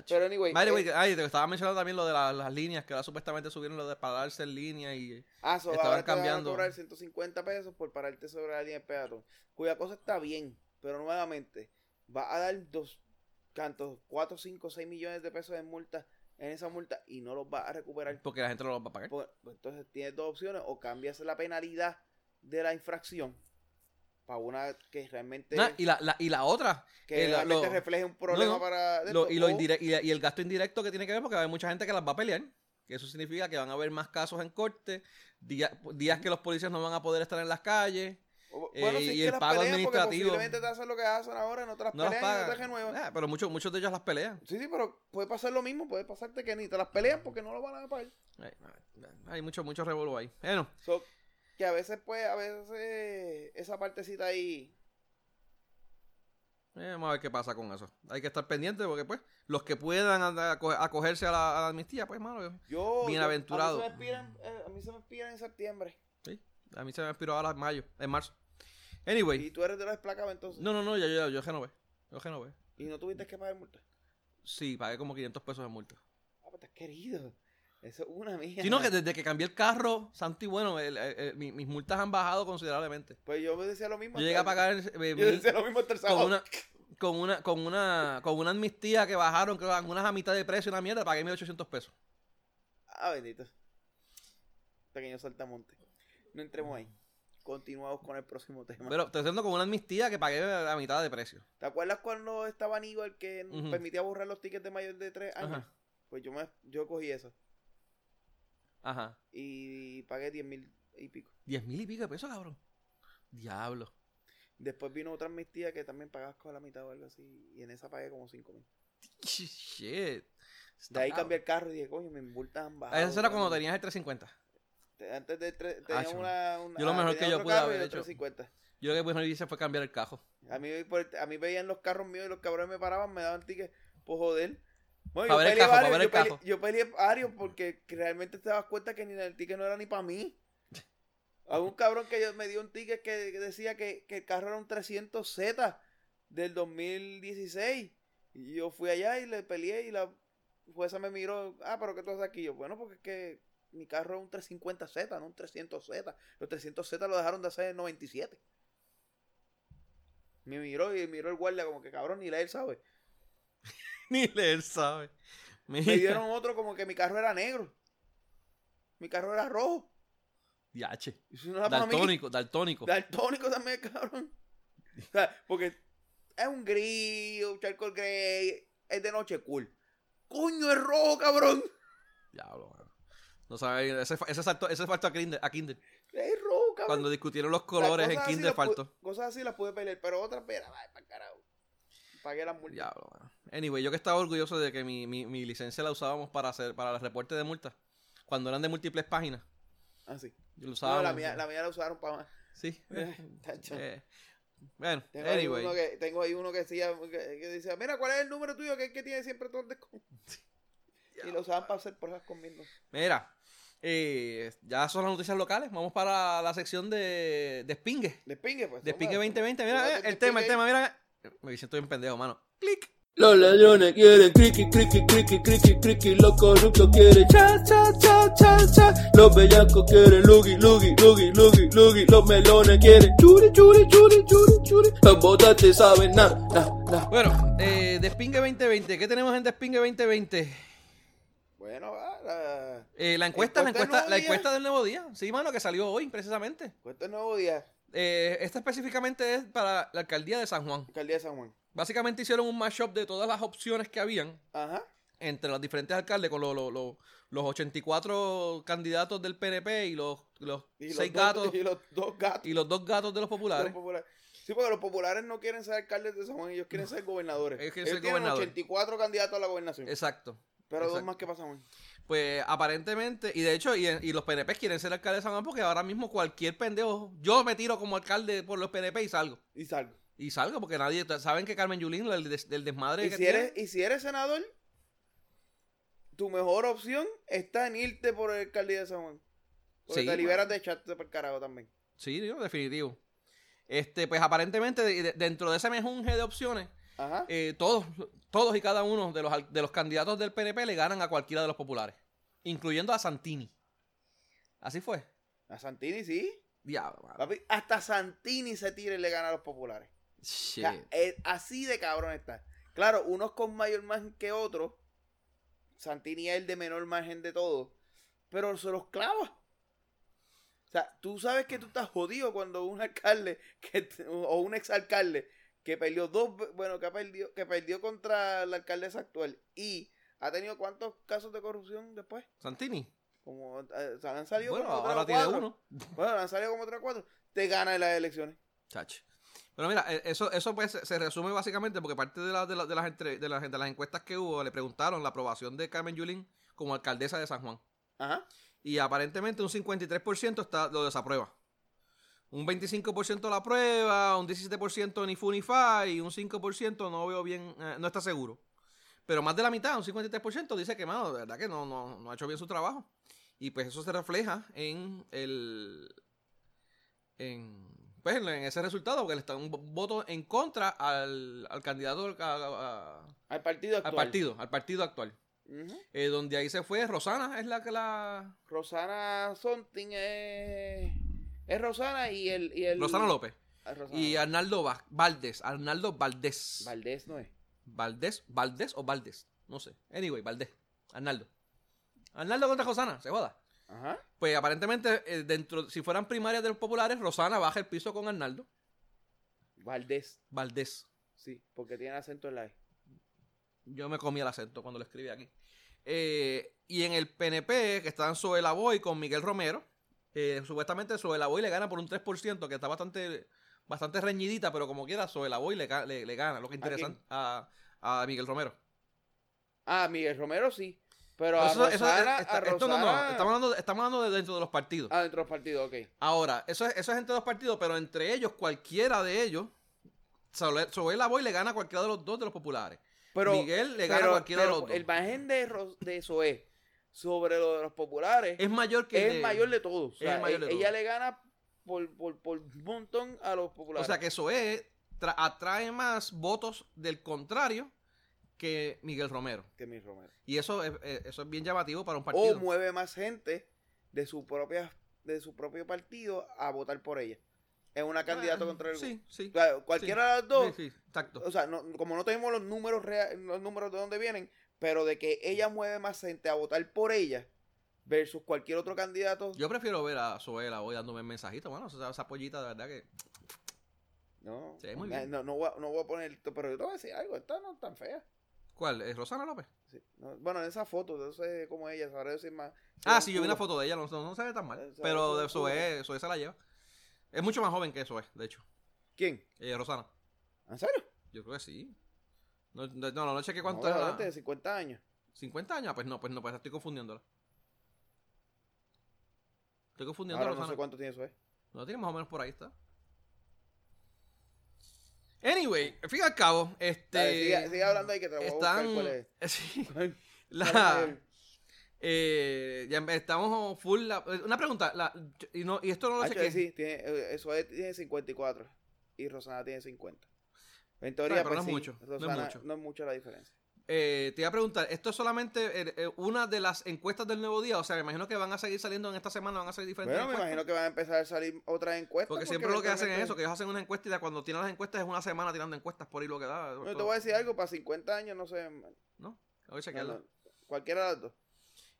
Pero anyway. Way, eh, ay, te estaba mencionando también lo de la- las líneas, que ahora supuestamente subieron lo de pararse en línea y... ah, so, estaban ahora te van a cambiando. cobrar 150 pesos por pararte sobre la línea de peatón. Cuya cosa está bien, pero nuevamente va a dar dos, cantos, 4, 5, 6 millones de pesos en multa en esa multa y no los va a recuperar. Porque la gente no lo va a pagar. Pues, entonces tienes dos opciones, o cambias la penalidad de la infracción para una que realmente, Nah, y, la, la- y la otra, que eh, realmente lo- refleje un problema no, no, para... lo- y, lo o- indire- y, y el gasto indirecto que tiene que ver porque hay mucha gente que las va a pelear. Que eso significa que van a haber más casos en corte, día- días que los policías no van a poder estar en las calles. o- eh, bueno, si y el las pago pelean, administrativo. posiblemente te hacen lo que hacen ahora, no te las No las pelean y no te renuevan. Pero muchos, muchos de ellos las pelean. Sí, sí, pero puede pasar lo mismo, puede pasarte que ni te las pelean porque no lo van a pagar. Hay, hay mucho, mucho revuelo ahí. Bueno, So, que a veces, pues, a veces esa partecita ahí. eh, vamos a ver qué pasa con eso. Hay que estar pendiente porque, pues, los que puedan acogerse a la, a la amnistía, pues, mano, Yo. Bienaventurado. a, mí se me expiran, eh, a mí se me expiran en septiembre. sí, a mí se me inspiró ahora en mayo, en marzo. Anyway, Y tú eres de los desplacados entonces. no, no, no, yo, yo, yo renové. Yo renové. Y no tuviste que pagar multa. Sí, pagué como 500 pesos de multa. Ah, pues estás querido. Eso es una mía. Sino que desde que cambié el carro, Santi, bueno, el- el- el- mi- mis multas han bajado considerablemente. Pues yo me decía lo mismo. Yo llegué a pagar *laughs* eh, Yo decía lo mismo hasta el con una, con una, con una, con una amnistía que bajaron, creo, algunas a mitad de precio, una mierda, pagué 1800 pesos. Ah, bendito. Pequeño saltamonte. No entremos ahí. Continuamos con el próximo tema. Pero estoy diciendo con una amnistía que pagué a mitad de precio. ¿Te acuerdas cuando estaba el que permitía borrar los tickets de mayor de 3 años? Ajá. Pues yo me, yo cogí eso. Ajá. Y pagué 10 mil y pico. 10 mil y pico de pesos, cabrón. Diablo. Después vino otra amnistía que también pagabas con la mitad o algo así. Y en esa pagué como 5 mil. Shit. De ahí cambié el carro y dije, coño, me multan bajado. Ah, Eso era cuando tenías el 350. Te- Antes de tenía Acho. una, una- Yo lo mejor que yo pude haber hecho. 350. Yo lo que mejor hice fue cambiar el cajo. A mí, a mí veían los carros míos y los cabrones me paraban, me daban tickets por joder. Bueno, yo peleé cajo, varios, yo, peleé, cajo. yo peleé varios porque realmente te das cuenta que ni el ticket no era ni para mí. Había un cabrón que yo, me dio un ticket que, que decía que, que el carro era un 300Z del 2016. Y yo fui allá y le peleé y la jueza me miró, ah, pero ¿qué tú haces aquí? Yo, bueno, porque es que mi carro es un 350Z, no un 300Z. Los 300Z lo dejaron de hacer en 97. Me miró y miró el guardia como que cabrón, ni él sabe. *laughs* Ni leer sabe. Me dieron otro como que mi carro era negro. Mi carro era rojo. Diache. No para mí. Daltónico, daltónico. Daltónico también, *laughs* cabrón. O sea, porque es un gris, un charcoal gray, es de noche cool. Coño, es rojo, cabrón. Diablo, mano. No sabes, ese, ese, saltó, ese faltó a Kinder. A Kinder. Es rojo, cabrón. Cuando discutieron los colores en pu- faltó. Cosas así las pude pelear, pero otras, espera, ay, para carajo. Pagué las multas. Diablo. Anyway, yo que estaba orgulloso de que mi, mi, mi licencia la usábamos para hacer para los reportes de multas. Cuando eran de múltiples páginas. Así. Yo lo No, usaba. la mía, la mía la usaron para más. Sí. *laughs* Tacho. Eh, bueno, Tengo, ahí anyway. uno que, tengo ahí uno que, decía, que, que decía, mira, ¿cuál es el número tuyo que, que tiene siempre todo el descuento? *laughs* Y lo usaban para hacer pruebas conmigo. Mira, eh, ya son las noticias locales. Vamos para la sección de, de Spingue. Despingue, pues. De Spingue toma. 2020. Mira, eh, el tema, el tema, mira. Me siento bien pendejo, mano. Clic. Los ladrones quieren criqui, criqui, criqui, criqui, criqui. Los corruptos quieren cha, cha, cha, cha, cha. Los bellacos quieren lugi, lugi, lugi, lugi, lugi. Los melones quieren churi, churi, churi, churi, churi. Los botantes saben na, na, na. Bueno, eh, de Spingue 2020. ¿Qué tenemos en Despingue 2020? Bueno, va, la... Eh, la encuesta, la Encuesta del encuesta, nuevo la día. encuesta del nuevo día. Sí, mano, que salió hoy, precisamente. Cuesta el nuevo día. Eh, esta específicamente es para la alcaldía de San Juan. Alcaldía de San Juan. Básicamente hicieron un mashup de todas las opciones que habían Ajá. entre los diferentes alcaldes con lo- lo- lo- los 84 candidatos del PNP y los, los Y los, 6 dos, gatos y los dos gatos. y los dos gatos de los de los populares. Sí, porque los populares no quieren ser alcaldes de San Juan, ellos quieren ser gobernadores. Ellos quieren Ellos ser tienen gobernadores. 84 candidatos a la gobernación. Exacto. pero dos más que pasan hoy. Pues aparentemente, y de hecho, y, y los PNP quieren ser alcaldes de San Juan porque ahora mismo cualquier pendejo, yo me tiro como alcalde por los PNP y salgo. Y salgo. Y salgo porque nadie, saben que Carmen Yulín, el, des- del desmadre Y que si, tiene, eres, y si eres senador, tu mejor opción está en irte por el alcaldía de San Juan. Porque Sí, te liberas de echarte por el carajo también. Sí, definitivo. Este, pues aparentemente de- de- dentro de ese mejunje de opciones, Ajá. eh, todos, todos y cada uno de los, de los candidatos del PNP le ganan a cualquiera de los populares, incluyendo a Santini. Así fue. A Santini sí. Diablo, mano. Papi, hasta Santini se tira y le gana a los populares. O Shit. sea, es- así de cabrón está. Claro, unos con mayor margen que otros. Santini es el de menor margen de todos. Pero se los clava. O sea, tú sabes que tú estás jodido cuando un alcalde que, o un exalcalde que perdió dos, bueno, que perdió, que perdió contra la alcaldesa actual y ha tenido cuántos casos de corrupción después. Santini. Como eh, han salido Bueno, como ahora tiene cuatro. uno. Bueno, han salido como tres o cuatro. Te gana en las elecciones. Chacho. Pero mira, eh, eso, eso pues se- resume básicamente porque parte de, la- de, la- de las, entre- de, las, de las encuestas que hubo le preguntaron la aprobación de Carmen Yulín como alcaldesa de San Juan. Ajá. Y aparentemente un 53% está, lo desaprueba. Un 25% la aprueba, un 17% ni fu ni fa y un 5% no veo bien, eh, no está seguro. Pero más de la mitad, un 53% dice que, mano, de verdad que no, no, no ha hecho bien su trabajo. Y pues eso se refleja en el... En, pues en ese resultado, porque le está un voto en contra al, al candidato a- a- a- Al partido al actual. partido, al partido actual. Eh, donde ahí se fue Rosana, es la que la... Rosana Sonting es, es Rosana y el, y el Rosana López. Rosana. Y Arnaldo Va- Valdés. Arnaldo Valdés. Valdés no es. Valdés, Valdés o Valdés. No sé. Anyway, Valdés. Arnaldo. Arnaldo contra Rosana, se joda. Ajá. Pues aparentemente, eh, dentro, si fueran primarias de los populares, Rosana baja el piso con Arnaldo. Valdés. Valdés. Sí, porque tiene acento en la E. Yo me comí el acento cuando lo escribí aquí. Eh, y en el PNP, que están Zoe Lavoy con Miguel Romero, eh, supuestamente Zoe Lavoy le gana por un 3%, que está bastante, bastante reñidita, pero como quiera, Zoe Lavoy le, le, le gana, lo que interesante, a, a Miguel Romero. Ah, Miguel Romero sí. Pero a eso- eso- Rosana, esta- a esto no, no, estamos hablando, de- estamos hablando de dentro de los partidos. Ah, dentro de los partidos, ok. Ahora, eso es, eso es entre dos partidos, pero entre ellos, cualquiera de ellos, Zoe Lavoy le gana a cualquiera de los dos de los populares. Pero, Miguel le gana pero- a cualquiera de los dos. El margen de, de Zoé sobre lo de los populares Es mayor que es de- mayor de todos. O sea, el mayor de e- ella todos. le gana por, por, por un montón a los populares. O sea que Zoé tra- atrae más votos del contrario que Miguel Romero. que Miguel Romero. Y eso es, eh, eso es bien llamativo para un O partido. mueve más gente de su propia de su propio partido a votar por ella. Es una candidata Ah, contra el Sí, sí. O sea, cualquiera de las dos, Sí, sí, exacto. o sea, no- como no tenemos los números rea- los números de dónde vienen, pero de que ella mueve más gente a votar por ella versus cualquier otro candidato. Yo prefiero ver a Zoé hoy dándome mensajitos. Bueno, esa, pollita de verdad que. no, Sí, muy bien. no, no voy a, no voy a poner, pero yo te voy a decir algo, esta no es tan fea. ¿Cuál? ¿Es Rosana López? Sí, no, bueno, en esa foto, no sé cómo ella, sabré decir más. Ah, sí, yo vi una foto de ella, no, no, se ve tan mal. Pero de Zoé, Zoé se la lleva. Es mucho más joven que Zoé, de hecho. ¿Quién? Eh, Rosana. ¿En serio? Yo creo que sí. No, no, no, no chequé cuánto No, era. de 50 años. 50 años, pues no, pues no, pues estoy confundiéndola. Estoy confundiendo Ahora no Rosana. sé cuánto tiene eso, ¿eh? No tiene más o menos por ahí está. Anyway, al fin y al cabo, este. Dale, sigue, sigue hablando ahí que te voy a buscar cuál es. *laughs* Sí, *laughs* ¿Cuál- la, cuál es el- eh, ya estamos full. la- una pregunta, la, y, no, y esto no lo sé qué. sí, tiene, eh, eso es- tiene 54 y Rosana tiene 50. En teoría, Pero no pues es mucho, no es Rosana mucho. no es mucho la diferencia. Eh, te iba a preguntar, ¿esto es solamente eh, eh, una de las encuestas del nuevo día? O sea, me imagino que van a seguir saliendo en esta semana, van a salir diferentes Bueno, me encuestas. imagino que van a empezar a salir otras encuestas. Porque siempre lo que hacen es eso, que ellos hacen una encuesta y cuando tienen las encuestas es una semana tirando encuestas por ahí lo que da. Yo te voy a decir algo, para 50 años no sé. ¿No? Voy a no, chequearlo. no, cualquiera de las dos.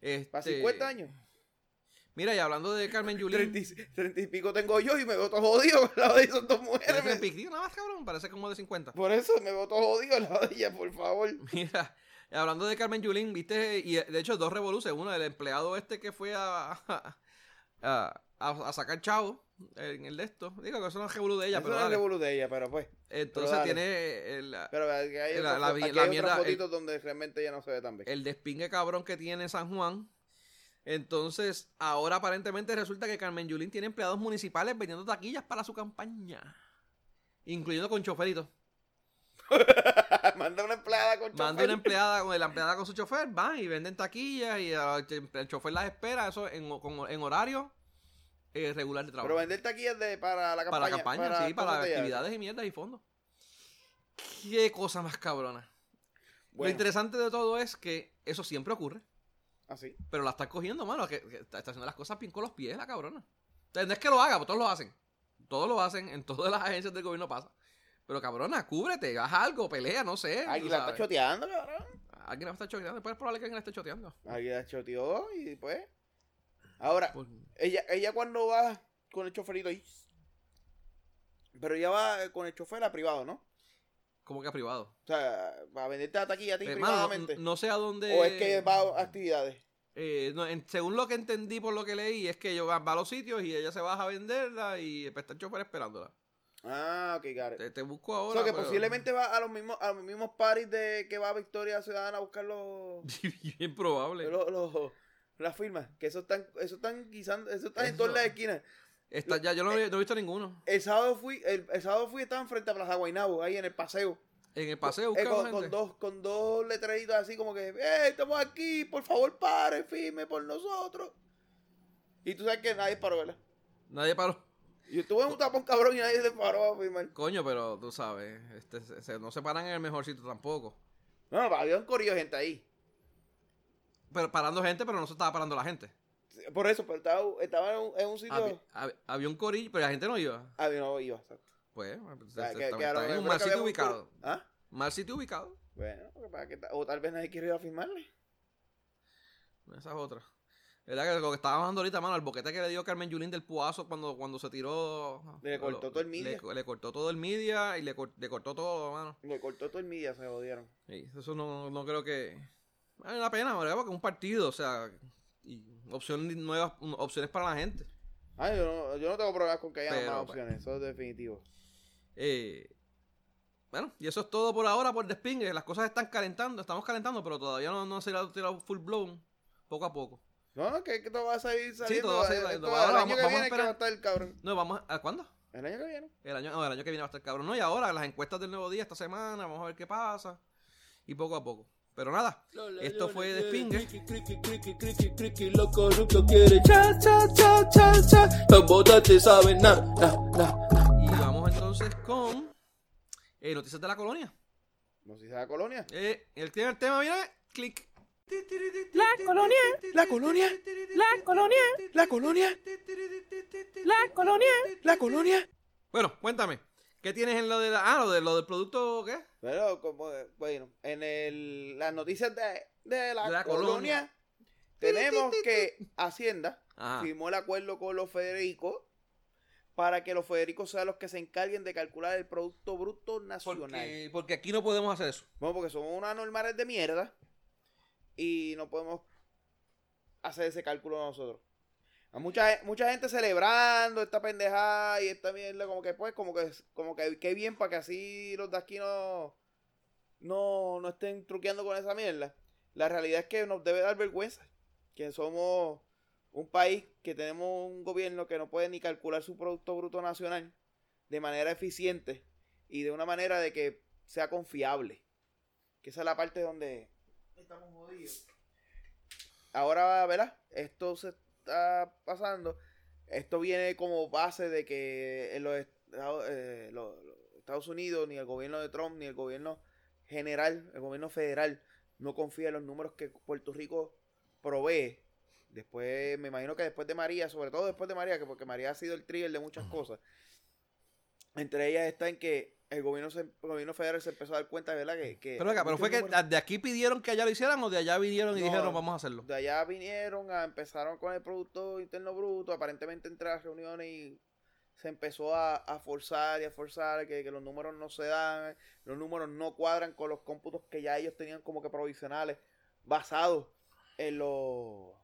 Este, Para 50 años. Mira, y hablando de Carmen *laughs* Yulín. 30, y- 30 y pico tengo yo y me veo todo jodido. al lado de son dos mujeres. me- piquillo nada más, cabrón. Parece como de 50. Por eso me veo todo jodido al lado de ella, por favor. *laughs* Mira, hablando de Carmen Yulín, viste, y de hecho dos revoluciones. Uno, el empleado este que fue a, *laughs* a, a- a sacar chavo en el de esto. Digo que eso no es revolú de ella, Eso pero no es revolú de ella, pero pues. Entonces tiene el, Pero hay, La- otras la fo- vi- aquí la hay mierda, el- donde realmente ella no se ve tan bien. el despingue cabrón que tiene San Juan. Entonces, ahora aparentemente resulta que Carmen Yulín tiene empleados municipales vendiendo taquillas para su campaña. Incluyendo con choferito. *laughs* Manda una empleada con Manda chofer. una empleada con la empleada con su chofer, van y venden taquillas y el chofer las espera, eso en, con- en horario eh, regular de trabajo. Pero vender taquillas de, para la campaña. para la campaña, sí, para de ella. actividades y mierdas y fondos. Qué cosa más cabrona. Lo interesante de todo es que eso siempre ocurre. Así. Pero la están cogiendo, mano. Que, que está, haciendo las cosas bien con los pies, la cabrona. O sea, no es que lo haga, pues todos lo hacen. Todos lo hacen, en todas las agencias del gobierno pasa. Pero cabrona, cúbrete, haz algo, pelea, no sé. Alguien la está choteando, cabrón. Alguien la está choteando. Después es probable que alguien la esté choteando. Alguien la choteó y pues. Ahora, Pues, ella, ella cuando va con el choferito ahí. Pero ella va con el chofer a privado, ¿no? Como que a privado. O sea, va a venderte la taquilla a ti Hermano, no, privadamente. no sé a dónde. o es que va a actividades. Eh, no, en- según lo que entendí por lo que leí, es que ella va, va a los sitios y ella se baja a venderla y después está el chofer esperándola. Ah, ok, got it. Te, te busco O ahora. sea, que pero- posiblemente va a los mismos, a los mismos parties de que va Victoria Ciudadana a buscar los, *laughs* Bien probable. los, los- las firmas. Que eso están, eso están guisando, eso están en Eso- todas las esquinas. Está, ya, yo no, he- no he visto ninguno. El sábado fui, el, el sábado fui, estaban frente a Plaza Guaynabo, ahí en el paseo. En el paseo Eh, con, dos, con dos letreritos así como que, ¡eh, estamos aquí! Por favor, pare, firme por nosotros. Y tú sabes que nadie paró, ¿verdad? Nadie paró. Yo estuve en un tapón cabrón y nadie se paró a firmar. Coño, pero tú sabes, este, se- se- no se paran en el mejor sitio tampoco. No, había un corillo de gente ahí. Pero parando gente, pero no se estaba parando la gente. Por eso, pero estaba, estaba en, un, en un sitio. Había, hab- había un corillo, pero la gente no iba. Ah, no iba, exacto. Pues, O sea, está- que- está- que a lo está en un mal sitio había un ubicado. ¿Ah? Mal sitio ubicado. Bueno, para que o tal vez nadie quiere ir a firmarle. Esa es otra. Era que lo que estábamos hablando ahorita, mano, el boquete que le dio Carmen Yulín del Puazo cuando, cuando se tiró. Le cortó todo el media. Le, le cortó todo el media y le, cor- le cortó todo, mano. Le cortó todo el media, se jodieron. Sí, eso no, no creo que. Vale la pena, ¿verdad? Porque un partido, o sea. Y opciones nuevas, opciones para la gente. Ay, yo no, yo no tengo problemas con que haya Pero, más pues. opciones, eso es definitivo. Eh, bueno, y eso es todo por ahora por Despingue. Las cosas están calentando, estamos calentando, pero todavía no, no se ha tirado full blown. Poco a poco. No, no, que, que todo va a salir saliendo. todo va a salir saliendo. Ahora el año vamos- que vamos a que esperar. va a estar el cabrón. No, vamos a. ¿a ¿Cuándo? El año que viene. El año, no, el año que viene va a estar cabrón. No, y ahora las encuestas del nuevo día esta semana, vamos a ver qué pasa. Y poco a poco. Pero nada, esto fue Despingue. Criqui, criqui, criqui, criqui, criqui, lo corrupto quiere cha, cha, cha, cha, cha. Los votantes saben nada, na, na, na. Y vamos entonces con eh, Noticias de la Colonia. No sé si es la colonia. Eh, el, tema- el tema viene, clic. La colonia, La colonia, la colonia, la colonia, la colonia. la colonia. Bueno, cuéntame. ¿Qué tienes en lo de la, ah, lo, de, lo del producto qué? Pero, como, bueno, en el, las noticias de, de la, colonia, colonia. tenemos que Hacienda Ajá. firmó el acuerdo con los Federicos para que los Federicos sean los que se encarguen de calcular el Producto Bruto Nacional. Porque, porque aquí no podemos hacer eso. Bueno, porque somos unas normales de mierda y no podemos hacer ese cálculo nosotros. Hay mucha, mucha gente celebrando esta pendejada y esta mierda, como que pues, como que, como que qué bien para que así los de aquí no, no, no estén truqueando con esa mierda. La realidad es que nos debe dar vergüenza que somos un país que tenemos un gobierno que no puede ni calcular su Producto Bruto Nacional de manera eficiente y de una manera de que sea confiable. Que esa es la parte donde estamos jodidos. Ahora, ¿verdad? Esto se está pasando. Esto viene como base de que en los Estados, eh, los- los Estados Unidos, ni el gobierno de Trump, ni el gobierno general, el gobierno federal, no confía en los números que Puerto Rico provee. Después, me imagino que después de María, sobre todo después de María, que porque María ha sido el trigger de muchas cosas. Entre ellas está en que el gobierno, se- el gobierno federal se empezó a dar cuenta, ¿verdad? Que, que Pero, venga, pero fue que de aquí pidieron que allá lo hicieran o de allá vinieron y No. dijeron vamos a hacerlo. de allá vinieron, a, empezaron con el Producto Interno Bruto, aparentemente entre las reuniones y se empezó a, a forzar y a forzar que, que los números no se dan, los números no cuadran con los cómputos que ya ellos tenían como que provisionales basados en los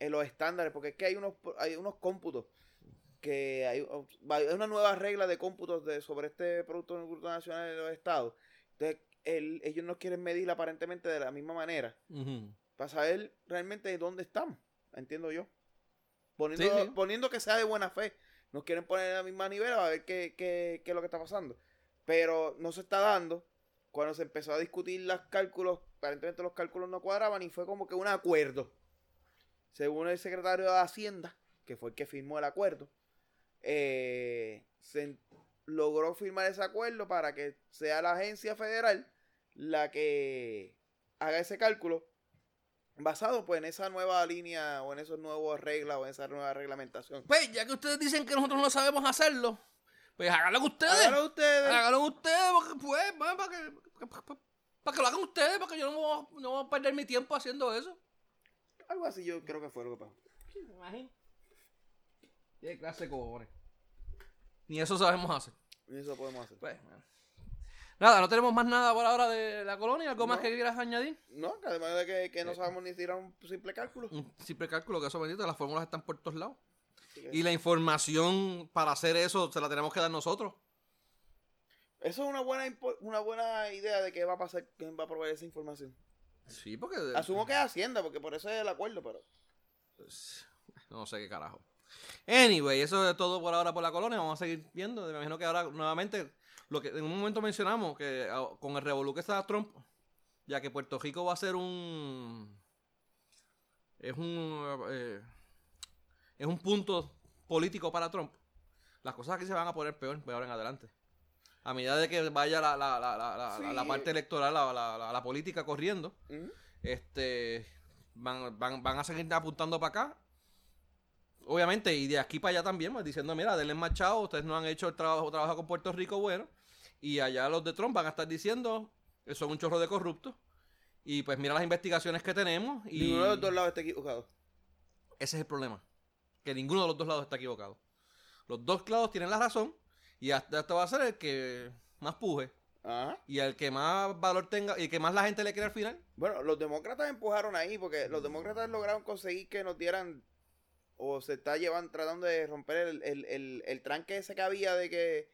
en los estándares, porque es que hay unos hay unos cómputos que hay, hay una nueva regla de cómputos de, sobre este Producto Bruto Nacional de los estados. Entonces, el- ellos no quieren medir aparentemente de la misma manera para saber realmente de dónde estamos, entiendo yo. Poniendo, Sí, sí. poniendo que sea de buena fe. Nos quieren poner en la misma nivel a ver qué, qué, qué es lo que está pasando. Pero no se está dando. Cuando se empezó a discutir los cálculos, aparentemente los cálculos no cuadraban y fue como que un acuerdo. Según el secretario de Hacienda, que fue el que firmó el acuerdo, eh, se logró firmar ese acuerdo para que sea la agencia federal la que haga ese cálculo basado pues en esa nueva línea o en esas nuevas reglas o en esa nueva reglamentación. Pues ya que ustedes dicen que nosotros no sabemos hacerlo, pues háganlo ustedes. Háganlo ustedes. Háganlo ustedes, porque pues, para que, para, para que lo hagan ustedes, porque yo no voy, a, no voy a perder mi tiempo haciendo eso. Algo así yo creo que fue lo que pasó. Qué clase de cojones. Ni eso sabemos hacer. Y eso podemos hacer. Pues, bueno. Nada, no tenemos más nada por ahora de la colonia. ¿Algo más que quieras añadir? No, que además de que, que no sabemos ni tirar un simple cálculo. Un simple cálculo que eso bendito, las fórmulas están por todos lados. Y la información para hacer eso se la tenemos que dar nosotros. Eso es una buena una buena idea de qué va a pasar, quién va a proveer esa información. Sí, porque. Asumo que es Hacienda, porque por eso es el acuerdo, pero... Pues, no sé qué carajo. Anyway, eso es todo por ahora por la colonia. Vamos a seguir viendo. Me imagino que ahora nuevamente, lo que en un momento mencionamos, que ah, con el revolú que está Trump, ya que Puerto Rico va a ser un. Es un. eh, es un punto político para Trump. Las cosas aquí se van a poner peor, peor en adelante. A medida de que vaya la, la, la, la, la- Sí. la parte electoral, la, la, la- la política corriendo, este van, van, van a seguir apuntando para acá obviamente, y de aquí para allá también, pues, diciendo, mira, denle más chao, ustedes no han hecho el trabajo, trabajo con Puerto Rico bueno, y allá los de Trump van a estar diciendo que son un chorro de corruptos, y pues mira las investigaciones que tenemos, y Ninguno de los dos lados está equivocado. ese es el problema, que ninguno de los dos lados está equivocado. Los dos lados tienen la razón, y hasta va a ser el que más puje, Ajá. y el que más valor tenga, y el que más la gente le quiere al final. Bueno, los demócratas empujaron ahí porque los demócratas lograron conseguir que nos dieran o se está llevando tratando de romper el, el, el, el tranque ese que había de que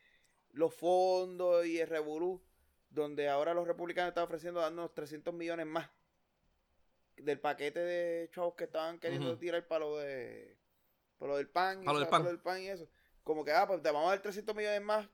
los fondos y el revolú donde ahora los republicanos están ofreciendo darnos 300 millones más del paquete de chavos que estaban queriendo tirar para lo de para lo del pan, y, Para lo del para pan. y eso. Como que ah, pues te vamos a dar 300 millones más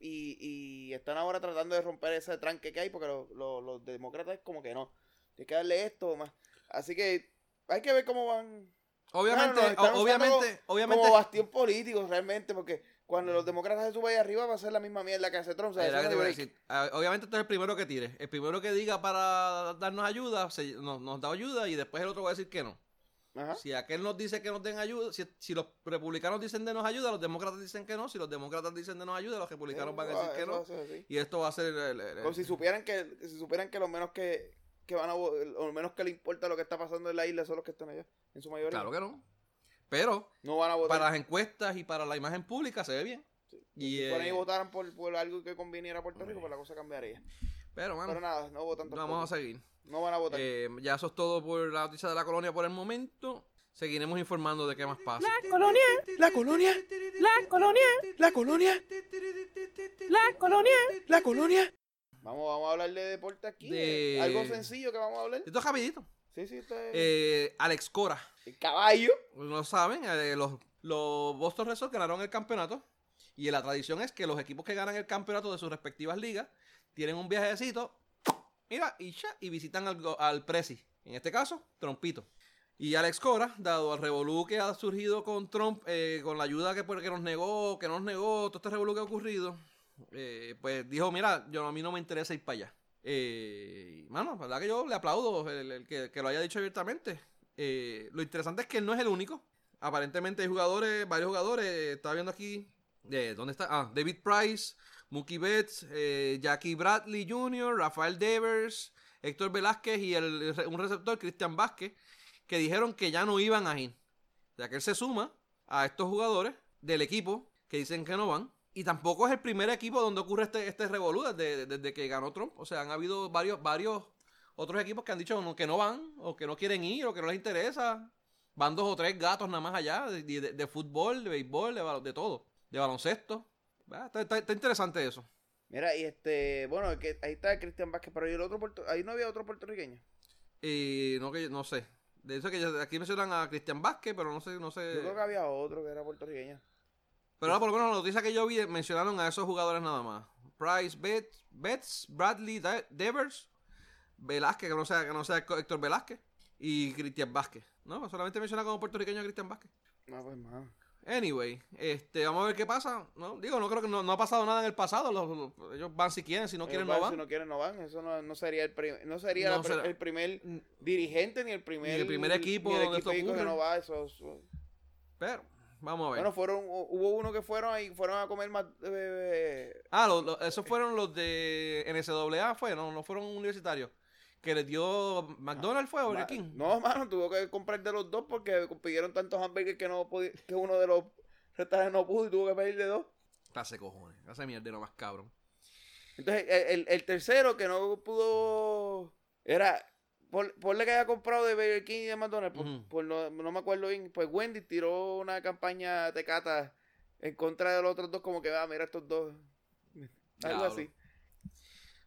y, y están ahora tratando de romper ese tranque que hay porque lo- lo- los demócratas como que no. Hay que darle esto más. Así que hay que ver cómo van. Obviamente, Claro, obviamente, obviamente, Como bastión político realmente porque cuando los demócratas se suban ahí arriba va a ser la misma mierda que hace Trump. Obviamente este es el primero que tire. El primero que diga para darnos ayuda, se- nos, nos da ayuda y después el otro va a decir que no. Ajá. Si aquel nos dice que nos den ayuda, si, si los republicanos dicen de nos ayuda, los demócratas dicen que no. Si los demócratas dicen de nos ayuda, los republicanos van a decir que no. Y esto va a ser... el- el- Como si supieran que si supieran que lo menos que, que van a vo- lo menos que le importa lo que está pasando en la isla son los que están allá en su mayoría. Claro que no. Pero No van a votar. para las encuestas y para la imagen pública se ve bien. Y, si fueran y eh, votaran por, por algo que conviniera a Puerto Rico, pues la cosa cambiaría. pero, Pero bueno, nada, no votan tampoco. vamos a seguir. No van a votar. Eh, ya eso es todo por la noticia de la colonia por el momento. Seguiremos informando de qué más pasa. La colonia, La colonia, la colonia, la colonia, la colonia. la colonia. Vamos, vamos a hablar de deporte aquí. De- Algo sencillo que vamos a hablar. Esto es rapidito. Sí, sí, Eh, Alex Cora. El caballo. No lo saben, eh, los, los Boston Red Sox ganaron el campeonato. Y la tradición es que los equipos que ganan el campeonato de sus respectivas ligas tienen un viajecito. Mira, y, ya, y visitan al, al Prezi. En este caso, Trompito. Y Alex Cora, dado al revolú que ha surgido con Trump, eh, con la ayuda que, pues, que nos negó, que nos negó, todo este revolú que ha ocurrido, eh, pues dijo, mira, yo a mí no me interesa ir para allá. Eh, mano, la verdad que yo le aplaudo el, que, que lo haya dicho abiertamente. Eh, lo interesante es que él no es el único. Aparentemente hay jugadores, varios jugadores, estaba viendo aquí, de, ¿dónde está? Ah, David Price, Mookie Betts, eh, Jackie Bradley Jr., Rafael Devers, Héctor Velázquez y el, un receptor, Cristian Vázquez, que dijeron que ya no iban a ir. Sea que él se suma a estos jugadores del equipo que dicen que no van. Y tampoco es el primer equipo donde ocurre este, este revolú desde, desde que ganó Trump. O sea, han habido varios, varios otros equipos que han dicho que no van, o que no quieren ir, o que no les interesa. Van dos o tres gatos nada más allá, de, de- de fútbol, de béisbol, de, de todo, de baloncesto. Ah, Está, está- está interesante eso. Mira, y este, bueno, que ahí está Cristian Vázquez, pero ¿y el otro puerto, ahí no había otro puertorriqueño. Y no que no sé. De eso que aquí mencionan a Cristian Vázquez, pero no sé, no sé. Yo creo que había otro que era puertorriqueño. Pero ahora por lo menos la noticia que yo vi mencionaron a esos jugadores nada más. Price, Betts, Betts Bradley, De- Devers, Velázquez, que no sea, que no sea Héctor Velázquez, y Cristian Vázquez. No, solamente menciona como puertorriqueño a Cristian Vázquez. No, pues más. Anyway, este, vamos a ver qué pasa. No, digo, no creo que no, no ha pasado nada en el pasado. Los- los- ellos van si quieren, si no quieren no Si van. no quieren, no van. Eso no, no sería el, prim- no sería la será. el primer dirigente ni el primer, Ni el primer equipo ni el donde esto equipo que no va. Eso, eso- Pero, vamos a ver. Bueno, fueron, hu- hubo uno que fueron ahí, fueron a comer más. eh, Ah, lo- lo- esos fueron los de NCAA, fue, no, no fueron universitarios. Que les dio McDonald's, fue, o Burger King. No, mano, tuvo que comprar de los dos porque pidieron tantos hamburgues que no podía, que uno de los restaurantes no pudo y tuvo que pedir de dos. Clase cojones, clase mierdero más cabrón. Entonces, el, el- el tercero que no pudo era. Por, ponle que haya comprado de Burger King y de McDonald's, por, por no, no me acuerdo bien. Pues Wendy tiró una campaña de cata en contra de los otros dos, como que va, ah, mira estos dos. *laughs* Algo así.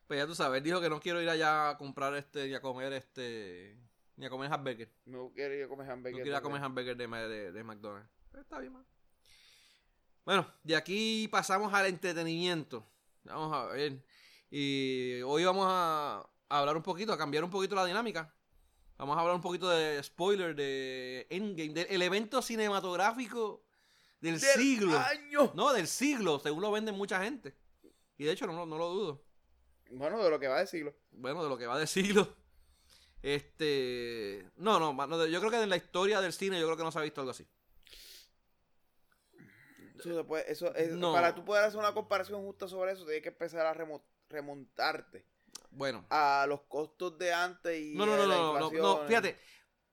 Pues ya tú sabes, dijo que no quiero ir allá a comprar este, ni a comer este, ni a comer hamburger. No quiero ir a comer No hamburgues. quiero ir a comer hamburger de, de, de McDonald's. Pero está bien, man. Bueno, de aquí pasamos al entretenimiento. Vamos a ver. Y hoy vamos a, a hablar un poquito, a cambiar un poquito la dinámica. Vamos a hablar un poquito de spoiler de Endgame, del evento cinematográfico del, ¡Del siglo. año! No, del siglo, según lo venden mucha gente. Y de hecho no, lo- no lo dudo. Bueno, de lo que va a decirlo. Bueno, de lo que va de siglo. Este. No, no, de- yo creo que en la historia del cine, yo creo que no se ha visto algo así. Eso, eso es- No. Para tú poder hacer una comparación justa sobre eso, tienes que empezar a remo- remontarte Bueno. a los costos de antes y No, no, no, la no, no, no, fíjate.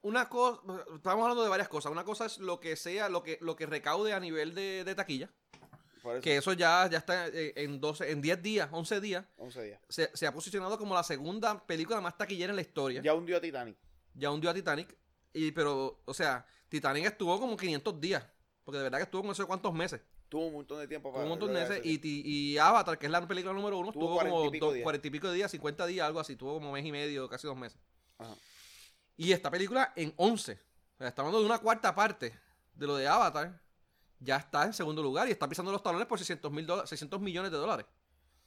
Una cosa, estamos hablando de varias cosas. Una cosa es lo que sea, lo que, lo que recaude a nivel de, de taquilla. Eso, Que eso ya, ya está en 12, en 10 días, 11 días. 11 días. Se, se ha posicionado como la segunda película más taquillera en la historia. Ya, Ya hundió a Titanic. hundió a Titanic. Y, pero, o sea, Titanic estuvo como 500 días. Porque de verdad que estuvo con no sé cuántos meses. Tuvo un montón de tiempo Tuvo un montón de meses. ese Y, y Avatar, que es la película número uno, Tuvo estuvo 40 y como. 40 y pico de días, 50 días, algo así. Tuvo como mes y medio, casi dos meses. Ajá. Y esta película en 11. O sea, estamos hablando de una cuarta parte de lo de Avatar. Ya está en segundo lugar y está pisando los talones por 600, mil dólares- 600 millones de dólares.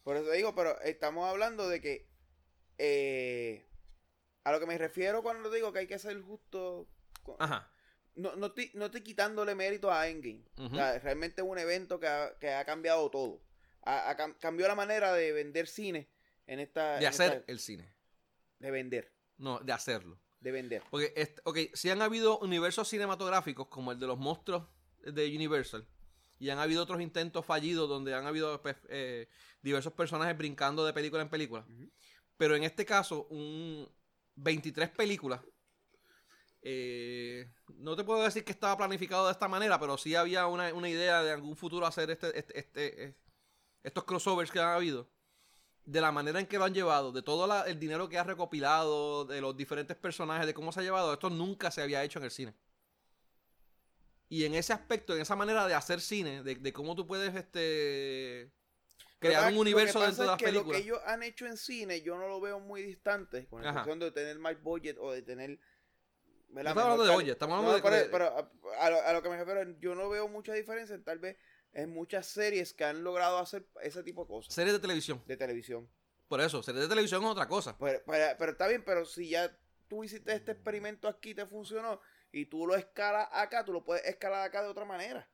Por eso digo, pero estamos hablando de que eh, a lo que me refiero cuando digo que hay que ser justo. con- Ajá. No, no, estoy, no estoy quitándole mérito a Endgame. Ujú. O sea, realmente es un evento que ha, que ha cambiado todo. Ha, ha cam- cambió la manera de vender cine en esta. De en hacer esta- el cine. de vender. No, de hacerlo. De vender. Porque, este, ok, si han habido universos cinematográficos como el de los monstruos de Universal, y han habido otros intentos fallidos donde han habido pues, eh, diversos personajes brincando de película en película. Pero en este caso, un 23 películas. Eh, no te puedo decir que estaba planificado de esta manera, pero sí había una, una idea de algún futuro hacer este, este, este, eh, estos crossovers que han habido. De la manera en que lo han llevado, de todo la- el dinero que ha recopilado, de los diferentes personajes, de cómo se ha llevado, esto nunca se había hecho en el cine. Y en ese aspecto, en esa manera de hacer cine, de, de cómo tú puedes este crear un universo dentro de las es que películas. Lo que ellos han hecho en cine, yo no lo veo muy distante, con Ajá. excepción de tener más budget o de tener. No estamos hablando de budget, estamos hablando de- pero, de- pero a, lo, a lo que me refiero, yo no veo mucha diferencia en tal vez en muchas series que han logrado hacer ese tipo de cosas Series de televisión. de televisión. Por eso, series de televisión es otra cosa. Pero, pero- pero está bien, pero si ya tú hiciste este experimento aquí, te funcionó, y tú lo escalas acá, tú lo puedes escalar acá de otra manera.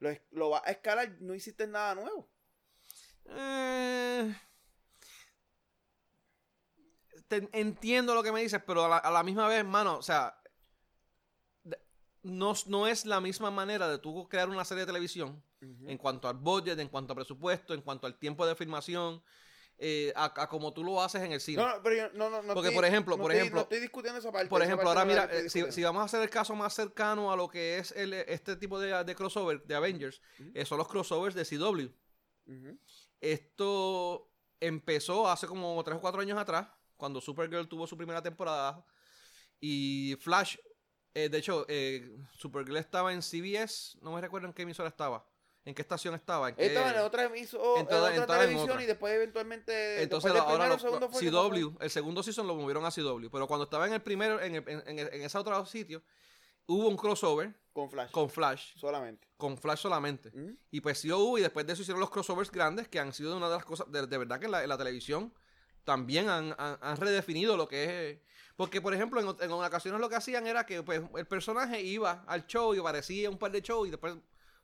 Lo, lo vas a escalar, no hiciste nada nuevo. Eh, te- entiendo lo que me dices, pero a la, a la misma vez, mano, o sea, no, no es la misma manera de tú crear una serie de televisión en cuanto al budget, en cuanto a presupuesto, en cuanto al tiempo de filmación, eh, a, a como tú lo haces en el cine. No, no, pero yo no, no, no Porque, estoy- por ejemplo, por estoy- ejemplo- no estoy discutiendo esa parte. Por ejemplo, parte ahora mira, eh, si, vamos a hacer el caso más cercano a lo que es el, este tipo de, de crossover de Avengers, eh, son los crossovers de CW. Esto empezó hace como 3 o 4 años atrás, cuando Supergirl tuvo su primera temporada. Y Flash, eh, de hecho, eh, Supergirl estaba en CBS, no me recuerdo en qué emisora estaba, en qué estación estaba. En qué... Estaba en otra emiso- en toda- en en otra en televisión otra. y después eventualmente Entonces después ahora primero, CW, el segundo season lo movieron a CW, pero cuando estaba en el primero, en, el- en, en, ese otro sitio, hubo un crossover con Flash con Flash, solamente. con Flash solamente. Ujú. Y pues sí hubo, y después de eso hicieron los crossovers grandes, que han sido una de las cosas, de, de verdad que en la, en la televisión también han, han- han redefinido lo que es... Porque, por ejemplo, en, en ocasiones lo que hacían era que pues, el personaje iba al show y aparecía un par de shows y después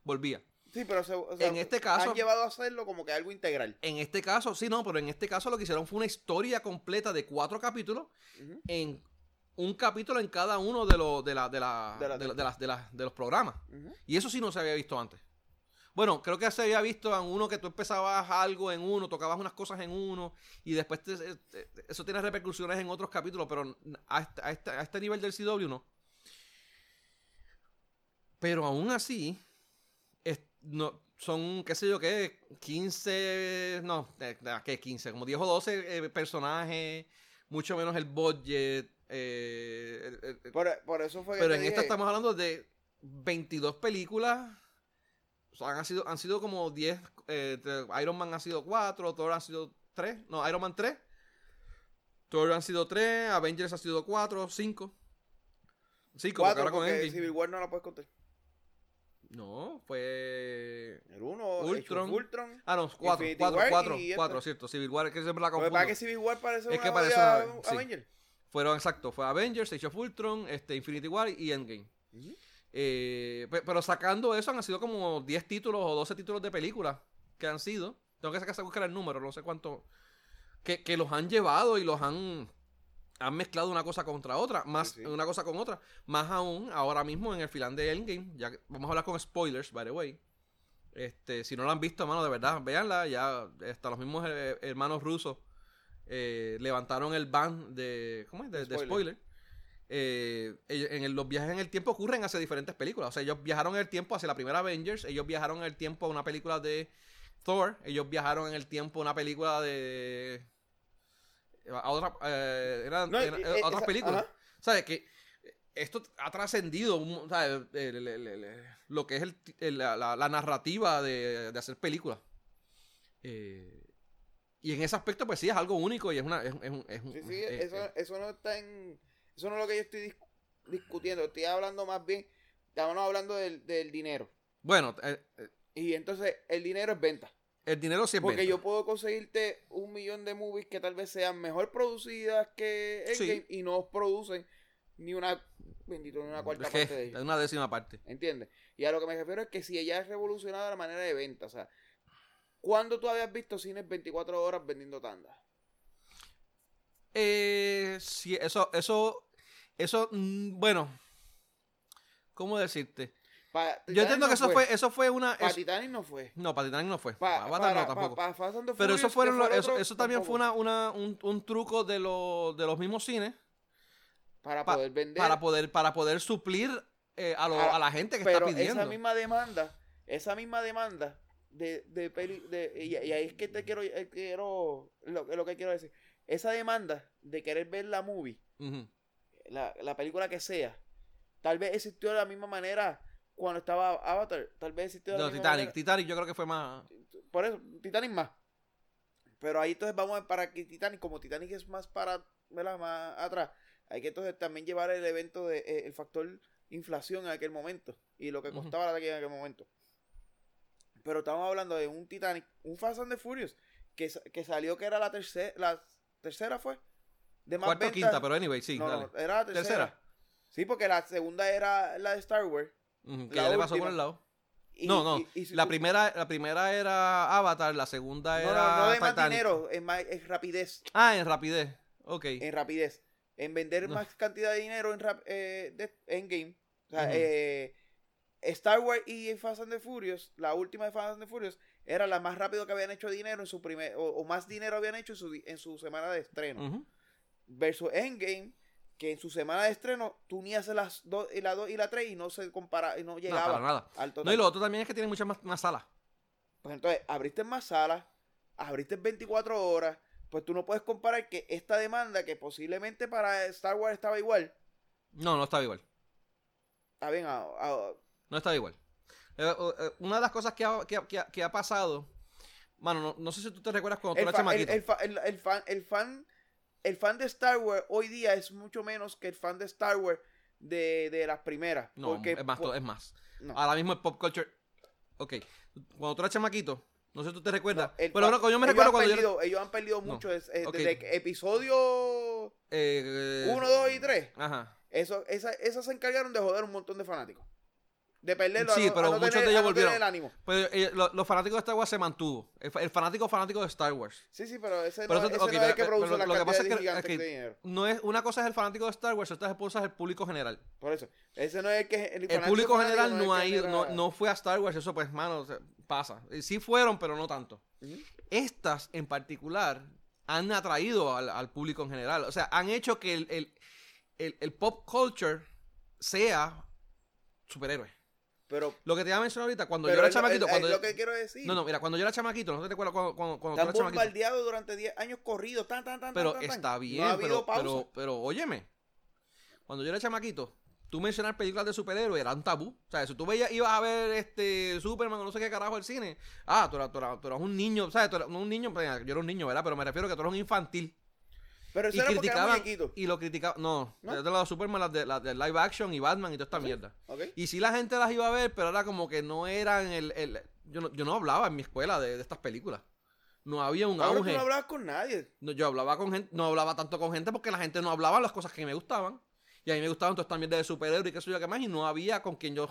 volvía. Sí, pero se- o sea, En este caso- han llevado a hacerlo como que algo integral. En este caso, sí, no, pero en este caso lo que hicieron fue una historia completa de cuatro capítulos en un capítulo en cada uno de los de, la, de, la- De la- de la- de las- de las- de los programas. Y eso sí no se había visto antes. Bueno, creo que se había visto en uno que tú empezabas algo en uno, tocabas unas cosas en uno, y después te- te- eso tiene repercusiones en otros capítulos, pero a este, a este- a este nivel del CW no. Pero aún así, es- no, son, qué sé yo, qué, 15, no, eh, ¿qué 15? Como 10 o 12 eh, personajes, mucho menos el budget. eh, el- el- el- Por, por eso fue pero en esta estamos hablando de 22 películas. O sea, han sido, han sido como 10. eh, Iron Man ha sido 4, Thor han sido 3. No, Iron Man 3. Thor han sido 3, Avengers ha sido 4, 5. 5, porque cuatro, ahora con Endgame. Civil War no la puedes contar. No, fue. El 1, Ultron. Ultron. Ah, no, 4, Infinity 4, War 4, y esta. 4, cierto. Civil War, que siempre la confundo. pasa es que Civil War parece Es una que parece una- sí. Avenger. Fueron, exacto, fue Avengers, Age of Ultron, este, Infinity War y Endgame. Ujú. Eh, pe- pero sacando eso han sido como 10 títulos o 12 títulos de películas que han sido. Tengo que sacar buscar el número, no sé cuánto. Que, que los han llevado y los han, han mezclado una cosa contra otra. Más Sí, sí. una cosa con otra. Más aún, ahora mismo en el final de Endgame, ya que vamos a hablar con spoilers, by the way. Este, si no la han visto, hermano, de verdad, véanla. Ya hasta los mismos eh, hermanos rusos eh, levantaron el ban de, ¿cómo es? De, de Spoiler. Eh, en el- los viajes en el tiempo ocurren hacia diferentes películas. O sea, ellos viajaron en el tiempo hacia la primera Avengers, ellos viajaron en el tiempo a una película de Thor, ellos viajaron en el tiempo a una película de... a otra, eh, eran- No, eran- eh, eh, otras películas. ajá. ¿Sabes? Que esto ha trascendido lo que es la, la- la narrativa de, de hacer películas. Eh, y en ese aspecto, pues sí, es algo único y es una... Es, es es Sí, sí, es- eso, es- eso no está en. Eso no es lo que yo estoy dis- discutiendo. Estoy hablando más bien. Estamos hablando del, del dinero. bueno, eh, eh, Y entonces el dinero es venta. el dinero siempre... Porque yo puedo conseguirte un millón de movies que tal vez sean mejor producidas que Sí. Endgame y no producen ni una. Bendito, ni una cuarta es parte de es ellos. una décima parte. ¿Entiendes? Y a lo que me refiero es que si ella ha revolucionado la manera de venta, o sea, ¿cuándo tú habías visto cines 24 horas vendiendo tandas? Eh, sí, eso, eso, eso, mm, bueno, ¿cómo decirte? Pa- Yo entiendo que eso fue, eso fue una... Para Titanic no fue. no, para Titanic no fue. Pa- para Avatar para, no tampoco. pa- pa Fast and the Pero eso Furious, fueron que fue el eso, otro, eso también tampoco. fue una, una- un, un truco de, los de los mismos cines Para pa- poder vender. para poder para poder suplir eh, a, lo- Ah, a la gente que pero está pidiendo. esa misma demanda, esa misma demanda de, de, peli- de- y, y ahí es que te quiero, eh, quiero lo, lo que quiero decir, esa demanda de querer ver la movie, la, la película que sea, tal vez existió de la misma manera cuando estaba Avatar, tal vez existió de la No, misma Titanic, manera- Titanic yo creo que fue más... por eso, Titanic más. Pero ahí entonces vamos a ver para que Titanic, como Titanic es más para, ¿verdad? Más atrás, hay que entonces también llevar el evento de eh, el factor inflación en aquel momento y lo que costaba la taquilla en aquel momento. Pero estamos hablando de un Titanic, un Fast and the Furious que, que salió que era la tercera, la tercera fue de más Cuarta o quinta, pero anyway, sí, no, dale. no, era la tercera. Tercera. Sí, porque la segunda era la de Star Wars. Que ya le pasó por el lado. y- no, no, y- y si la, tú- primera, la primera era Avatar, la segunda no, era no, no de más dinero, es más es rapidez. Ah, en rapidez. Ok. en rapidez. En vender No. más cantidad de dinero en, rap, eh, de, en game. O sea, Ujú. eh, Star Wars y Fast and the Furious, la última de Fast and the Furious, era la más rápido que habían hecho dinero en su primer, o, o más dinero habían hecho en su, en su semana de estreno. Ujú. Versus Endgame, que en su semana de estreno tú ni haces las 2 y la 2 y la 3 y no se compara, y no No, llegaba para nada. al total. No, y lo otro también es que tiene muchas más, más salas. Pues entonces, abriste más salas, abriste 24 horas, pues tú no puedes comparar que esta demanda, que posiblemente para Star Wars estaba igual, No, no estaba igual. está bien, a- a- No estaba igual. Eh, eh, una de las cosas que ha, que ha- que ha- que ha pasado. Mano, no, no sé si tú te recuerdas cuando tú eras el- chamaquito. el fa- el- fan, el fan el fan de Star Wars hoy día es mucho menos que el fan de Star Wars de, de las primeras. No, porque, es más, es más. no. Ahora mismo el pop culture. Ok. Cuando tú eras chamaquito, no sé si tú te recuerdas. No, pero bueno, yo me ellos recuerdo cuando yo. perdido, ellos han perdido No. mucho es- eh, desde episodio eh, 1, 2 y 3. Ajá. Eso, esa, esas se encargaron de joder un montón de fanáticos. De perderlo. Sí, no- pero no muchos tener- de ellos no tener volvieron. el ánimo. Pues eh, lo- los fanáticos de Star Wars se mantuvo. El, fa- el fanático fanático de Star Wars. Sí, sí, pero ese Pero ese ok, no es el pero- que pero produce la lo que pasa es que- es que- de dinero. No es, una cosa es el fanático de Star Wars, otra cosa es el público general. Por eso. Ese no es el que. El, El público general no ha ido, no, no fue a Star Wars, eso pues, mano, o sea, pasa. Eh, Sí fueron, pero no tanto. Estas en particular han atraído al, al público en general. O sea, han hecho que el, el- el- el pop culture sea superhéroe. Pero, Lo que te iba a mencionar ahorita, cuando yo era es lo- chamaquito, es- cuando es yo- lo que quiero decir. No, no, mira, cuando yo era chamaquito, no te recuerdas cuando, cuando, cuando tú Están eras chamaquito. bombardeados durante 10 años corridos. Tan, tan, tan, Pero tan, tan, tan. está bien, No ha habido pero, pausa. pero, pero óyeme, cuando yo era chamaquito, tú mencionar películas de superhéroes era un tabú. O sea, si tú veías, ibas a ver este Superman o no sé qué carajo el cine, ah, tú eras, tú eras- tú eras un niño, ¿sabes? Tú eras, un niño, pues, yo era un niño, ¿verdad? Pero me refiero a que tú eras un infantil. Pero eso y era porque era criticaban, muñequito. y lo criticaban, no, ¿No? de los Superman, las de, las de live action y Batman y toda esta ¿Sí? mierda. Y sí la gente las iba a ver, pero era como que no eran el... el- yo, no, yo no hablaba en mi escuela de, de estas películas. No había un Ahora tú auge. no hablabas con nadie. No, yo hablaba con gente, no hablaba tanto con gente porque la gente no hablaba las cosas que me gustaban. Y a mí me gustaban todas estas mierdas de superhéroes y qué sé yo qué más. Y no había con quien yo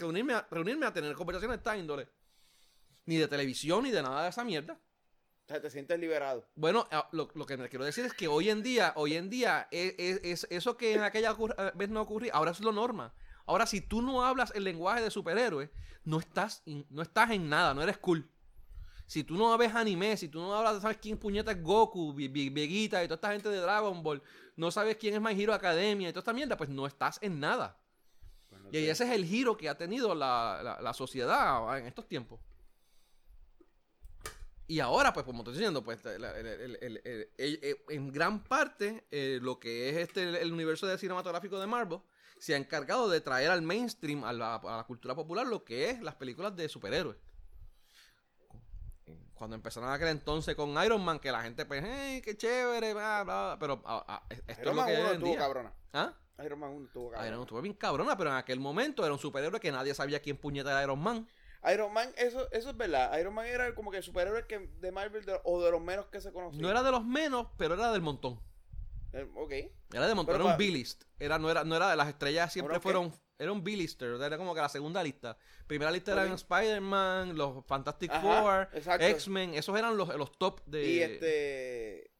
reunirme a, reunirme a tener conversaciones de esta índole. Ni de televisión, ni de nada de esa mierda. O sea, te sientes liberado. Bueno, ah, lo, lo que me quiero decir es que hoy en día, hoy en día, es, es- es- eso que en aquella eh, vez no ocurría, ahora es lo norma. Ahora, si tú no hablas el lenguaje de superhéroes, no estás, in- no estás en nada, no eres cool. Si tú no ves anime, si tú no hablas, sabes quién puñeta es Goku, Ve- Ve- Vegeta y toda esta gente de Dragon Ball, no sabes quién es My Hero Academia y toda esta mierda, pues no estás en nada. Bueno, Y ese es el giro que ha tenido la, la- la sociedad en estos tiempos. Y ahora, pues, como estoy diciendo, pues, el- el- el- en gran parte, eh, lo que es este el, universo de cinematográfico de Marvel se ha encargado de traer al mainstream, a la, a la cultura popular, lo que es las películas de superhéroes. Cuando empezaron a aquel entonces con Iron Man, que la gente, pues, hey, qué chévere, bla, bla, pero ah, ah, esto es Iron lo Man que es 1 hoy en estuvo día. cabrona. ¿Ah? Iron Man 1 estuvo cabrona. Iron Man estuvo bien cabrona, pero en aquel momento era un superhéroe que nadie sabía quién puñeta era Iron Man. Iron Man, eso, eso es verdad. Iron Man era como que el superhéroe que de Marvel de- o de los menos que se conocía. No era de los menos, pero era del montón. Eh, ok. Era de montón, Pero era un B-list. Era, no, era, no era de las estrellas, siempre fueron. Era un B-lister, era como que la segunda lista. Primera lista eran Spider-Man, los Fantastic Ajá, Four. X-Men, esos eran los, los top de. Y este.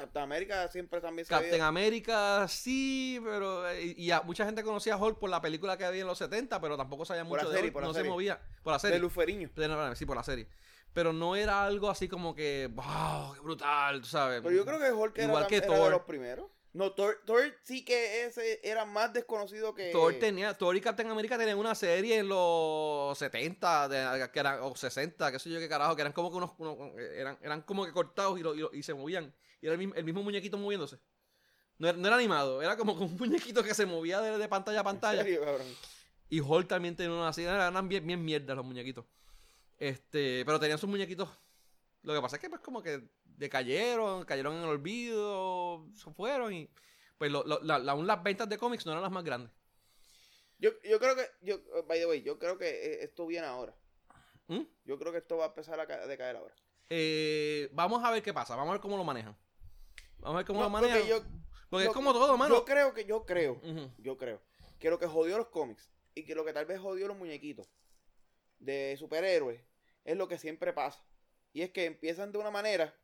Captain América siempre también se Captain América, sí, pero. Y, y a- mucha gente conocía a Hulk por la película que había en los 70, pero tampoco sabía Por mucho la de serie, Hulk, por la no serie. se movía. Por la de serie. Luferiño. De- no, Sí, por la serie. Pero no era algo así como que, wow, qué brutal, tú ¿sabes? Pero yo creo que Hulk era, Igual que era Thor. de los primeros. No, Thor, Thor sí que ese era más desconocido que. Thor tenía, Thor y Captain America tenían una serie en los 70, de- que eran, o 60, qué sé yo qué carajo, que eran como que unos, unos- eran, eran como que cortados y, lo- y lo- y se movían. Y era el mismo, el mismo muñequito moviéndose. No era, no era animado, era como un muñequito que se movía de, de pantalla a ¿En pantalla. serio, cabrón? Y Hulk también tenía una así, eran bien, bien mierdas los muñequitos. Este, pero tenían sus muñequitos. Lo que pasa es que pues como que decayeron, cayeron en el olvido, se fueron y pues lo- lo- la- la- aún las ventas de cómics no eran las más grandes. Yo, yo creo que. Yo, by the way, yo creo que eh, esto viene ahora. ¿Mm? Yo creo que esto va a empezar a decaer ahora. Eh, vamos a ver qué pasa, vamos a ver cómo lo manejan. Vamos a ver cómo No, lo porque yo- Porque yo- es como todo, mano. Yo creo que, yo creo, yo creo que lo que jodió los cómics y que lo que tal vez jodió los muñequitos de superhéroes es lo que siempre pasa. Y es que empiezan de una manera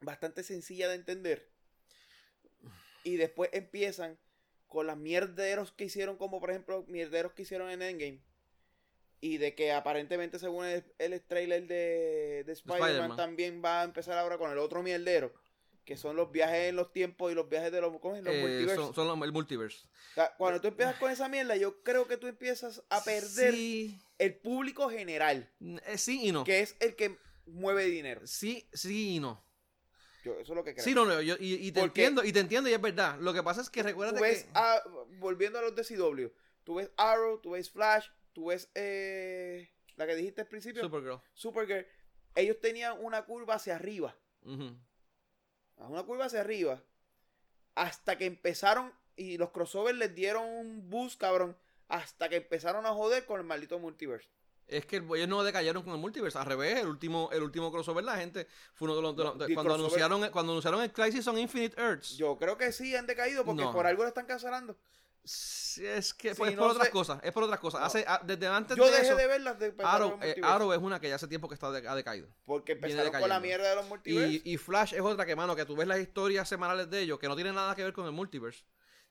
bastante sencilla de entender y después empiezan con las mierderos que hicieron, como por ejemplo mierderos que hicieron en Endgame. Y de que aparentemente según el, el trailer de, de Spider-Man Spider-Man. también va a empezar ahora con el otro mierdero. Que son los viajes en los tiempos y los viajes de los, ¿cómo es? los Eh, multiversos. son, son los- el multiverse. O sea, cuando tú empiezas con esa mierda, yo creo que tú empiezas a perder Sí, el público general, eh, sí y no. que es el que mueve dinero. Sí, sí y no. Yo, eso es lo que creo. Sí, no, no, yo- y, y te Porque- entiendo, y te entiendo, y es verdad. Lo que pasa es que recuerda que. a- volviendo a los de CW, tú ves Arrow, tú ves Flash, tú ves eh, la que dijiste al principio, Supergirl. Supergirl. Ellos tenían una curva hacia arriba, Ujú. una curva hacia arriba, hasta que empezaron, y los crossovers les dieron un boost, cabrón, hasta que empezaron a joder con el maldito multiverse. Es que ellos no decayeron con el multiverse. Al revés, el último, el último crossover, la gente fue uno de los. de los- de- No, y cuando, crossover- anunciaron, cuando anunciaron el Crisis on Infinite Earths. Yo creo que sí han decaído porque No. por algo lo están cancelando. Es que Sí, pues, es por otras cosas. Es por otras cosas. No. Hace, ah, desde antes Yo de dejé eso. de verlas de Arrow, eh, Arrow es una que ya hace tiempo que está de- ha decaído. porque empezaron con la mierda de los multiversos. Y, y Flash es otra que, mano, que tú ves las historias semanales de ellos, que no tienen nada que ver con el multiverse.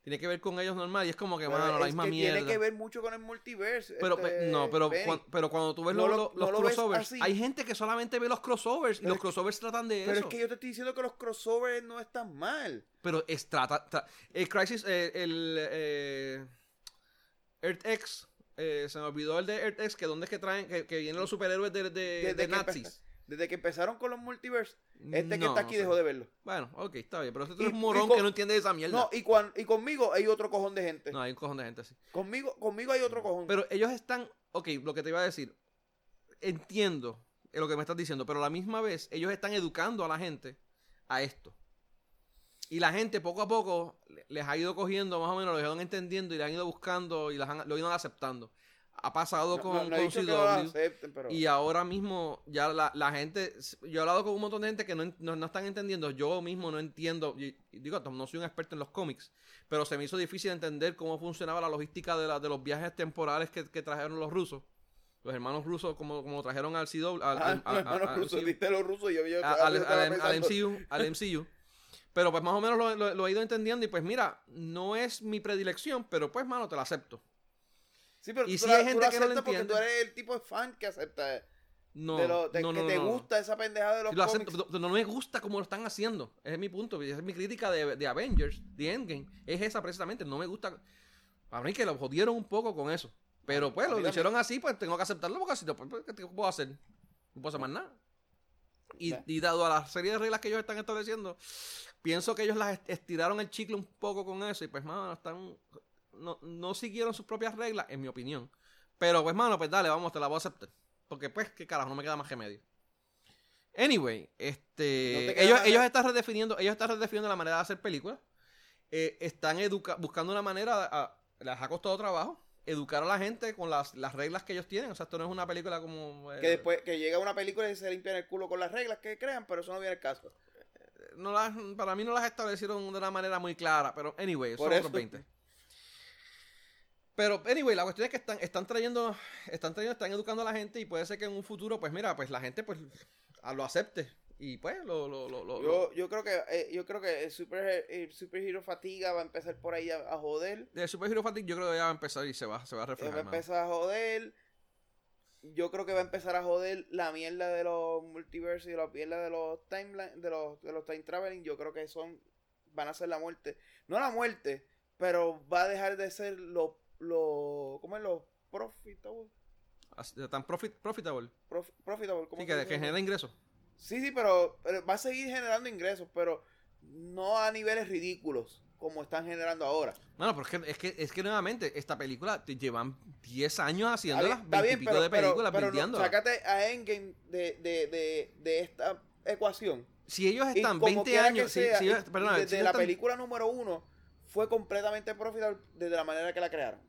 Tiene que ver con ellos normal. Y es como que, Pero mano, la misma que mierda. Tiene que ver mucho con el multiverse. Pero, este, pe- no, pero, Benny. cuan- pero cuando tú ves No los, lo- los- no los lo ves crossovers, hay gente que solamente ve los crossovers y Pero los crossovers tratan de Pero eso. es que yo te estoy diciendo que los crossovers no están mal. Pero es trata, tra- el Crisis, eh, el eh, Earth X, eh, se me olvidó el de Earth X, que dónde es que traen, que, que vienen los superhéroes de, de, nazis. Desde que empezaron con los multiversos, este que está no aquí sé. dejó de verlo. Bueno, ok, está bien, pero este Y- es un morón con- que no entiende esa mierda. No, y, cuan- y conmigo hay otro cojón de gente. No, hay un cojón de gente así. Conmigo, conmigo hay otro cojón. Pero ellos están, ok, lo que te iba a decir, entiendo lo que me estás diciendo, pero a la misma vez ellos están educando a la gente a esto. Y la gente poco a poco le- les ha ido cogiendo, más o menos, lo ido entendiendo y le han ido buscando y las han- lo han ido aceptando. Ha pasado con, no- no con CW. lo acepten, pero... Y ahora mismo ya la, la gente, yo he hablado con un montón de gente que no, en- no, no están entendiendo, yo mismo no entiendo, y, y digo, no soy un experto en los cómics, pero se me hizo difícil entender cómo funcionaba la logística de, la- de los viajes temporales que, que trajeron los rusos, los hermanos rusos, como, como trajeron al CW, al, Ah, al- *laughs* no, al- hermano al- ruso, al- diste los rusos y yo, yo al, MCU, al MCU. *laughs* Pero pues más o menos lo, lo- lo he ido entendiendo y pues mira, no es mi predilección, pero pues mano, te la acepto. Sí, pero Y tú la- hay tú gente la que no lo porque tú eres el tipo de fan que acepta No, de lo, de- no, que no, te no, no. gusta esa pendejada de los Sí, lo cómics. acepto, no me gusta cómo lo están haciendo. Ese es mi punto. Esa es mi crítica de, de Avengers, de Endgame. Es esa precisamente. No me gusta. Para mí que lo jodieron un poco con eso. Pero pues A lo hicieron así, pues tengo que aceptarlo porque si no, pues, ¿qué puedo hacer? No puedo hacer más nada. Y, y dado a la serie de reglas que ellos están estableciendo, pienso que ellos las est- estiraron el chicle un poco con eso y pues, mano, están... No, no siguieron sus propias reglas, en mi opinión. Pero pues, mano, pues dale, vamos, te la voy a aceptar. Porque pues, qué carajo, no me queda más remedio. Anyway, este, ellos, ellos están redefiniendo, ellos están redefiniendo la manera de hacer películas. Eh, están educa buscando una manera, a- les ha costado trabajo, educar a la gente con las, las reglas que ellos tienen. O sea, esto no es una película como... eh, Que después que llega una película y se limpian el culo con las reglas que crean, pero eso no viene el caso. no las, para mí no las establecieron de una manera muy clara, pero anyway, Por son eso. otros 20. Pero anyway, la cuestión es que están, están trayendo, están trayendo, están educando a la gente y puede ser que en un futuro, pues mira, pues la gente pues lo acepte y pues lo, lo, lo, lo- Yo, yo creo que eh, yo creo que el super el superhero fatiga va a empezar por ahí a, a joder. el Super Hero Fatigue yo creo que ya va a empezar y se va, se va a reflejar. va a empezar a joder. Yo creo que va a empezar a joder la mierda de los multiversos y la mierda de los timeline, de los, de los time traveling. Yo creo que son, van a ser la muerte. No la muerte, pero va a dejar de ser lo, lo, ¿cómo es? Lo profitable. Tan profit, profitable. Prof- profitable ¿cómo Sí, que, que genera ingresos. Sí, sí, pero, pero va a seguir generando ingresos, pero no a niveles ridículos como están generando ahora. Bueno, pero es que, es que, es que nuevamente, esta película te llevan 10 años haciéndolas, Está 20 bien, y pico pero, de pero- películas, pero no, vendiéndolas. sácate a Endgame de, de, de, de esta ecuación. Si ellos Y están como 20 quiera que años, si- sea, si y ellos- perdona, desde si la están- película número uno fue completamente profitable desde la manera que la crearon.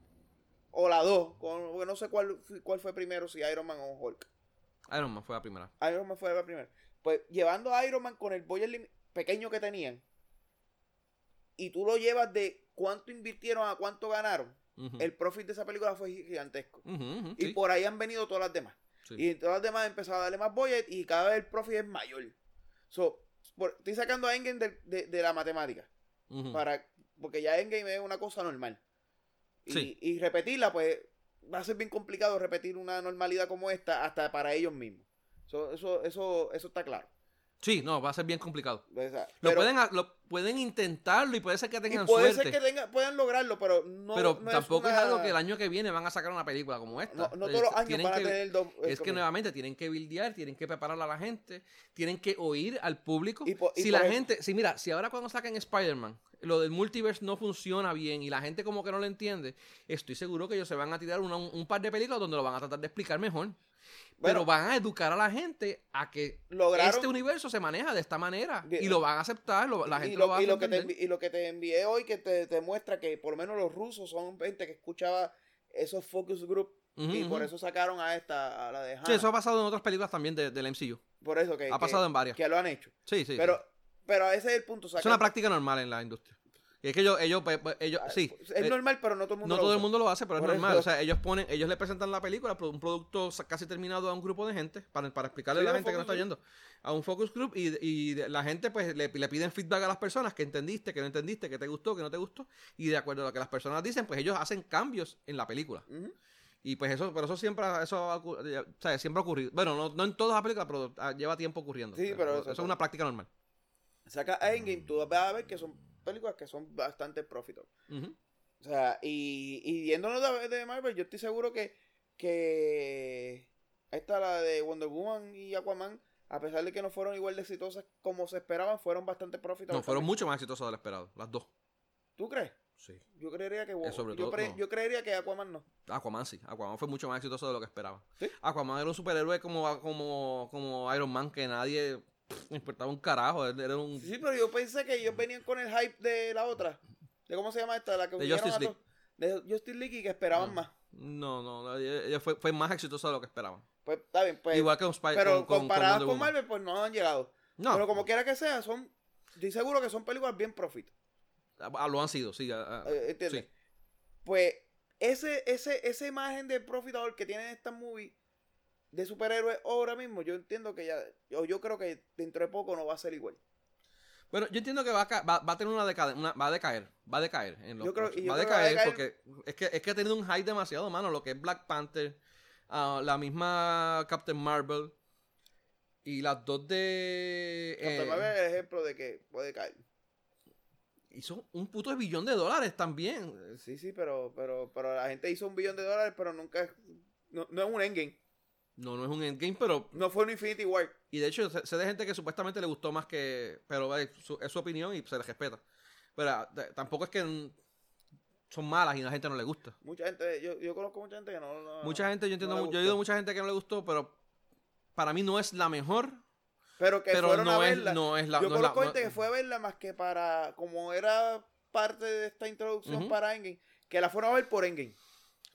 O la dos, con- porque no sé cuál, cuál fue primero, si Iron Man o Hulk. Iron Man fue la primera. Iron Man fue la primera. Pues llevando a Iron Man con el budget pequeño que tenían, y tú lo llevas de cuánto invirtieron a cuánto ganaron, el profit de esa película fue gigantesco. Y sí, por ahí han venido todas las demás. sí. Y todas las demás han empezado a darle más budget y cada vez el profit es mayor. So, por- estoy sacando a Endgame de, de- de la matemática. Para Porque ya Endgame es una cosa normal. Y, Sí. y repetirla, pues, va a ser bien complicado repetir una normalidad como esta hasta para ellos mismos. So, eso, eso, eso está claro. Sí, no, va a ser bien complicado. Lo, pero- pueden, lo pueden intentarlo y puede ser que y tengan puede suerte. ser que tenga- puedan lograrlo, pero no, pero no tampoco es, una- algo que el año que viene van a sacar una película como esta. No, no Eh, todos los años tienen van a tener dos. Es que nuevamente tienen que bildear, tienen que preparar a la gente, tienen que oír al público. Y po- y si la el- gente, si mira, si ahora cuando saquen Spider-Man, lo del multiverse no funciona bien y la gente como que no lo entiende, estoy seguro que ellos se van a tirar una- un, un par de películas donde lo van a tratar de explicar mejor. Bueno, pero van a educar a la gente a que lograron. este universo se maneja de esta manera De- y lo van a aceptar, lo- la y gente lo, lo, va a y lo que te y lo que te envié hoy que te, te muestra que por lo menos los rusos son gente que escuchaba esos focus group y por eso sacaron a esta a la de Sí, Hannah. eso ha pasado en otras películas también de- del MCU. por eso que Ha que- pasado en varias. que lo han hecho Sí, sí. sí. pero pero ese es el punto es una práctica normal en la industria. Y es que ellos, ellos, pues, pues, ellos, sí. es eh, normal pero no todo el mundo No lo todo el mundo lo hace, pero es normal. eso- O sea, ellos ponen, ellos le presentan la película, un producto casi terminado a un grupo de gente, para, para explicarle Sí, a la gente que no está yendo, a un focus group, y, y la gente pues le, le piden feedback a las personas que entendiste, que no entendiste, que te gustó, que no te gustó, y de acuerdo a lo que las personas dicen, pues ellos hacen cambios en la película. Y pues eso, pero eso siempre, eso o sea, siempre ha ocurrido. Bueno, no, no en todas las películas, pero ah, lleva tiempo ocurriendo. Sí, pero eso, eso- es una práctica normal. saca Endgame tú vas a ver que son películas que son bastante profitables Ujú. o sea y y viéndonos de, de Marvel yo estoy seguro que que esta la de Wonder Woman y Aquaman a pesar de que no fueron igual de exitosas como se esperaban fueron bastante profitables No, fueron mucho más exitosos de lo esperado, las dos. ¿tú crees? Sí. Yo creería que Eh, sobre yo, todo, cre- no. yo creería que Aquaman no. Aquaman sí, Aquaman fue mucho más exitoso de lo que esperaba. ¿Sí? Aquaman era un superhéroe como, como, como Iron Man que nadie *laughs* le importaba un carajo. Era un, Sí, pero yo pensé que ellos venían con el hype de la otra. ¿De cómo se llama esta? La que De Justice todos. De Justice League y que esperaban No. más. No, no, ella- ella fue, fue más exitoso de lo que esperaban. Pues está bien, pues. Igual que un Spy- pero con, con- comparadas con, Woman. Marvel, pues no han llegado. No, Pero como quiera que sea, son. Estoy seguro que son películas bien profit. ah, lo han sido, sí. ah, ah, Eh, ¿Entiendes? sí. Pues ese, ese, esa imagen de profitador que tienen estas movies de superhéroes ahora mismo, yo entiendo que ya. Yo, yo creo que dentro de poco no va a ser igual. Bueno, yo entiendo que va a, va, va a tener una decade, una- va a decaer, va a decaer. En los Yo creo- va a va decaer decaer- porque es que, es que ha tenido un hype demasiado, mano. Lo que es Black Panther, ah, la misma Captain Marvel y las dos de... Captain eh, Marvel es el ejemplo de que puede caer. hizo un puto billón de dólares también. Sí, sí, pero, pero, pero la gente hizo un billón de dólares, pero nunca es, no, no es un endgame. No, no es un endgame, pero... No fue un Infinity War. Y de hecho, sé, sé de gente que supuestamente le gustó más que... Pero su- es su opinión y se le respeta. Pero ah, tampoco es que son malas y a la gente no le gusta. Mucha gente, yo, yo conozco mucha gente que no. no- Mucha gente, yo entiendo, no yo he oído mucha gente que no le gustó, pero para mí no es la mejor. Pero que pero fueron no a es- verla. no es la- yo no es la- conozco gente que fue a verla más que para. Como era parte de esta introducción para Endgame, que la fueron a ver por Endgame.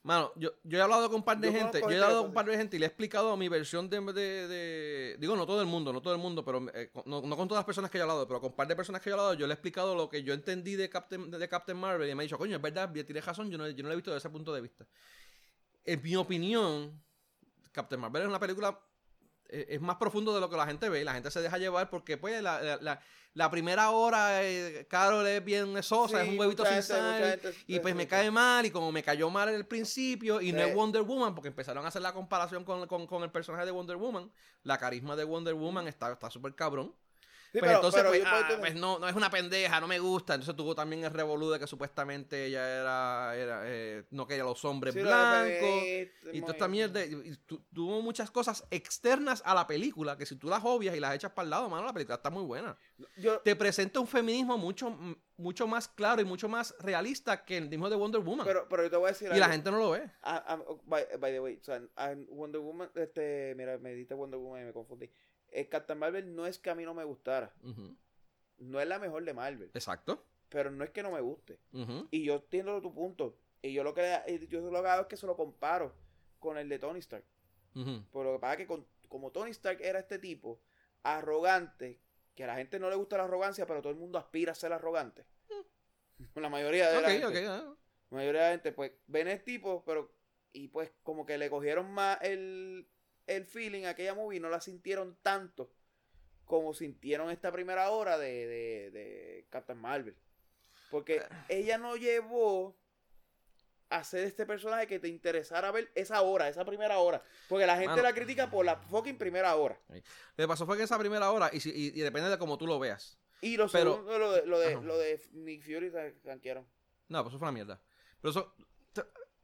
Mano, yo, yo he hablado con un par de Yo gente, yo he hablado con un par de gente y le he explicado mi versión de, de- de- digo, no todo el mundo, no todo el mundo, pero eh, con- no, no con todas las personas que he hablado, pero con un par de personas que he hablado, yo le he explicado lo que yo entendí de Captain, de Captain Marvel y me ha dicho, coño, es verdad, tienes razón, yo no, yo no lo he visto desde ese punto de vista. En mi opinión, Captain Marvel es una película es más profundo de lo que la gente ve y la gente se deja llevar porque pues la, la- la- la primera hora eh, Carol es bien sosa, Sí, es un huevito sin sal y pues me cae mal y como me cayó mal en el principio y no es Wonder Woman porque empezaron a hacer la comparación con, con- con el personaje de Wonder Woman, la carisma de Wonder Woman está está súper cabrón. Pues pero- entonces pero pues, ah, pues, no, no es una pendeja, no me gusta. Entonces tuvo también el revolú de que supuestamente ella era, era eh, no quería los hombres Sí, blancos. Y toda esta mierda, y- y tu- tuvo muchas cosas externas a la película que si tú las obvias y las echas para el lado, mano, la película está muy buena. Yo, Te presenta un feminismo mucho, mucho más claro y mucho más realista que el mismo de Wonder Woman. pero, pero yo te voy a decir y la gente no lo ve. Ah, ah, oh, by, by the way, Wonder Woman, este, mira, me diste Wonder Woman y me confundí. Eh, Captain Marvel no es que a mí no me gustara. No es la mejor de Marvel. Exacto. Pero no es que no me guste. Y yo entiendo tu punto. Y yo lo que yo lo que hago es que se lo comparo con el de Tony Stark. Pero lo que pasa es que con- como Tony Stark era este tipo arrogante, que a la gente no le gusta la arrogancia, pero todo el mundo aspira a ser arrogante. *laughs* La mayoría de la gente. ah. La mayoría de la gente, pues, ven el tipo, pero. Y pues, como que le cogieron más el, el feeling aquella movie, no la sintieron tanto como sintieron esta primera hora de, de, de Captain Marvel. Porque ella no llevó a ser este personaje que te interesara ver esa hora, esa primera hora. Porque la gente Mano. la critica por la fucking primera hora. Lo que pasó fue que esa primera hora, y, si- y- y depende de cómo tú lo veas. Y lo Pero- segundo, lo de, lo de, Ajá. lo de Nick Fury se. No, pues eso fue una mierda. Pero eso.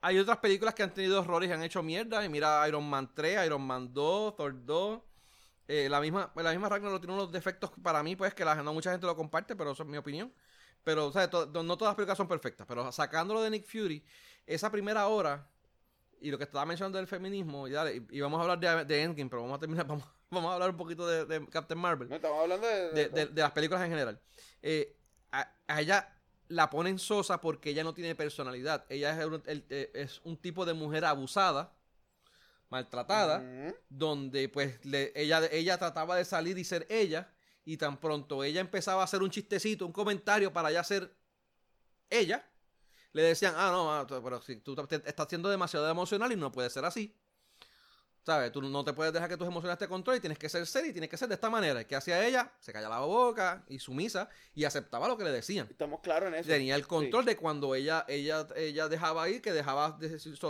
Hay otras películas que han tenido errores y han hecho mierda. Y mira Iron Man 3, Iron Man 2, Thor 2. Eh, la misma, la misma Ragnarok tiene unos defectos para mí, pues que la, no mucha gente lo comparte, pero eso es mi opinión. Pero, o sea, to- no todas las películas son perfectas. Pero sacándolo de Nick Fury, esa primera hora, y lo que estaba mencionando del feminismo, y, dale, y, y vamos a hablar de, de Endgame, pero vamos a terminar, *laughs* vamos, vamos a hablar un poquito de, de Captain Marvel No, estamos hablando de... de, de- de las películas en general. Eh, a, a ella la ponen sosa porque ella no tiene personalidad. Ella es un, el- eh, es un tipo de mujer abusada, maltratada, donde pues le- ella, ella trataba de salir y ser ella, y tan pronto ella empezaba a hacer un chistecito, un comentario para ya ser ella, le decían, ah, no, ah, pero si tú te- estás siendo demasiado emocional y no puede ser así. ¿Sabes? Tú no te puedes dejar que tus emociones te controlen, tienes que ser seria y tienes que ser de esta manera. ¿Qué hacía ella? Se callaba la boca y sumisa y aceptaba lo que le decían. Estamos claros en eso. Tenía el control de cuando ella, ella, ella dejaba ir, que dejaba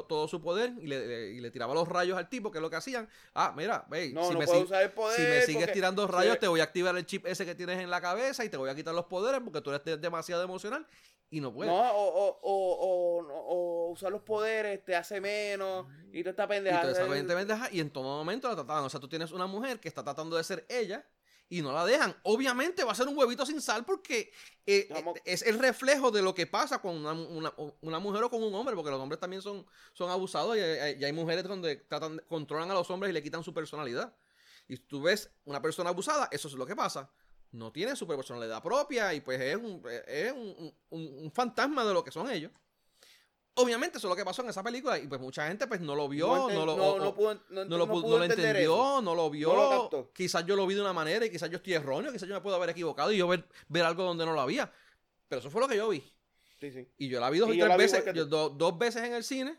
todo su poder y le, le- y le tiraba los rayos al tipo, que es lo que hacían. Ah, mira, ve, No, si, no me, puedo usar el poder. si me sigues tirando rayos, Sí. te voy a activar el chip ese que tienes en la cabeza y te voy a quitar los poderes porque tú eres de- demasiado emocional y no puedes. No, o, o, o, o, usar los poderes te hace menos y tú estás Y pendeja. toda esa pendeja, y en todo momento la trataban. O sea, tú tienes una mujer que está tratando de ser ella y no la dejan. Obviamente va a ser un huevito sin sal porque eh, eh, es el reflejo de lo que pasa con una, una- una mujer o con un hombre, porque los hombres también son, son abusados y hay, y hay mujeres donde tratan, controlan a los hombres y le quitan su personalidad. Y tú ves una persona abusada, eso es lo que pasa. No tiene su personalidad propia y pues es un, es un- un- un fantasma de lo que son ellos. Obviamente eso es lo que pasó en esa película y pues mucha gente pues no lo vio, no, lo, no, o- no pudo, pudo entendió, eso. no lo vio. Lo quizás yo lo vi de una manera y quizás yo estoy erróneo, quizás yo me puedo haber equivocado y yo ver, ver algo donde no lo había. Pero eso fue lo que yo vi. Sí, sí. Y yo la vi dos Y tres veces, yo do- dos veces en el cine.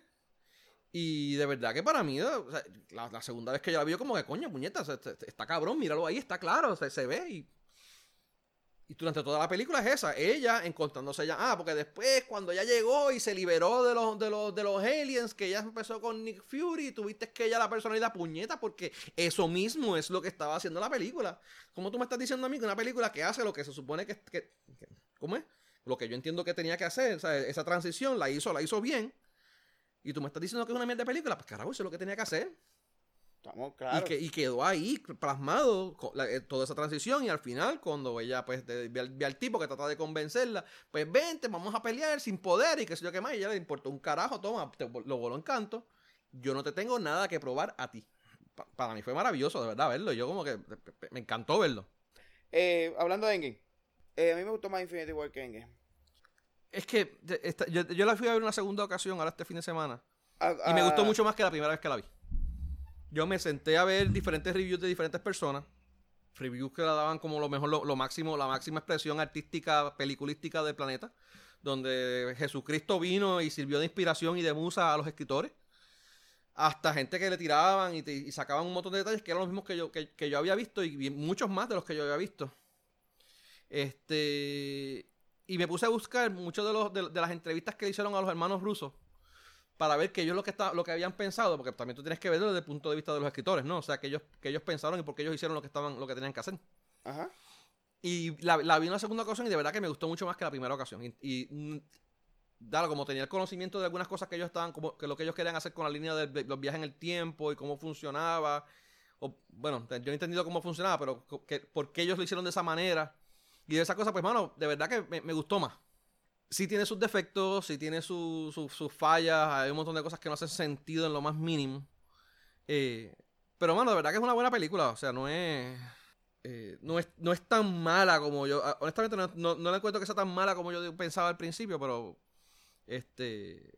Y de verdad que para mí, o sea, la, la segunda vez que yo la vi, yo como que coño, puñeta, este- este- está cabrón, míralo ahí, está claro, o sea, se ve y. Y durante toda la película es esa, ella encontrándose ya. Ah, porque después, cuando ella llegó y se liberó de los, de los, de los aliens, que ella empezó con Nick Fury, tuviste que ella la personalidad puñeta, porque eso mismo es lo que estaba haciendo la película. Como tú me estás diciendo a mí que una película que hace lo que se supone que. que- ¿Cómo es? Lo que yo entiendo que tenía que hacer, o esa transición la hizo, la hizo bien. Y tú me estás diciendo que es una mierda de película, pues carajo, eso es lo que tenía que hacer. Estamos claros. Y, que, y quedó ahí plasmado la- eh, toda esa transición y al final cuando ella pues de- ve, al, ve al tipo que trata de convencerla, pues vente, vamos a pelear sin poder y qué sé yo qué más, y ella le importó un carajo, toma, te, lo voló en canto, yo no te tengo nada que probar a ti. Pa- para mí fue maravilloso, de verdad, verlo, yo como que me encantó verlo. Eh, hablando de Endgame. eh, a mí me gustó más Infinity War que Endgame. Es que esta- yo, yo la fui a ver una segunda ocasión ahora este fin de semana Ah, y me ah, gustó mucho más que la primera vez que la vi. Yo me senté a ver diferentes reviews de diferentes personas. Reviews que la daban como lo mejor, lo, máximo, la máxima expresión artística, peliculística del planeta. Donde Jesucristo vino y sirvió de inspiración y de musa a los escritores. Hasta gente que le tiraban y, y sacaban un montón de detalles que eran los mismos que yo, que, yo había visto y muchos más de los que yo había visto. Este. Y me puse a buscar muchos de, los, de, de las entrevistas que le hicieron a los hermanos rusos para ver que ellos lo que, está, lo que habían pensado, porque también tú tienes que verlo desde el punto de vista de los escritores, ¿no? O sea, que ellos, que ellos pensaron y por qué ellos hicieron lo que, estaban, lo que tenían que hacer. Ajá. Y la, la vi en la segunda ocasión y de verdad que me gustó mucho más que la primera ocasión. Y, y, mm, dado como tenía el conocimiento de algunas cosas que ellos estaban, como que lo que ellos querían hacer con la línea de, de los viajes en el tiempo y cómo funcionaba. O, bueno, yo he entendido cómo funcionaba, pero que, por qué ellos lo hicieron de esa manera. Y de esa cosa, pues, mano, de verdad que me, me gustó más. Sí tiene sus defectos, sí tiene su- su- sus fallas, hay un montón de cosas que no hacen sentido en lo más mínimo. Eh, pero, mano, de verdad que es una buena película. O sea, no es. eh, no, es no es tan mala como yo. ah, Honestamente, no, no, no le encuentro que sea tan mala como yo pensaba al principio, pero. Este.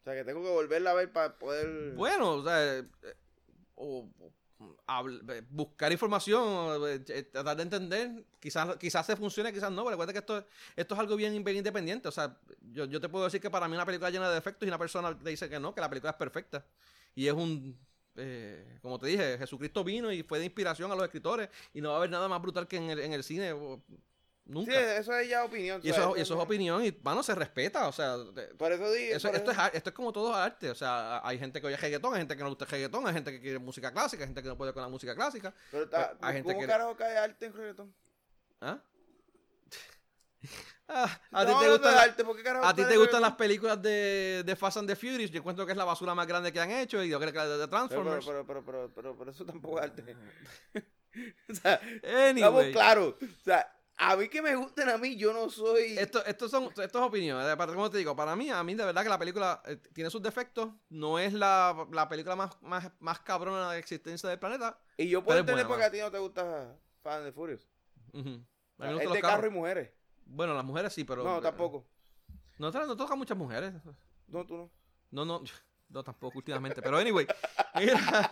O sea, que tengo que volverla a ver para poder. Bueno, o sea. eh, o- buscar información, eh, eh, tratar de entender. Quizás, quizás se funcione, quizás no. Pero recuerda que esto, esto es algo bien, independiente. O sea, yo, yo te puedo decir que para mí una película llena de defectos y una persona te dice que no, que la película es perfecta. Y es un. eh, como te dije, Jesucristo vino y fue de inspiración a los escritores. Y no va a haber nada más brutal que en el cine. O- Sí, Nunca. eso es ya opinión. y, eso, y eso es opinión. Y, mano, se respeta. O sea, Por eso digo. eso, por esto, eso- es, esto es como todo arte. O sea, hay gente que oye reggaetón, hay gente que no le gusta reggaetón, hay gente que quiere música clásica, hay gente que no puede con la música clásica. Pero está- hay gente ¿Cómo que- carajo cae arte en reggaetón? ¿Ah? *laughs* Ah, a ti No, te no, gustan, arte, ¿por qué carajo a ti te gustan las películas de, de Fast and the Furious. Yo encuentro que es la basura más grande que han hecho y yo creo que la de Pero, Transformers. pero, pero, pero, pero, pero eso tampoco es arte. *laughs* o sea, Anyway, estamos claros. O sea, a mí que me gusten a mí, yo no soy. Esto, esto son esto es opiniones. Como te digo, para mí, a mí de verdad que la película eh, tiene sus defectos. No es la, la película más, más, más cabrona de existencia del planeta. y yo puedo entender buena, porque a ti no te gusta Fan de Furious. Ujú. A mí me Es de carro carros. y mujeres. Bueno, las mujeres sí, pero. no, eh, tampoco. No, no tocan muchas mujeres. No, tú no. No, no, no tampoco últimamente. Pero anyway, *laughs* mira.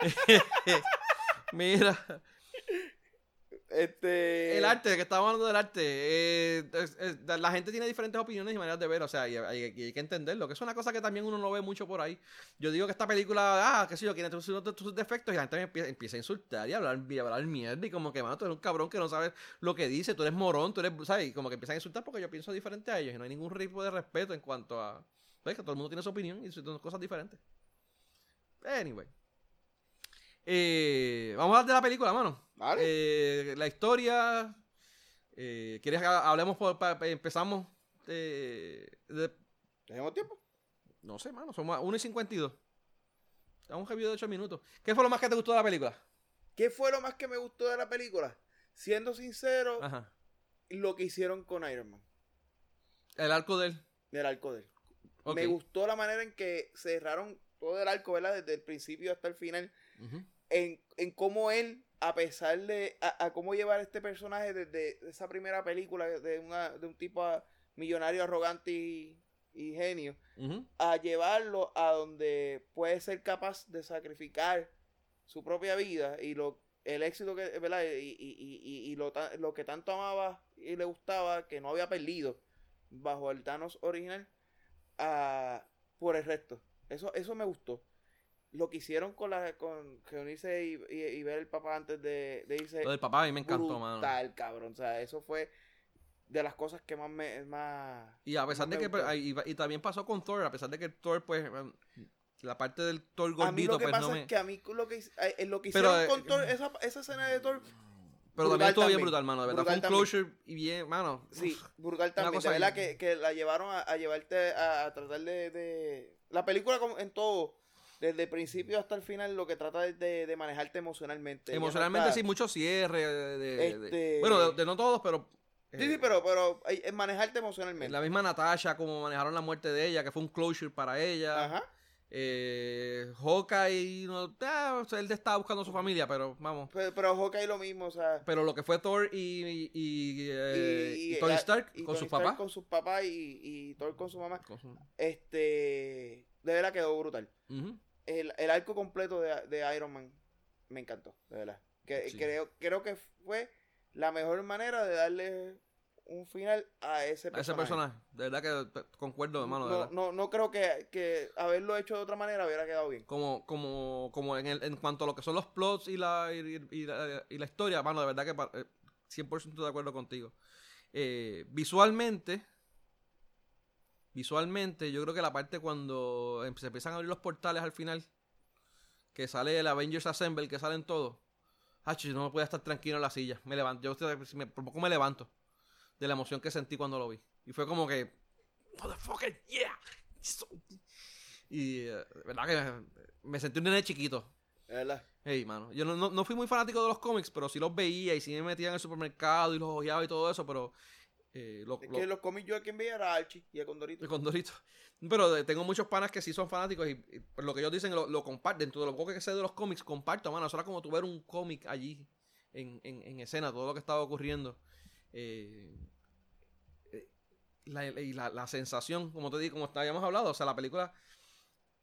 *laughs* mira, Este. el arte, que estábamos hablando del arte. eh, es- es- la gente tiene diferentes opiniones y maneras de ver, o sea, y, hay- y hay que entenderlo. Que es una cosa que también uno no ve mucho por ahí. Yo digo que esta película, ah, qué sé yo, tiene sus, sus- defectos y la gente empieza, empieza a insultar y a hablar, y a hablar mierda y como que, mano, tú eres un cabrón que no sabes lo que dice, tú eres morón, tú eres, ¿sabes? Y como que empiezan a insultar porque yo pienso diferente a ellos y no hay ningún tipo de respeto en cuanto a... Pues que todo el mundo tiene su opinión y son cosas diferentes. Anyway. Eh, vamos a hablar de la película, mano. Vale. Eh, la historia. eh, ¿Quieres que ha- hablemos por, pa- empezamos? de- ¿Tenemos tiempo? no sé, mano, somos a 1 y 52. Estamos un review de 8 minutos. ¿Qué fue lo más que te gustó de la película? ¿Qué fue lo más que me gustó de la película? Siendo sincero, Ajá. lo que hicieron con Iron Man. El arco de él. Del arco de él. Me gustó la manera en que cerraron todo el arco, ¿verdad? Desde el principio hasta el final. En, en cómo él, a pesar de. A, a cómo llevar este personaje desde esa primera película de, una, de un tipo a- millonario arrogante y, y genio, a llevarlo a donde puede ser capaz de sacrificar su propia vida y lo el éxito que verdad y, y, y, y- lo, lo que tanto amaba y le gustaba que no había perdido bajo el Thanos original a, por el resto. Eso eso me gustó lo que hicieron con la con reunirse y, y, y ver el papá antes de, de irse Lo del papá a mí me encantó, mano. brutal, cabrón. O sea, eso fue de las cosas que más me más Y a pesar de que y, y también pasó con Thor, a pesar de que Thor pues em, la parte del Thor a mí gordito lo que pues pasa no me es que a mí lo que eh, lo que Pero, hicieron eh, con Thor, esa, esa escena de Thor pero brutal también estuvo bien también. brutal, mano, de verdad Brutal fue un también. closure y bien, mano. Sí, brutal también. cosa De verdad bien. que, que la llevaron a, a llevarte a, a tratar de, de- La película como en todo, desde el principio hasta el final, lo que trata es de, de manejarte emocionalmente. Emocionalmente sí, mucho cierre de, de- de- Este- bueno, de, no todos, pero Sí, eh, sí, pero, pero eh, es manejarte emocionalmente. la misma Natasha, como manejaron la muerte de ella, que fue un closure para ella. Ajá. Eh, Hawkeye, no, ah, él estaba buscando a su familia, pero vamos. Pero, pero Hawkeye lo mismo, o sea. Pero lo que fue Thor y, y, y, eh, y Tony Stark y con sus papás. Con sus papás y, y Thor con su mamá. con su- Este. De verdad quedó brutal. Ujú. El, el arco completo de, de Iron Man me encantó, de verdad. Que, Sí. creo, creo que fue la mejor manera de darle un final a ese A personaje. ese personaje. De verdad que concuerdo, hermano. de no, verdad. no, no creo que, que haberlo hecho de otra manera hubiera quedado bien. Como, como, como en, el, en cuanto a lo que son los plots y la, y, y la, y la historia, mano, de verdad que pa- eh, 100% de acuerdo contigo. Eh, visualmente, visualmente, yo creo que la parte cuando em- se empiezan a abrir los portales al final, que sale el Avengers Assemble, que salen todos. Hacho, yo no me podía estar tranquilo en la silla. Me levanto, yo me, por poco me levanto de la emoción que sentí cuando lo vi. Y fue como que, motherfucker, yeah. Y, eh, verdad que me sentí un nene chiquito. Verdad. Hey, mano. Yo no, no, no fui muy fanático de los cómics, pero sí los veía y sí me metía en el supermercado y los ojeaba y todo eso, pero. Eh, lo, Es lo- que los cómics yo a quien veía era Archie y a Condorito. el Condorito. Pero eh, tengo muchos panas que sí son fanáticos y, lo que ellos dicen lo, lo comparten. Dentro de lo poco que sé de los cómics, comparto, mano. Eso era como tu ver un cómic allí en, en, en escena, todo lo que estaba ocurriendo. Eh, eh, la, la sensación, como te digo, como habíamos hablado, o sea, la película.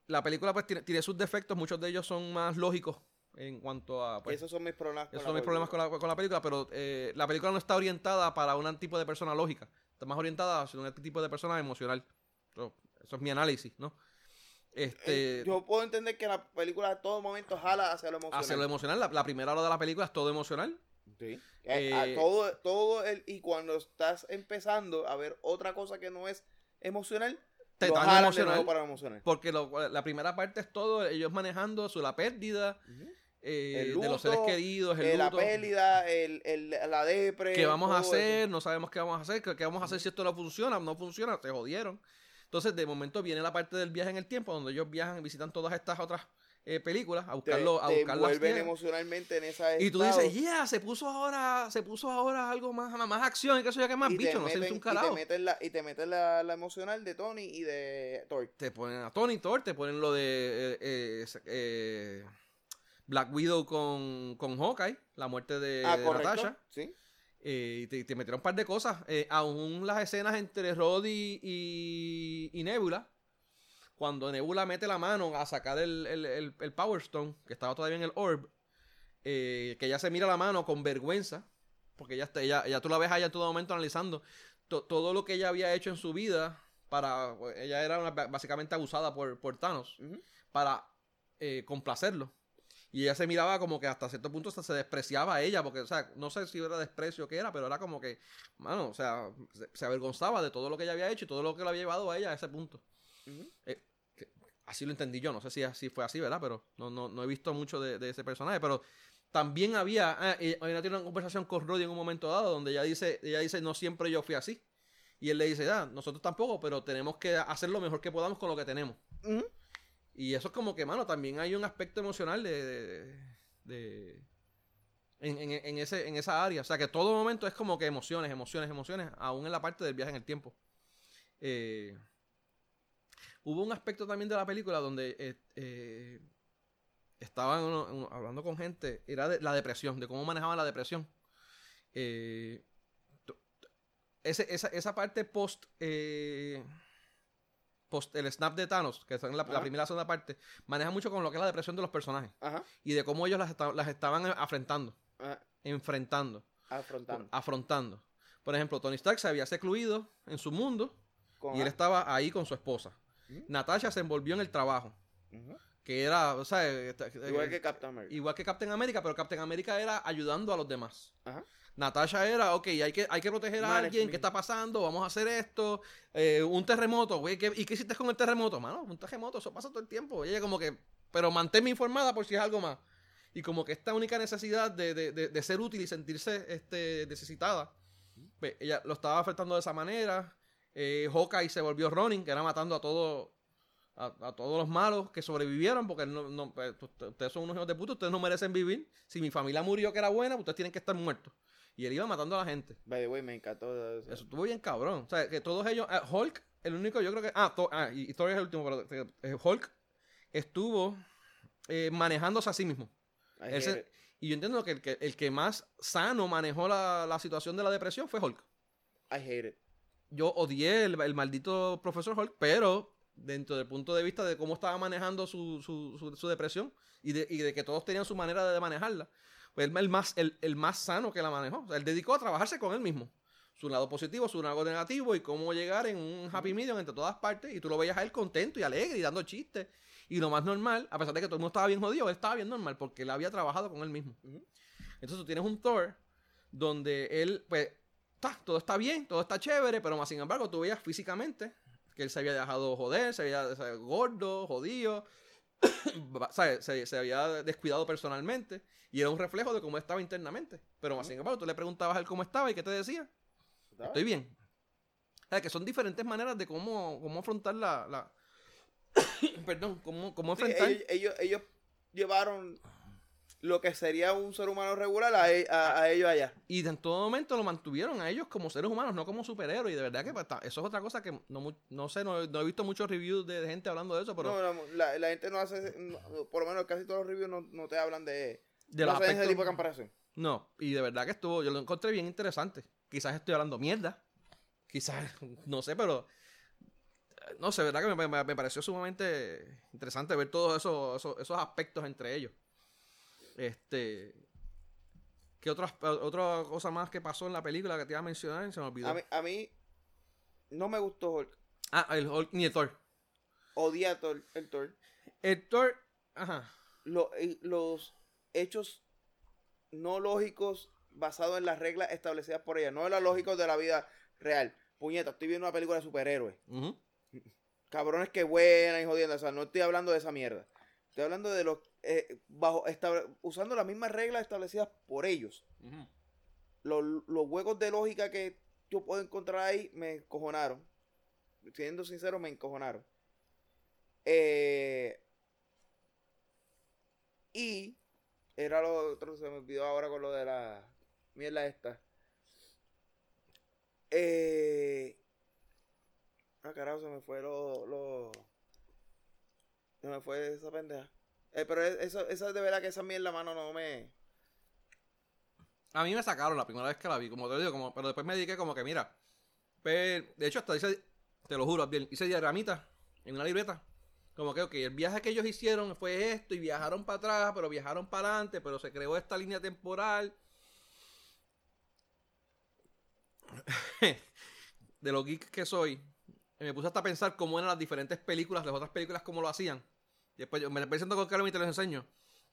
La película pues tiene, tiene sus defectos, muchos de ellos son más lógicos en cuanto a... pues, Esos son mis problemas. esos con son la mis problemas con película. la, con la película, pero eh, la película no está orientada para un tipo de persona lógica. Está más orientada hacia un tipo de persona emocional. Eso, eso es mi análisis, ¿no? Este, Eh, yo puedo entender que la película a todo momento jala hacia lo emocional. hacia lo emocional, la, la primera hora de la película es todo emocional. Sí. Eh, a Eh, todo, todo el, y cuando estás empezando a ver otra cosa que no es emocional, Te de emocional. para lo emocional. Porque lo- la primera parte es todo ellos manejando su, la pérdida eh, El de los seres queridos, el Eh, la luto. pérdida, el, el, la depre. ¿Qué vamos a hacer? eso. No sabemos qué vamos a hacer. ¿Qué, vamos a hacer si esto no funciona? No funciona, se jodieron. Entonces, de momento viene la parte del viaje en el tiempo, donde ellos viajan y visitan todas estas otras eh, películas a Te, buscarlo, a te buscar las envuelven tierras. emocionalmente en esa Y tú dices, yeah, se puso ahora, se puso ahora algo más, más acción y que eso ya que más y te bicho, no se meten- hizo un y te carajo. meten la, y te meten la, la emocional de Tony y de Thor. Te ponen a Tony Thor, te ponen lo de eh, eh, Black Widow con, con Hawkeye, la muerte de, ah, de. Natasha. Sí. Eh, y te, te metieron un par de cosas. Eh, aún las escenas entre Roddy y, y Nebula, cuando Nebula mete la mano a sacar el, el, el- el Power Stone, que estaba todavía en el Orb, eh, que ella se mira la mano con vergüenza, porque ella, está, ella, ella tú la ves allá en todo momento analizando to- todo lo que ella había hecho en su vida para... Ella era una- básicamente abusada por, por Thanos para eh, complacerlo. Y ella se miraba como que hasta cierto punto hasta se despreciaba a ella, porque, o sea, no sé si era desprecio o qué era, pero era como que, mano, o sea, se, se avergonzaba de todo lo que ella había hecho y todo lo que lo había llevado a ella a ese punto. Eh, que- así lo entendí yo, no sé si así fue así, ¿verdad? Pero no, no, no he visto mucho de, de ese personaje, pero también había, ah, ella, tiene una conversación con Roddy en un momento dado donde ella dice, ella dice, no siempre yo fui así. Y él le dice, ah, nosotros tampoco, pero tenemos que hacer lo mejor que podamos con lo que tenemos. Y eso es como que, mano, también hay un aspecto emocional de. de- en, en- en ese, en esa área. O sea, que todo momento es como que emociones, emociones, emociones, aún en la parte del viaje en el tiempo. Eh, hubo un aspecto también de la película donde eh, eh, estaban hablando con gente, era de la depresión, de cómo manejaban la depresión. Eh, ese- esa, esa parte post. Post el snap de Thanos, que son la, la primera segunda parte, maneja mucho con lo que es la depresión de los personajes Ajá. y de cómo ellos las, esta- las estaban afrontando, Ajá. enfrentando, Afrontando. afrontando. Por ejemplo, Tony Stark se había secluido en su mundo Con- y él estaba ahí con su esposa. Ujú. Natasha se envolvió en el trabajo, que era, o sea, eh, Igual eh, que Captain America. igual que Captain America, pero Captain America era ayudando a los demás. Ajá. Natasha era, ok, hay que, hay que proteger a alguien, ¿qué está pasando? Vamos a hacer esto. Eh, un terremoto, güey, ¿qué- ¿y qué hiciste con el terremoto? Mano, un terremoto, eso pasa todo el tiempo. Y ella como que, pero manténme informada por si es algo más. Y como que esta única necesidad de, de- de- de ser útil y sentirse este, necesitada, pues, ella lo estaba afectando de esa manera. Eh, Hawkeye se volvió Ronin, que era matando a todos a, a todos los malos que sobrevivieron, porque no, no, pues, ustedes son unos hijos de puta, ustedes no merecen vivir. Si mi familia murió que era buena, ustedes tienen que estar muertos. Y él iba matando a la gente. By the way, me encantó. eso. Eso estuvo bien cabrón. O sea, que todos ellos. ah, Hulk, el único, yo creo que. Ah, Thor- ah, y, Thor es el último, pero eh, Hulk estuvo eh, manejándose a sí mismo. I Él hate se- it. y yo entiendo que el, que el que más sano manejó la, la situación de la depresión fue Hulk. I hate it. Yo odié el, el maldito profesor Hulk, pero dentro del punto de vista de cómo estaba manejando su, su, su- su depresión y de, y de que todos tenían su manera de manejarla, pues él el más, el, el más sano que la manejó. O sea, él dedicó a trabajarse con él mismo. Su lado positivo, su lado negativo y cómo llegar en un happy medium entre todas partes. Y tú lo veías a él contento y alegre y dando chistes. Y lo más normal, a pesar de que todo el mundo estaba bien jodido, él estaba bien normal porque él había trabajado con él mismo. Entonces tú tienes un Thor donde él, pues, ta, todo está bien, todo está chévere, pero más sin embargo tú veías físicamente que él se había dejado joder, se había o sea, gordo, jodido, ¿sabes? Se, se había descuidado personalmente y era un reflejo de cómo estaba internamente. Pero más sin embargo tú le preguntabas a él cómo estaba y qué te decía. Estoy bien. O sea, que son diferentes maneras de cómo, cómo afrontar la... la- *coughs* Perdón, cómo, cómo Sí, enfrentar... ellos, ellos, ellos llevaron lo que sería un ser humano regular a, e- a- a ellos allá. Y en todo momento lo mantuvieron a ellos como seres humanos, no como superhéroes. Y de verdad que pues, eso es otra cosa que no, no sé, no, no he visto muchos reviews de, de gente hablando de eso, pero No, no, la, la gente no hace, no, por lo menos casi todos los reviews no, no te hablan de, de no los hacen ese aspectos- tipo de comparación. No, y de verdad que estuvo, yo lo encontré bien interesante. Quizás estoy hablando mierda. Quizás, *laughs* no sé, pero no sé, verdad que me, me- me pareció sumamente interesante ver todos esos, esos, esos aspectos entre ellos. Este. ¿Qué otras, otra cosa más que pasó en la película que te iba a mencionar? Se me olvidó. A mí, a mí no me gustó Hulk. Ah, el Hulk, ni el Thor. Odié a Thor- el Thor. El Thor, ajá. Lo- los hechos no lógicos basados en las reglas establecidas por ella, no en los lógicos de la vida real. Puñeta, estoy viendo una película de superhéroes. ujú. cabrones que buenan y jodiendo. O sea, no estoy hablando de esa mierda. Estoy hablando de los. Eh, bajo, usando las mismas reglas establecidas por ellos. Los, los huecos de lógica que yo puedo encontrar ahí me encojonaron. Siendo sincero, me encojonaron. Eh, y era lo otro, se me olvidó ahora con lo de la mierda esta. Eh, ah, carajo, se me fue lo, lo- Se me fue esa pendeja. Eh, pero es- eso, esa de verdad que esa mierda, mano, no me. A mí me sacaron la primera vez que la vi, como te digo, como, pero después me dediqué como que, mira, pe- de hecho hasta hice, te lo juro, hice diagramitas en una libreta. Como que, ok, el viaje que ellos hicieron fue esto y viajaron para atrás, pero viajaron para adelante, pero se creó esta línea temporal. *laughs* de lo geek que soy, me puse hasta a pensar cómo eran las diferentes películas, las otras películas, cómo lo hacían. Después me la presento con Carmen y te los enseño.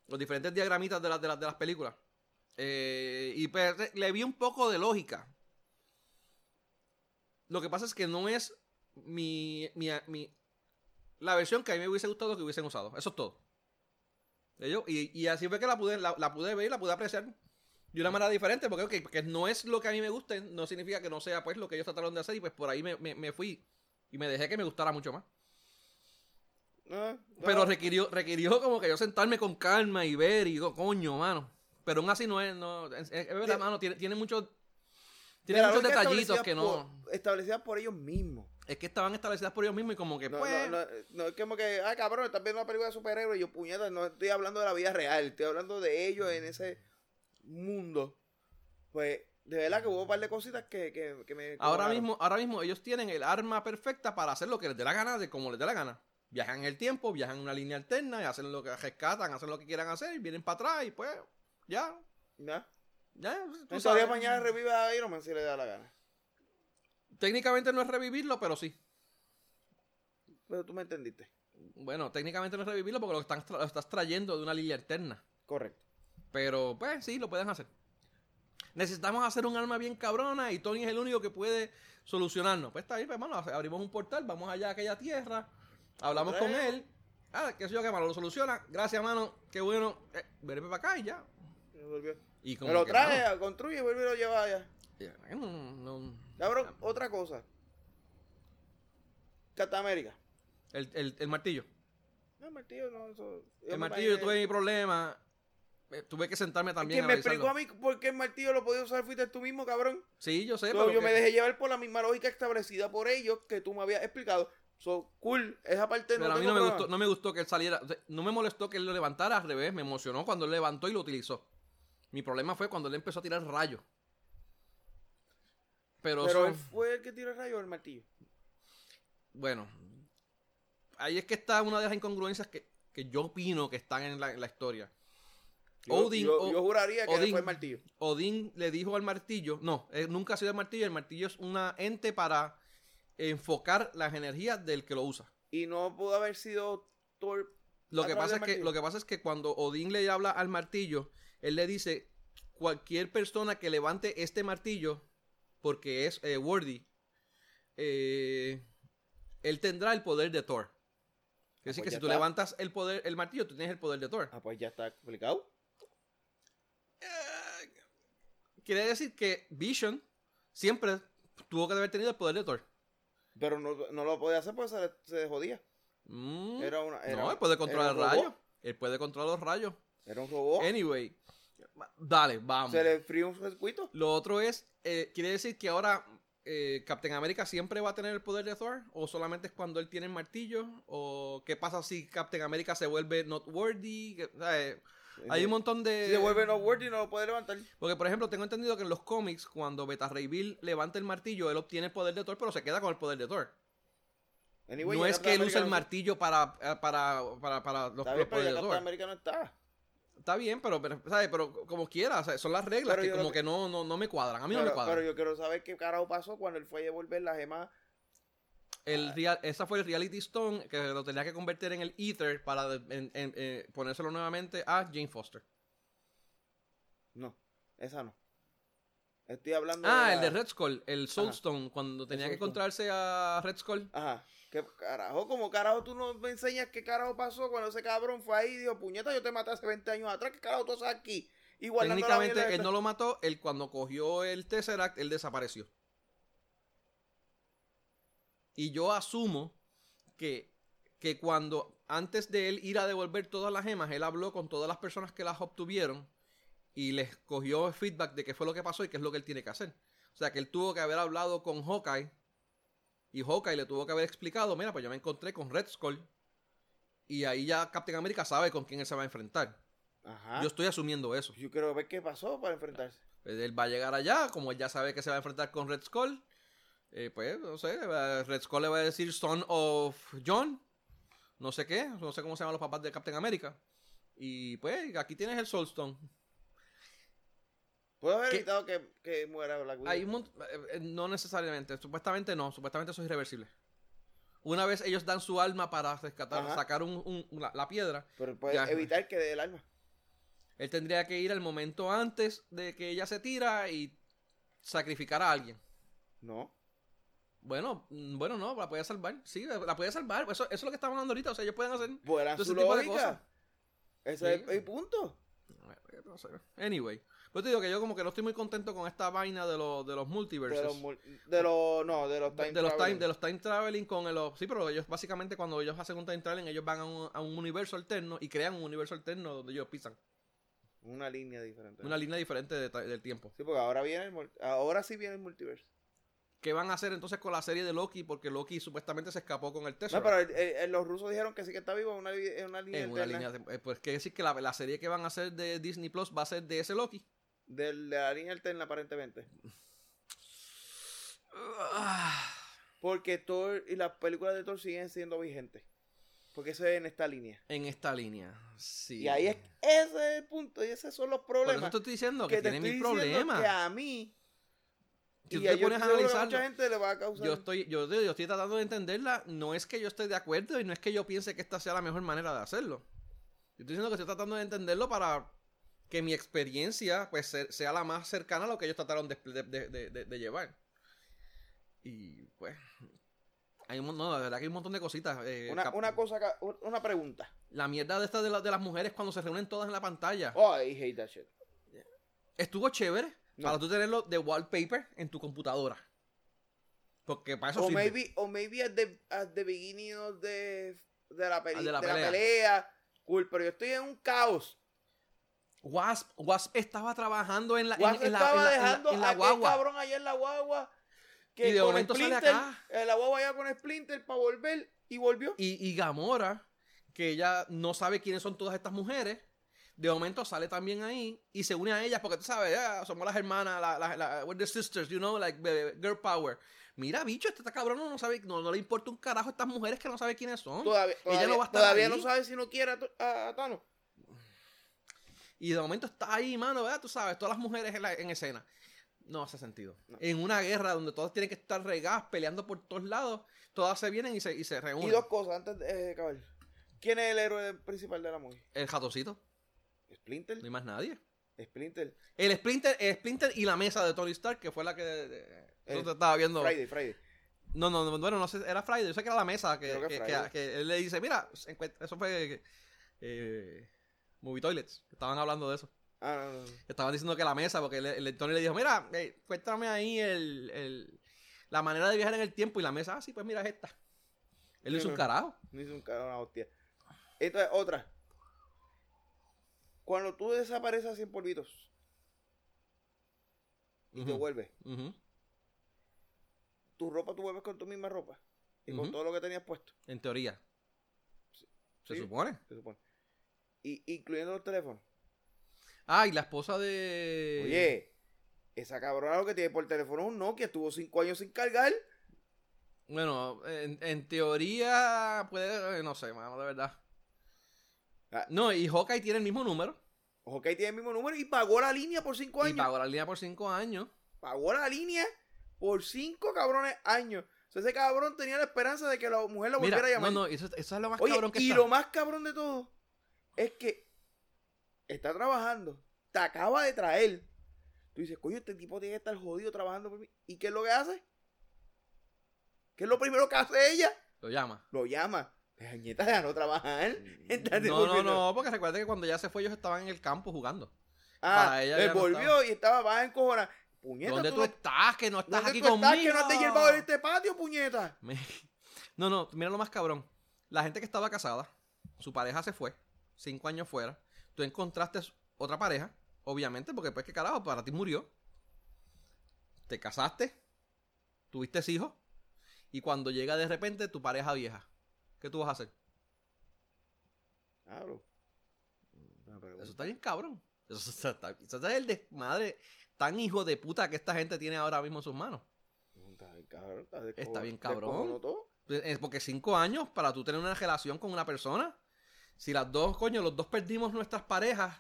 Los diferentes diagramitas de las, de las, de las películas. Eh, y pues, le vi un poco de lógica. Lo que pasa es que no es mi, mi, mi- la versión que a mí me hubiese gustado que hubiesen usado. Eso es todo. Y, y así fue que la pude, la, la pude ver y la pude apreciar de una manera diferente. Porque, ok, porque no es lo que a mí me guste, no significa que no sea pues lo que ellos trataron de hacer. Y pues por ahí me, me- me fui. Y me dejé que me gustara mucho más. No. Pero requirió, requirió como que yo sentarme con calma y ver y digo, coño, mano. Pero aún así no es, no, es, es verdad, De- mano, tiene, tiene muchos, tiene muchos detallitos que no, por- establecidas por ellos mismos. es que estaban establecidas por ellos mismos y como que No, pues, no, no, no es como que, ah, cabrón, estás viendo una película de superhéroes y yo, puñeta, no estoy hablando de la vida real, estoy hablando de ellos en ese mundo. Pues, de verdad que hubo un par de cositas que, que, que me. ahora mismo, ahora mismo ellos tienen el arma perfecta para hacer lo que les dé la gana de como les dé la gana. Viajan en el tiempo, viajan en una línea alterna y hacen lo que rescatan, hacen lo que quieran hacer, y vienen para atrás y pues, ya, ¿Ya? ya. tú sabes. mañana revive a Iron Man si le da la gana. Técnicamente no es revivirlo, pero sí. Pero tú me entendiste. Bueno, técnicamente no es revivirlo porque lo, están lo estás trayendo de una línea alterna. Correcto. Pero, pues sí, lo pueden hacer. Necesitamos hacer un arma bien cabrona y Tony es el único que puede solucionarnos. Pues está bien, pues, hermano, abrimos un portal, vamos allá a aquella tierra, hablamos con él. Ah, qué sé yo, qué malo, lo soluciona. Gracias, mano, qué bueno. Eh, verme para acá y ya. Volvió. Y como Me lo que, trae, mano, construye y vuelve y lo lleva allá. ya, no, no. Cabrón, otra cosa. Captain América. El, el- el martillo. No, martillo, no, eso. El martillo, yo tuve mi problema. Eh, tuve que sentarme también Quien me explicó a mí por qué el martillo lo podía usar fuiste tú mismo, cabrón. Sí, yo sé, So, pero yo que- me dejé llevar por la misma lógica establecida por ellos que tú me habías explicado. So, cool, esa parte Pero no a mí no me, problema. gustó, no me gustó que él saliera. o sea, No me molestó que él lo levantara al revés. Me emocionó cuando él levantó y lo utilizó. Mi problema fue cuando él empezó a tirar rayos. Pero, él fue el que tiró el rayo del martillo. bueno, ahí es que está una de las incongruencias que, que yo opino que están en la, en la historia. Yo, Odin, yo, o- yo juraría que fue el martillo. Odín le dijo al martillo, no, él nunca ha sido el martillo, el martillo es una ente para enfocar las energías del que lo usa. Y no pudo haber sido Thor. Lo que, pasa es que, lo que pasa es que cuando Odín le habla al martillo, él le dice, cualquier persona que levante este martillo, porque es eh, worthy, eh, él tendrá el poder de Thor. Es decir, pues que si tú está. levantas el poder, el martillo, tú tienes el poder de Thor. Ah, pues ya está explicado. Quiere decir que Vision siempre tuvo que haber tenido el poder de Thor. Pero no, no lo podía hacer porque se, se jodía. Mm, Era una. Era, no, él puede controlar el era un rayo. robot. Él puede controlar los rayos. Era un robot. Anyway, dale, vamos. Se le frío un circuito. Lo otro es, eh, ¿quiere decir que ahora eh, Captain America siempre va a tener el poder de Thor? ¿O solamente es cuando él tiene el martillo? ¿O qué pasa si Captain America se vuelve not worthy? Eh, hay un montón de... Si se vuelve no worthy, no lo puede levantar. Porque, por ejemplo, tengo entendido que en los cómics, cuando Beta Ray Bill levanta el martillo, él obtiene el poder de Thor, pero se queda con el poder de Thor. Anyway, no es que él usa el martillo para, eh, para, para, para los, poderes de Thor. America no está. Está bien, pero, pero, ¿sabes? pero como quiera, son las reglas Pero que como lo que no, no, no me cuadran. A mí no me cuadran. pero yo quiero saber qué carajo pasó cuando él fue a devolver la gema. El real- esa fue el Reality Stone que lo tenía que convertir en el Ether para en- en- eh, ponérselo nuevamente a Jane Foster. No, esa no. Estoy hablando Ah, de el la- de Red Skull, el Soul Ajá. Stone, cuando tenía que encontrarse a Red Skull. Ajá. ¿Qué carajo? ¿Cómo carajo tú no me enseñas qué carajo pasó cuando ese cabrón fue ahí y dijo, puñeta, yo te maté hace 20 años atrás, ¿qué carajo tú haces aquí? La Técnicamente mierda él no lo mató, él cuando cogió el Tesseract, él desapareció. Y yo asumo que, que cuando, antes de él ir a devolver todas las gemas, él habló con todas las personas que las obtuvieron y les cogió feedback de qué fue lo que pasó y qué es lo que él tiene que hacer. O sea que él tuvo que haber hablado con Hawkeye y Hawkeye le tuvo que haber explicado, mira, pues yo me encontré con Red Skull y ahí ya Captain America sabe con quién él se va a enfrentar. Ajá. Yo estoy asumiendo eso. Yo quiero ver qué pasó para enfrentarse. Pues Él va a llegar allá, como él ya sabe que se va a enfrentar con Red Skull. Eh, pues, no sé, Red Skull le va a decir Son of John. No sé qué, no sé cómo se llaman los papás de Captain America. Y pues, aquí tienes el Soulstone. Puedo haber ¿Qué? evitado que, que muera Black Widow. Hay un mont- eh, eh, no necesariamente, supuestamente no, supuestamente eso es irreversible. Una vez ellos dan su alma para rescatar, Ajá. sacar un- un- la, la piedra, Pero puede Ya. evitar que dé el alma. él tendría que ir al momento antes de que ella se tira y sacrificar a alguien. No. Bueno, mm, bueno, no, la puede salvar. Sí, la la puede salvar. Eso, eso es lo que estamos hablando ahorita. O sea, ellos pueden hacer. Fuera todo su de lógica. Ese es Sí. el punto. No sé. Anyway. Pues te digo que yo como que no estoy muy contento con esta vaina de, los de los multiverses. De los, mul- de no, de los De, time de los time, de los time traveling con el... Sí, pero ellos básicamente cuando ellos hacen un time traveling, ellos van a un, a un universo alterno y crean un universo alterno donde ellos pisan. Una línea diferente. Una línea diferente de del tiempo. Sí, porque ahora viene el ahora sí viene el multiverso. ¿Qué van a hacer entonces con la serie de Loki? Porque Loki supuestamente se escapó con el No, Tesseract. pero el- el- los rusos dijeron que sí que está vivo en una, li- en una línea en una línea de- eh, pues quiere decir que la, la serie que van a hacer de Disney Plus va a ser de ese Loki. de la línea alterna aparentemente. *sighs* Porque Thor y las películas de Thor siguen siendo vigentes. Porque eso es en esta línea. en esta línea, sí. Y ahí es, ese es el punto y esos son los Por eso problemas. te estoy diciendo que que, tiene diciendo problemas. que a mí Si y tú te pones a analizarlo, mucha gente le va a causar. yo estoy, yo, yo estoy tratando de entenderla. No es que yo esté de acuerdo y no es que yo piense que esta sea la mejor manera de hacerlo. Yo estoy diciendo que estoy tratando de entenderlo para que mi experiencia pues se- sea la más cercana a lo que ellos trataron de, de- de- de- de- de llevar. Y pues hay un, no, la verdad que hay un montón de cositas. eh, una, una cosa, una pregunta. La mierda de esta de, la- de las mujeres cuando se reúnen todas en la pantalla. Oh, I hate that shit. Estuvo chévere No. para tú tenerlo de wallpaper en tu computadora. Porque para eso O sirve. maybe, o maybe at the, at the beginning of the, de, la peli- Ah, de la de la pelea. Cool, pero yo estoy en un caos. Wasp, Wasp estaba trabajando en la, Wasp en, estaba en la- dejando en la guagua. cabrón allá en la guagua. Que Y de con momento sale Splinter, acá. eh, La guagua allá con Splinter para volver y volvió. Y, y Gamora, que ella no sabe quiénes son todas estas mujeres, de momento sale también ahí y se une a ellas porque tú sabes, ah, somos las hermanas, la, la, la- we're the sisters, you know, like girl power. Mira, bicho, este cabrón no, sabe, no, no le importa un carajo a estas mujeres que no sabe quiénes son. Todavía, Ella todavía, no va a estar todavía no sabe si no quiere a, a- a Thanos. Y de momento está ahí, mano, ¿verdad? Tú sabes, todas las mujeres en, la- en escena. No hace sentido. No. En una guerra donde todas tienen que estar regadas, peleando por todos lados, todas se vienen y se, y se reúnen. Y dos cosas antes de eh. ¿Quién es el héroe principal de la movie? El jatocito, Splinter. no hay más nadie. Splinter. El Splinter, el Splinter y la mesa de Tony Stark, que fue la que eh, tú te estaba viendo. Friday, Friday. No, no, no, bueno, no sé, era Friday. Yo sé que era la mesa que, que él le dice, mira, eso fue eh, Movie Toilets, estaban hablando de eso. Ah, no, no, no. Estaban diciendo que la mesa, porque el, el Tony le dijo, mira, eh, cuéntame ahí el, el- la manera de viajar en el tiempo. Y la mesa, ah, sí, pues mira, es esta. Él le hizo un carajo. No hizo un carajo, una hostia. Entonces, otra. Cuando tú desapareces así en polvitos y te Ujú, vuelves, tu ropa tú vuelves con tu misma ropa y con todo lo que tenías puesto, En teoría. Se Sí. supone. se supone. Y, incluyendo los teléfonos. Ah, y la esposa de... Oye, esa cabrona lo que tiene por teléfono es un Nokia, estuvo cinco años sin cargar. Bueno, en, en teoría puede, no sé, mano, de verdad. Ah. No, y Hawkeye tiene el mismo número. Ahí tiene el mismo número y pagó la línea por cinco Y años. pagó la línea por cinco años. pagó la línea por cinco cabrones años. O sea, ese cabrón tenía la esperanza de que la mujer lo Mira, volviera a llamar. no, no, eso, eso es lo más Oye, cabrón que y está. lo más cabrón de todo es que está trabajando, te acaba de traer. Tú dices, coño, este tipo tiene que estar jodido trabajando por mí. ¿Y qué es lo que hace? ¿Qué es lo primero que hace ella? Lo llama. Lo llama. Jañeta, ya no trabajar. *laughs* Estate No, no, no, porque recuerda que cuando ya se fue ellos estaban en el campo jugando. Ah, ella él no volvió estaba. y estaba más encojonada. Puñeta, ¿Dónde tú tú no- estás? Que no estás ¿dónde aquí tú conmigo. estás que no te llevado en este patio, puñeta? *laughs* No, no, mira lo más cabrón. La gente que estaba casada, su pareja se fue, cinco años fuera. Tú encontraste otra pareja, obviamente, porque pues que carajo, para ti murió. Te casaste, tuviste hijos, y cuando llega de repente tu pareja vieja, ¿qué tú vas a hacer? Claro. Eso está bien cabrón. Eso, *laughs* está, está- eso es el desmadre tan hijo de puta que esta gente tiene ahora mismo en sus manos. Está bien cabrón. Está, Está bien cabrón. descojonó todo. Es porque cinco años para tú tener una relación con una persona. Si las dos, coño, los dos perdimos nuestras parejas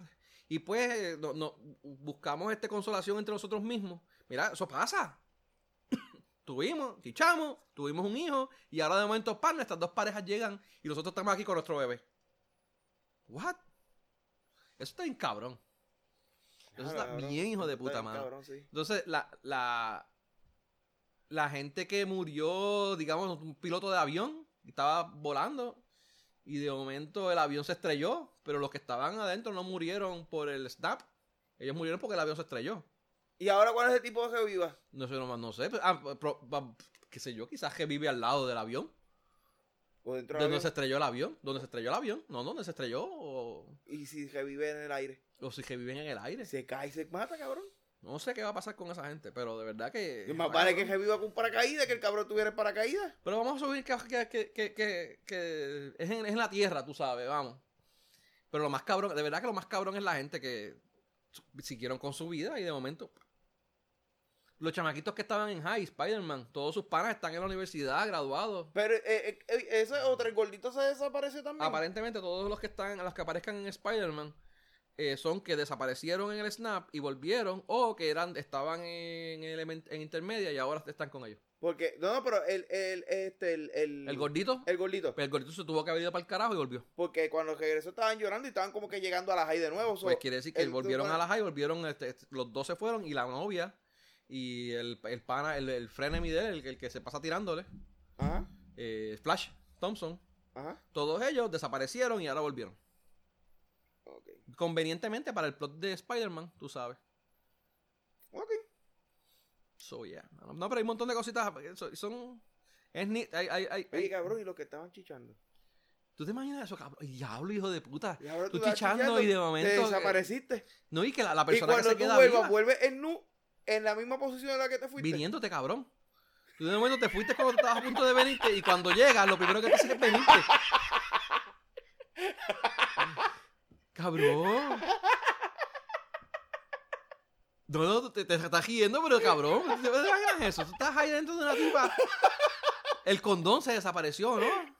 y pues eh, no, no- buscamos este consolación entre nosotros mismos. Mira, eso pasa. Tuvimos, chichamos, tuvimos un hijo y ahora de momento, pan, nuestras dos parejas llegan y nosotros estamos aquí con nuestro bebé. What? Eso está bien cabrón. Eso está Cabrón, bien hijo de puta, cabrón, sí. Entonces, la, la, la gente que murió, digamos, un piloto de avión, estaba volando y de momento el avión se estrelló, pero los que estaban adentro no murieron por el snap. Ellos murieron porque el avión se estrelló. ¿Y ahora cuál es el tipo que viva? No sé, no, no sé. pero- ah, qué sé yo, quizás que vive al lado del avión. ¿O dentro ¿De donde se estrelló el avión? ¿Dónde se estrelló el avión? No, ¿dónde se estrelló? O, Y si se vive en el aire. o si que viven en el aire. Se cae y se mata, cabrón. No sé qué va a pasar con esa gente, pero de verdad que... Y más vale que se viva con paracaídas que el cabrón tuviera el paracaídas. Pero vamos a subir que, que, que, que, que- que es, en, es en la tierra, tú sabes, vamos. Pero lo más cabrón, de verdad que lo más cabrón es la gente que siguieron con su vida y de momento. Los chamaquitos que estaban en High, Spider-Man, todos sus panas están en la universidad, graduados. Pero eh, eh, eh, ese otro, el gordito se desapareció también. Aparentemente todos los que están, los que aparezcan en Spider-Man, eh, son que desaparecieron en el snap y volvieron o que eran estaban en, element- en intermedia y ahora están con ellos. Porque, no, no, pero el, el, este, el, el, El gordito, el gordito. pues el gordito se tuvo que haber ido para el carajo y volvió. Porque cuando regresó estaban llorando y estaban como que llegando a la high de nuevo. so, Pues quiere decir que el- volvieron a la high, volvieron, este, este, los dos se fueron y la novia y el, el pana, el, el frenemy de él, el, el que se pasa tirándole, Ajá, eh, Flash Thompson, ajá. todos ellos desaparecieron y ahora volvieron. Ok. Convenientemente para el plot de Spider-Man, tú sabes. Ok. So, yeah. No, pero hay un montón de cositas. Son. es ni, hay, hay, hay- Oye, cabrón, y los que estaban chichando. ¿Tú te imaginas eso, cabrón? Diablo, hijo de puta. Y ahora Tú chichando y de momento. Te desapareciste. no, y que la, la Y persona que cuando se tú queda vuelvas, viva, vuelves en nu, en la misma posición en la que te fuiste. viniéndote, cabrón. Tú de momento te fuiste cuando estabas a punto de venirte y cuando llegas, lo primero que te hace es venirte. Cabrón. No, no, te, estás riendo, pero cabrón. ¿Te te imaginas eso? Tú estás ahí dentro de una tipa. El condón se desapareció, ¿no?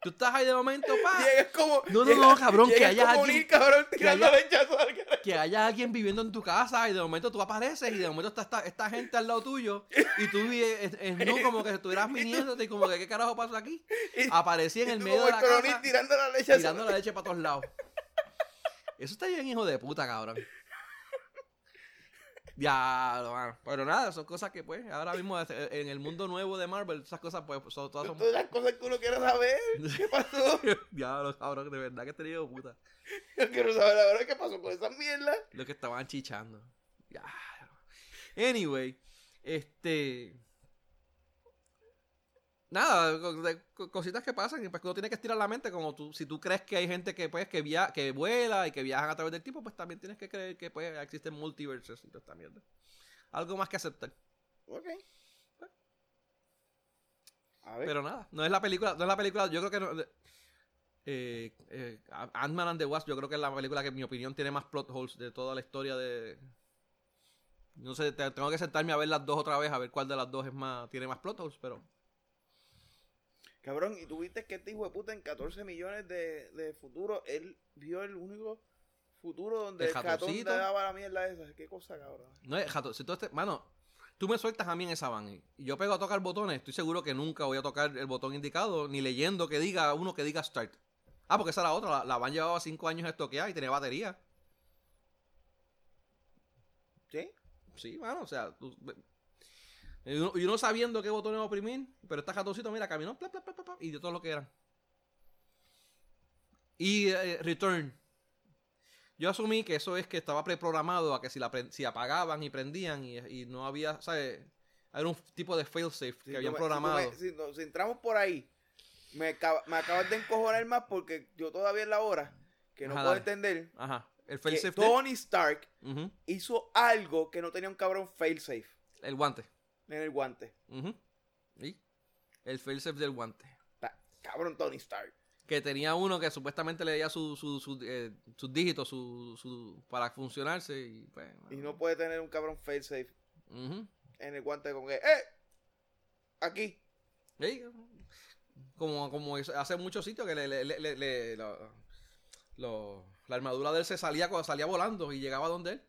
Tú estás ahí de momento, pa. Llegas como. No, no, no, cabrón, que haya alguien- Nick, cabrón, que haya- al que haya alguien viviendo en tu casa y de momento tú apareces y de momento está esta, esta gente al lado tuyo y tú vives en no *laughs* como que estuvieras viniéndote y como que qué carajo pasa aquí. Aparecí en el medio de la casa tirando la leche tirando la leche para todos lados. Eso está bien, hijo de puta, cabrón. Ya, mano. Pero nada, son cosas que pues ahora mismo este, en el mundo nuevo de Marvel, esas cosas pues son todas son... Todas las cosas que uno quiere saber. ¿Qué *laughs* pasó? Diablo, cabrón, de verdad que te digo puta. Yo quiero saber la verdad qué pasó con esa mierda. Lo que estaban chichando. Ya. Anyway, este. Nada, cositas que pasan y pues uno tiene que estirar la mente como tú, si tú crees que hay gente que pues que via que vuela y que viajan a través del tiempo, pues también tienes que creer que pues existen multiversos y toda esta mierda. Algo más que aceptar. Ok. A ver. Pero nada, no es la película, no es la película, yo creo que no, eh, eh, Ant-Man and the Wasp, yo creo que es la película que en mi opinión tiene más plot holes de toda la historia de... No sé, te- tengo que sentarme a ver las dos otra vez, a ver cuál de las dos es más, tiene más plot holes, pero... Cabrón, y tú viste que este hijo de puta en 14 millones de, de futuro, él vio el único futuro donde El el, catón le daba la mierda esa. Qué cosa, cabrón. No es, jato, si tú este, mano, tú me sueltas a mí en esa van y yo pego a tocar botones, estoy seguro que nunca voy a tocar el botón indicado, ni leyendo que diga uno que diga start. Ah, porque esa era la otra, la, la van llevaba cinco años estoqueada y tenía batería. ¿Sí? Sí, mano, o sea, tú- y uno, y uno sabiendo qué botones oprimir, pero está jatoncito, mira, caminó, pla, pla, pla, pla, pla, y de todo lo que eran. Y eh, Return. Yo asumí que eso es que estaba preprogramado a que si, la si apagaban y prendían y, y no había, ¿sabes? Era un tipo de failsafe que habían si programado. me- Si, no- si entramos por ahí, me, acaba- me acabas de encojonar más porque yo todavía es la hora que no Ajá, puedo dale. entender Ajá. El failsafe Tony Stark hizo algo que no tenía un cabrón failsafe El guante. En el guante. ¿Y? El failsafe del guante. Cabrón Tony Stark. que tenía uno que supuestamente le leía su, su, su, eh, sus dígitos su, su, para funcionarse y pues... Y no puede tener un cabrón failsafe Ujú. en el guante con que, ¡eh! Aquí. Sí, como, como hace muchos sitios que le, le- le- le- le- lo- lo- la armadura de él se salía salía volando y llegaba donde él.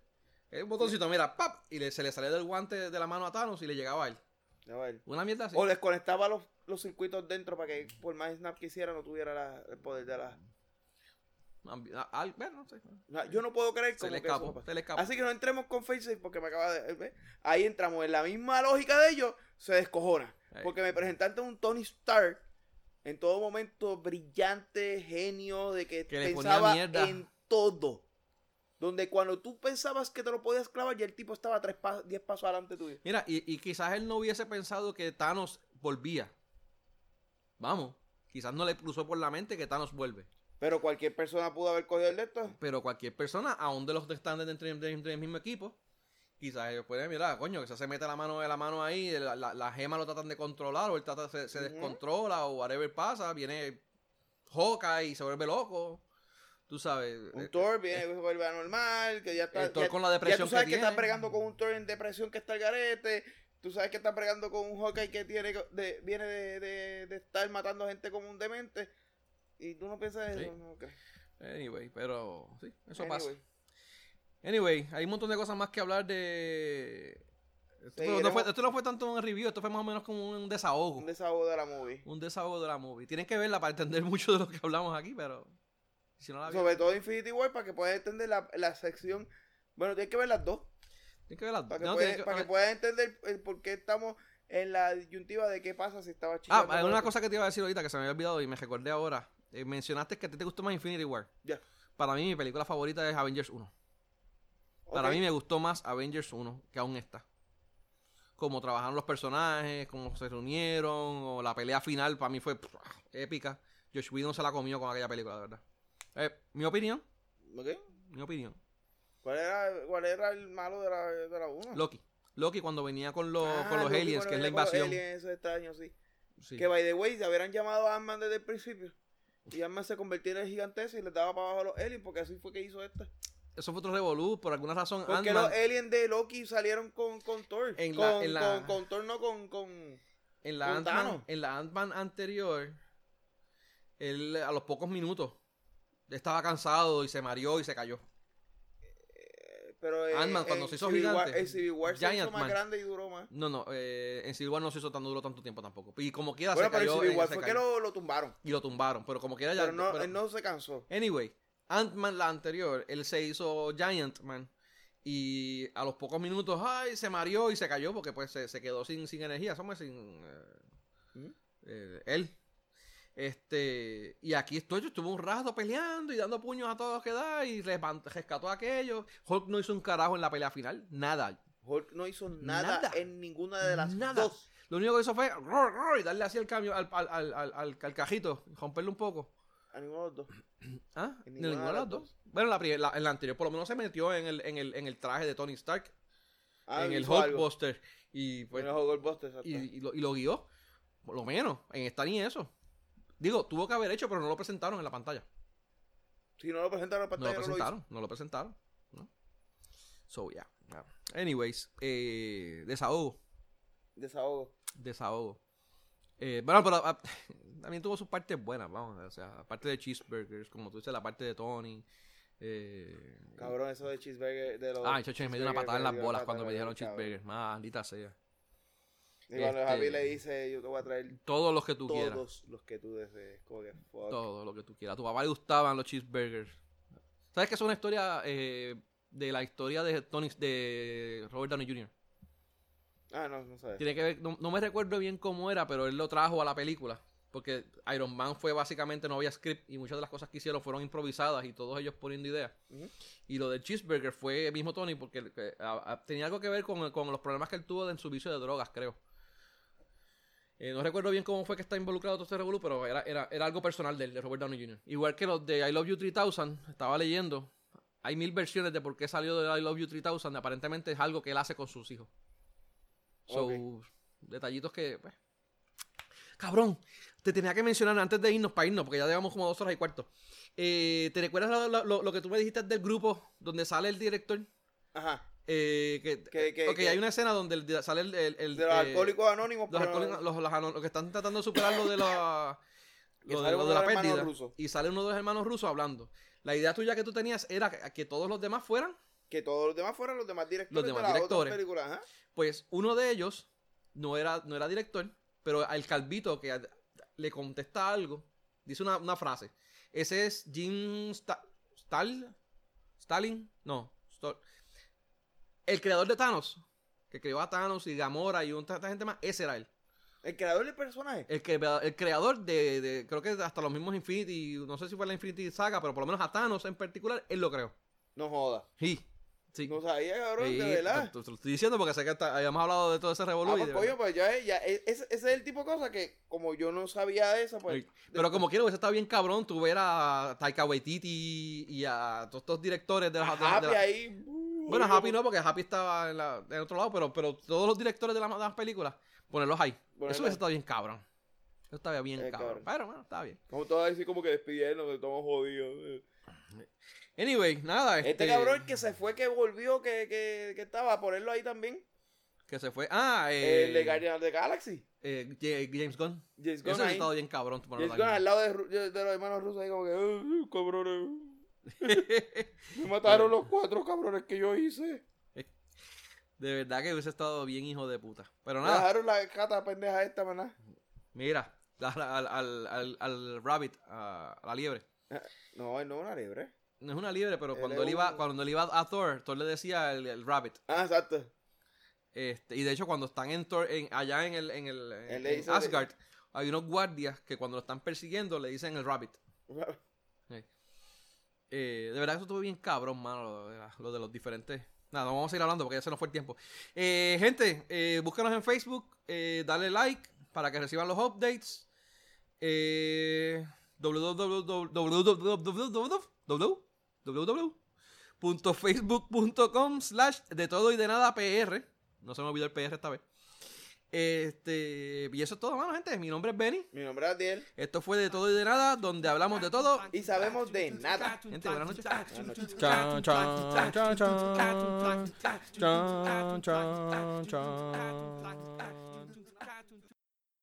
El botoncito, mira, ¡pap! Y le- se le salía del guante de la mano a Thanos y le llegaba a él. Una mierda así. O les conectaba los, los circuitos dentro para que por más snap que hiciera no tuviera la- el poder de la... A- bueno, no sé. Yo no puedo creer Se como le que escapó, se le. Así que no entremos con FaceSafe porque me acaba de... ¿ves? Ahí entramos en la misma lógica de ellos, se descojona. Ahí. Porque me presentaste un Tony Stark en todo momento brillante, genio, de que, Que le ponía pensaba en todo. Donde cuando tú pensabas que te lo podías clavar, ya el tipo estaba tres pa- diez pasos adelante tuyo. Mira, y, y quizás él no hubiese pensado que Thanos volvía. Vamos, quizás no le cruzó por la mente que Thanos vuelve. Pero cualquier persona pudo haber cogido el de. Pero cualquier persona, aún de los que están dentro, del mismo equipo, quizás ellos pueden mirar, coño, que se mete la mano de la mano ahí, la, la, la gema lo tratan de controlar, o él trata, se, se Ujú. descontrola, o whatever pasa, viene Hawkeye y se vuelve loco. Tú sabes. Un eh, Thor viene, se vuelve anormal, que ya está. el Thor ya- con la ya depresión tú sabes que tiene. bregando con un Thor en depresión que está el garete. Tú sabes que estás bregando con un Hawkeye que tiene de, viene de, de, de estar matando gente como un demente. Y tú no piensas Sí. eso, no, ok. Anyway, pero sí, eso pasa. Anyway, hay un montón de cosas más que hablar de. Esto, no fue, esto no fue tanto un review, esto fue más o menos como un desahogo. Un desahogo de la movie. Un desahogo de la movie. Tienen que verla para entender *laughs* mucho de lo que hablamos aquí, pero. Si no la vieron, Sobre todo Infinity War para que puedas entender la, la sección. Bueno, tienes que ver las dos. tienen que verla. Para que, no, puedas- que- para que puedas entender el por qué estamos en la disyuntiva de qué pasa si estaba Ah, chillando. hay una cosa que te iba a decir ahorita que se me había olvidado y me recordé ahora. Eh, mencionaste que a ti te gustó más Infinity War. Ya. Para mí, mi película favorita es Avengers 1. Para mí me gustó más Avengers 1 que aún esta. Como trabajaron los personajes, cómo se reunieron, o la pelea final para mí fue pff, épica. Josh Whedon se la comió con aquella película, de verdad. Eh, mi opinión, Ok. mi opinión. ¿Cuál era, ¿Cuál era el malo de la, de la? Loki. Loki cuando venía con, los Ah, con los Loki aliens, que es la venía con los invasión. aliens, eso es extraño, sí. Sí. Que by the way, se hubieran llamado a Ant-Man desde el principio. Y Ant-Man se convertía en el gigantesco y le daba para abajo a los aliens, porque así fue que hizo esta. Eso fue otro revolú, por alguna razón. Porque los aliens de Loki salieron con, con Thor. En con, la- en la- con, con Thor, no con. con... En la Ant-Man, Thanos. en la Ant-Man anterior, él a los pocos minutos estaba cansado y se mareó y se cayó. Pero eh, Ant-Man, cuando en se hizo Civil War- gigante. Civil War se hizo más Man. grande y duró más. No, no, eh, en Civil War no se hizo tan duro tanto tiempo tampoco. Y como quiera Bueno, se pero cayó. Civil en War ese fue que cayó. lo, lo tumbaron. Y lo tumbaron, pero como quiera ya... Pero no, pero- él no se cansó. Anyway, Ant-Man la anterior, él se hizo Giant Man. Y a los pocos minutos, ay, se mareó y se cayó porque pues se, se quedó sin, sin energía. Somos sin... eh, Ujú. eh, él. Este, y aquí estoy, estuvo un rato peleando y dando puños a todos los que da y rescató a aquello. Hulk no hizo un carajo en la pelea final, nada. Hulk no hizo nada, Nada. en ninguna de las Nada. dos. Lo único que hizo fue ror, ror, y darle así el cambio al, al, al, al, al- cajito, romperle un poco. A ninguno de los dos. *clears throat* ¿Ah? En ¿De ninguna ninguno de los las dos? Bueno, la, la- en la anterior por lo menos se metió en el, en el, en el traje de Tony Stark, Ah, en el. Hulkbuster, y, pues, En el Hulkbuster, y, y lo, y lo guió. Por lo menos, en esta ni eso. Digo, tuvo que haber hecho, pero no lo presentaron en la pantalla. Si no lo presentaron en No pantalla, no, lo presentaron, no lo presentaron. ¿no? So, yeah. yeah. Anyways, eh, desahogo. Desahogo. Desahogo. Eh, bueno, pero ah, *laughs* también tuvo sus partes buenas, vamos. O sea, aparte de cheeseburgers, como tú dices, la parte de Tony. Eh, Cabrón, eso de cheeseburger. De los ah, me dio una cheeseburger, patada en las bolas cuando me dijeron cabrón. cheeseburgers. Maldita sea. Y cuando Este- Javi le dice, yo te voy a traer Todos los que tú quieras. todos los que tú desees. Como que, fuck. Todo lo que tú quieras. A tu papá le gustaban los cheeseburgers. ¿Sabes que es una historia eh, de la historia de Tony de Robert Downey Jr.? Ah, no, no sabes. Tiene que ver, no, no me recuerdo bien cómo era, pero él lo trajo a la película. Porque Iron Man fue básicamente, no había script y muchas de las cosas que hicieron fueron improvisadas y todos ellos poniendo ideas. Y lo del cheeseburger fue el mismo Tony porque a- a- tenía algo que ver con, con los problemas que él tuvo en su vicio de drogas, creo. Eh, no recuerdo bien cómo fue que está involucrado todo este revolú, pero era, era, era algo personal de él, de Robert Downey Jr. Igual que los de I Love You 3000, estaba leyendo. Hay mil versiones de por qué salió de I Love You 3000. Aparentemente es algo que él hace con sus hijos. So, detallitos que. pues. Cabrón, te tenía que mencionar antes de irnos para irnos, porque ya llevamos como dos horas y cuarto. Eh, ¿Te recuerdas lo- lo- lo que tú me dijiste del grupo donde sale el director? Ajá. Eh, que, Que- que- ok, que- hay una escena donde el- sale el. el- el- De los eh, alcohólicos anónimos. los, alcohólicos- los- los que están tratando de superar lo de la. *laughs* Lo de, lo de la pérdida. rusos. Y sale uno de los hermanos rusos hablando. La idea tuya que tú tenías era que, todos los demás fueran. Que todos los demás fueran los demás directores Los demás de las directores. otras películas. Ajá. Pues uno de ellos no era, no era director, pero al calvito que le contesta algo, dice una, una frase. Ese es Jim Sta- Stal- Stalin, no, Sto- el creador de Thanos, que creó a Thanos y Gamora y un tanta gente más, ese era él. El creador del personaje. El, que, el creador de, de- creo que hasta los mismos Infinity, no sé si fue la Infinity Saga, pero por lo menos a Thanos en particular, él lo creó. No joda. Sí, sí. No sabía, cabrón, Sí, de verdad. te, te lo estoy diciendo porque sé que hasta- habíamos hablado de todo ese Ah, revolú. y pues, coño, pues ya, ya ese, ese es el tipo de cosa que, como yo no sabía de eso, pues. Sí. Pero como quiero, eso está bien cabrón, tú ver a Taika Waititi y a todos estos directores de las... de de las- ahí. Uh, bueno, Happy no, porque Happy estaba en, la, en otro lado, pero, pero todos los directores de, la- de las películas, ponerlos ahí. Eso hubiese estado bien cabrón. Eso estaba bien Eh, cabrón. cabrón. Pero bueno, está bien. Como todos así como que despidiendo, estamos jodidos. Anyway, nada. Este, Este, cabrón que se fue, que volvió, que, que, que estaba, a ponerlo ahí también. Que se fue. Ah, eh, el de Guardians of the Galaxy. eh, Ja- James Gunn. James Eso Gunn hubiese ahí. estado bien cabrón. James Gunn al lado de, de los hermanos rusos ahí como que, "Eh, cabrones. *laughs* Me mataron los cuatro cabrones que yo hice. De verdad que hubiese estado bien hijo de puta. Pero Me nada, dejaron la cata pendeja esta, maná. mira, al, al, al, al rabbit, a, a la liebre. No, él no es una liebre. No es una liebre, pero cuando él, iba, cuando él iba a Thor, Thor le decía el, el rabbit. Ah, exacto. Este, y de hecho, cuando están en Thor, en, allá en el en, el, en- en Asgard, hay unos guardias que cuando lo están persiguiendo le dicen el rabbit. Eh, de verdad eso estuvo bien cabrón, mano, lo de, los diferentes... Nada, vamos a ir hablando porque ya se nos fue el tiempo. Eh, gente, eh, búscanos en Facebook, eh, dale like para que reciban los updates. Eh, www.facebook.com slash de todo y de nada PR. No se me olvidó el PR esta vez. Este, y eso es todo, mano, gente. Mi nombre es Benny. Mi nombre es Adiel. Esto fue de todo y de nada, donde hablamos de todo. Y sabemos de nada. Gente, buenas noches.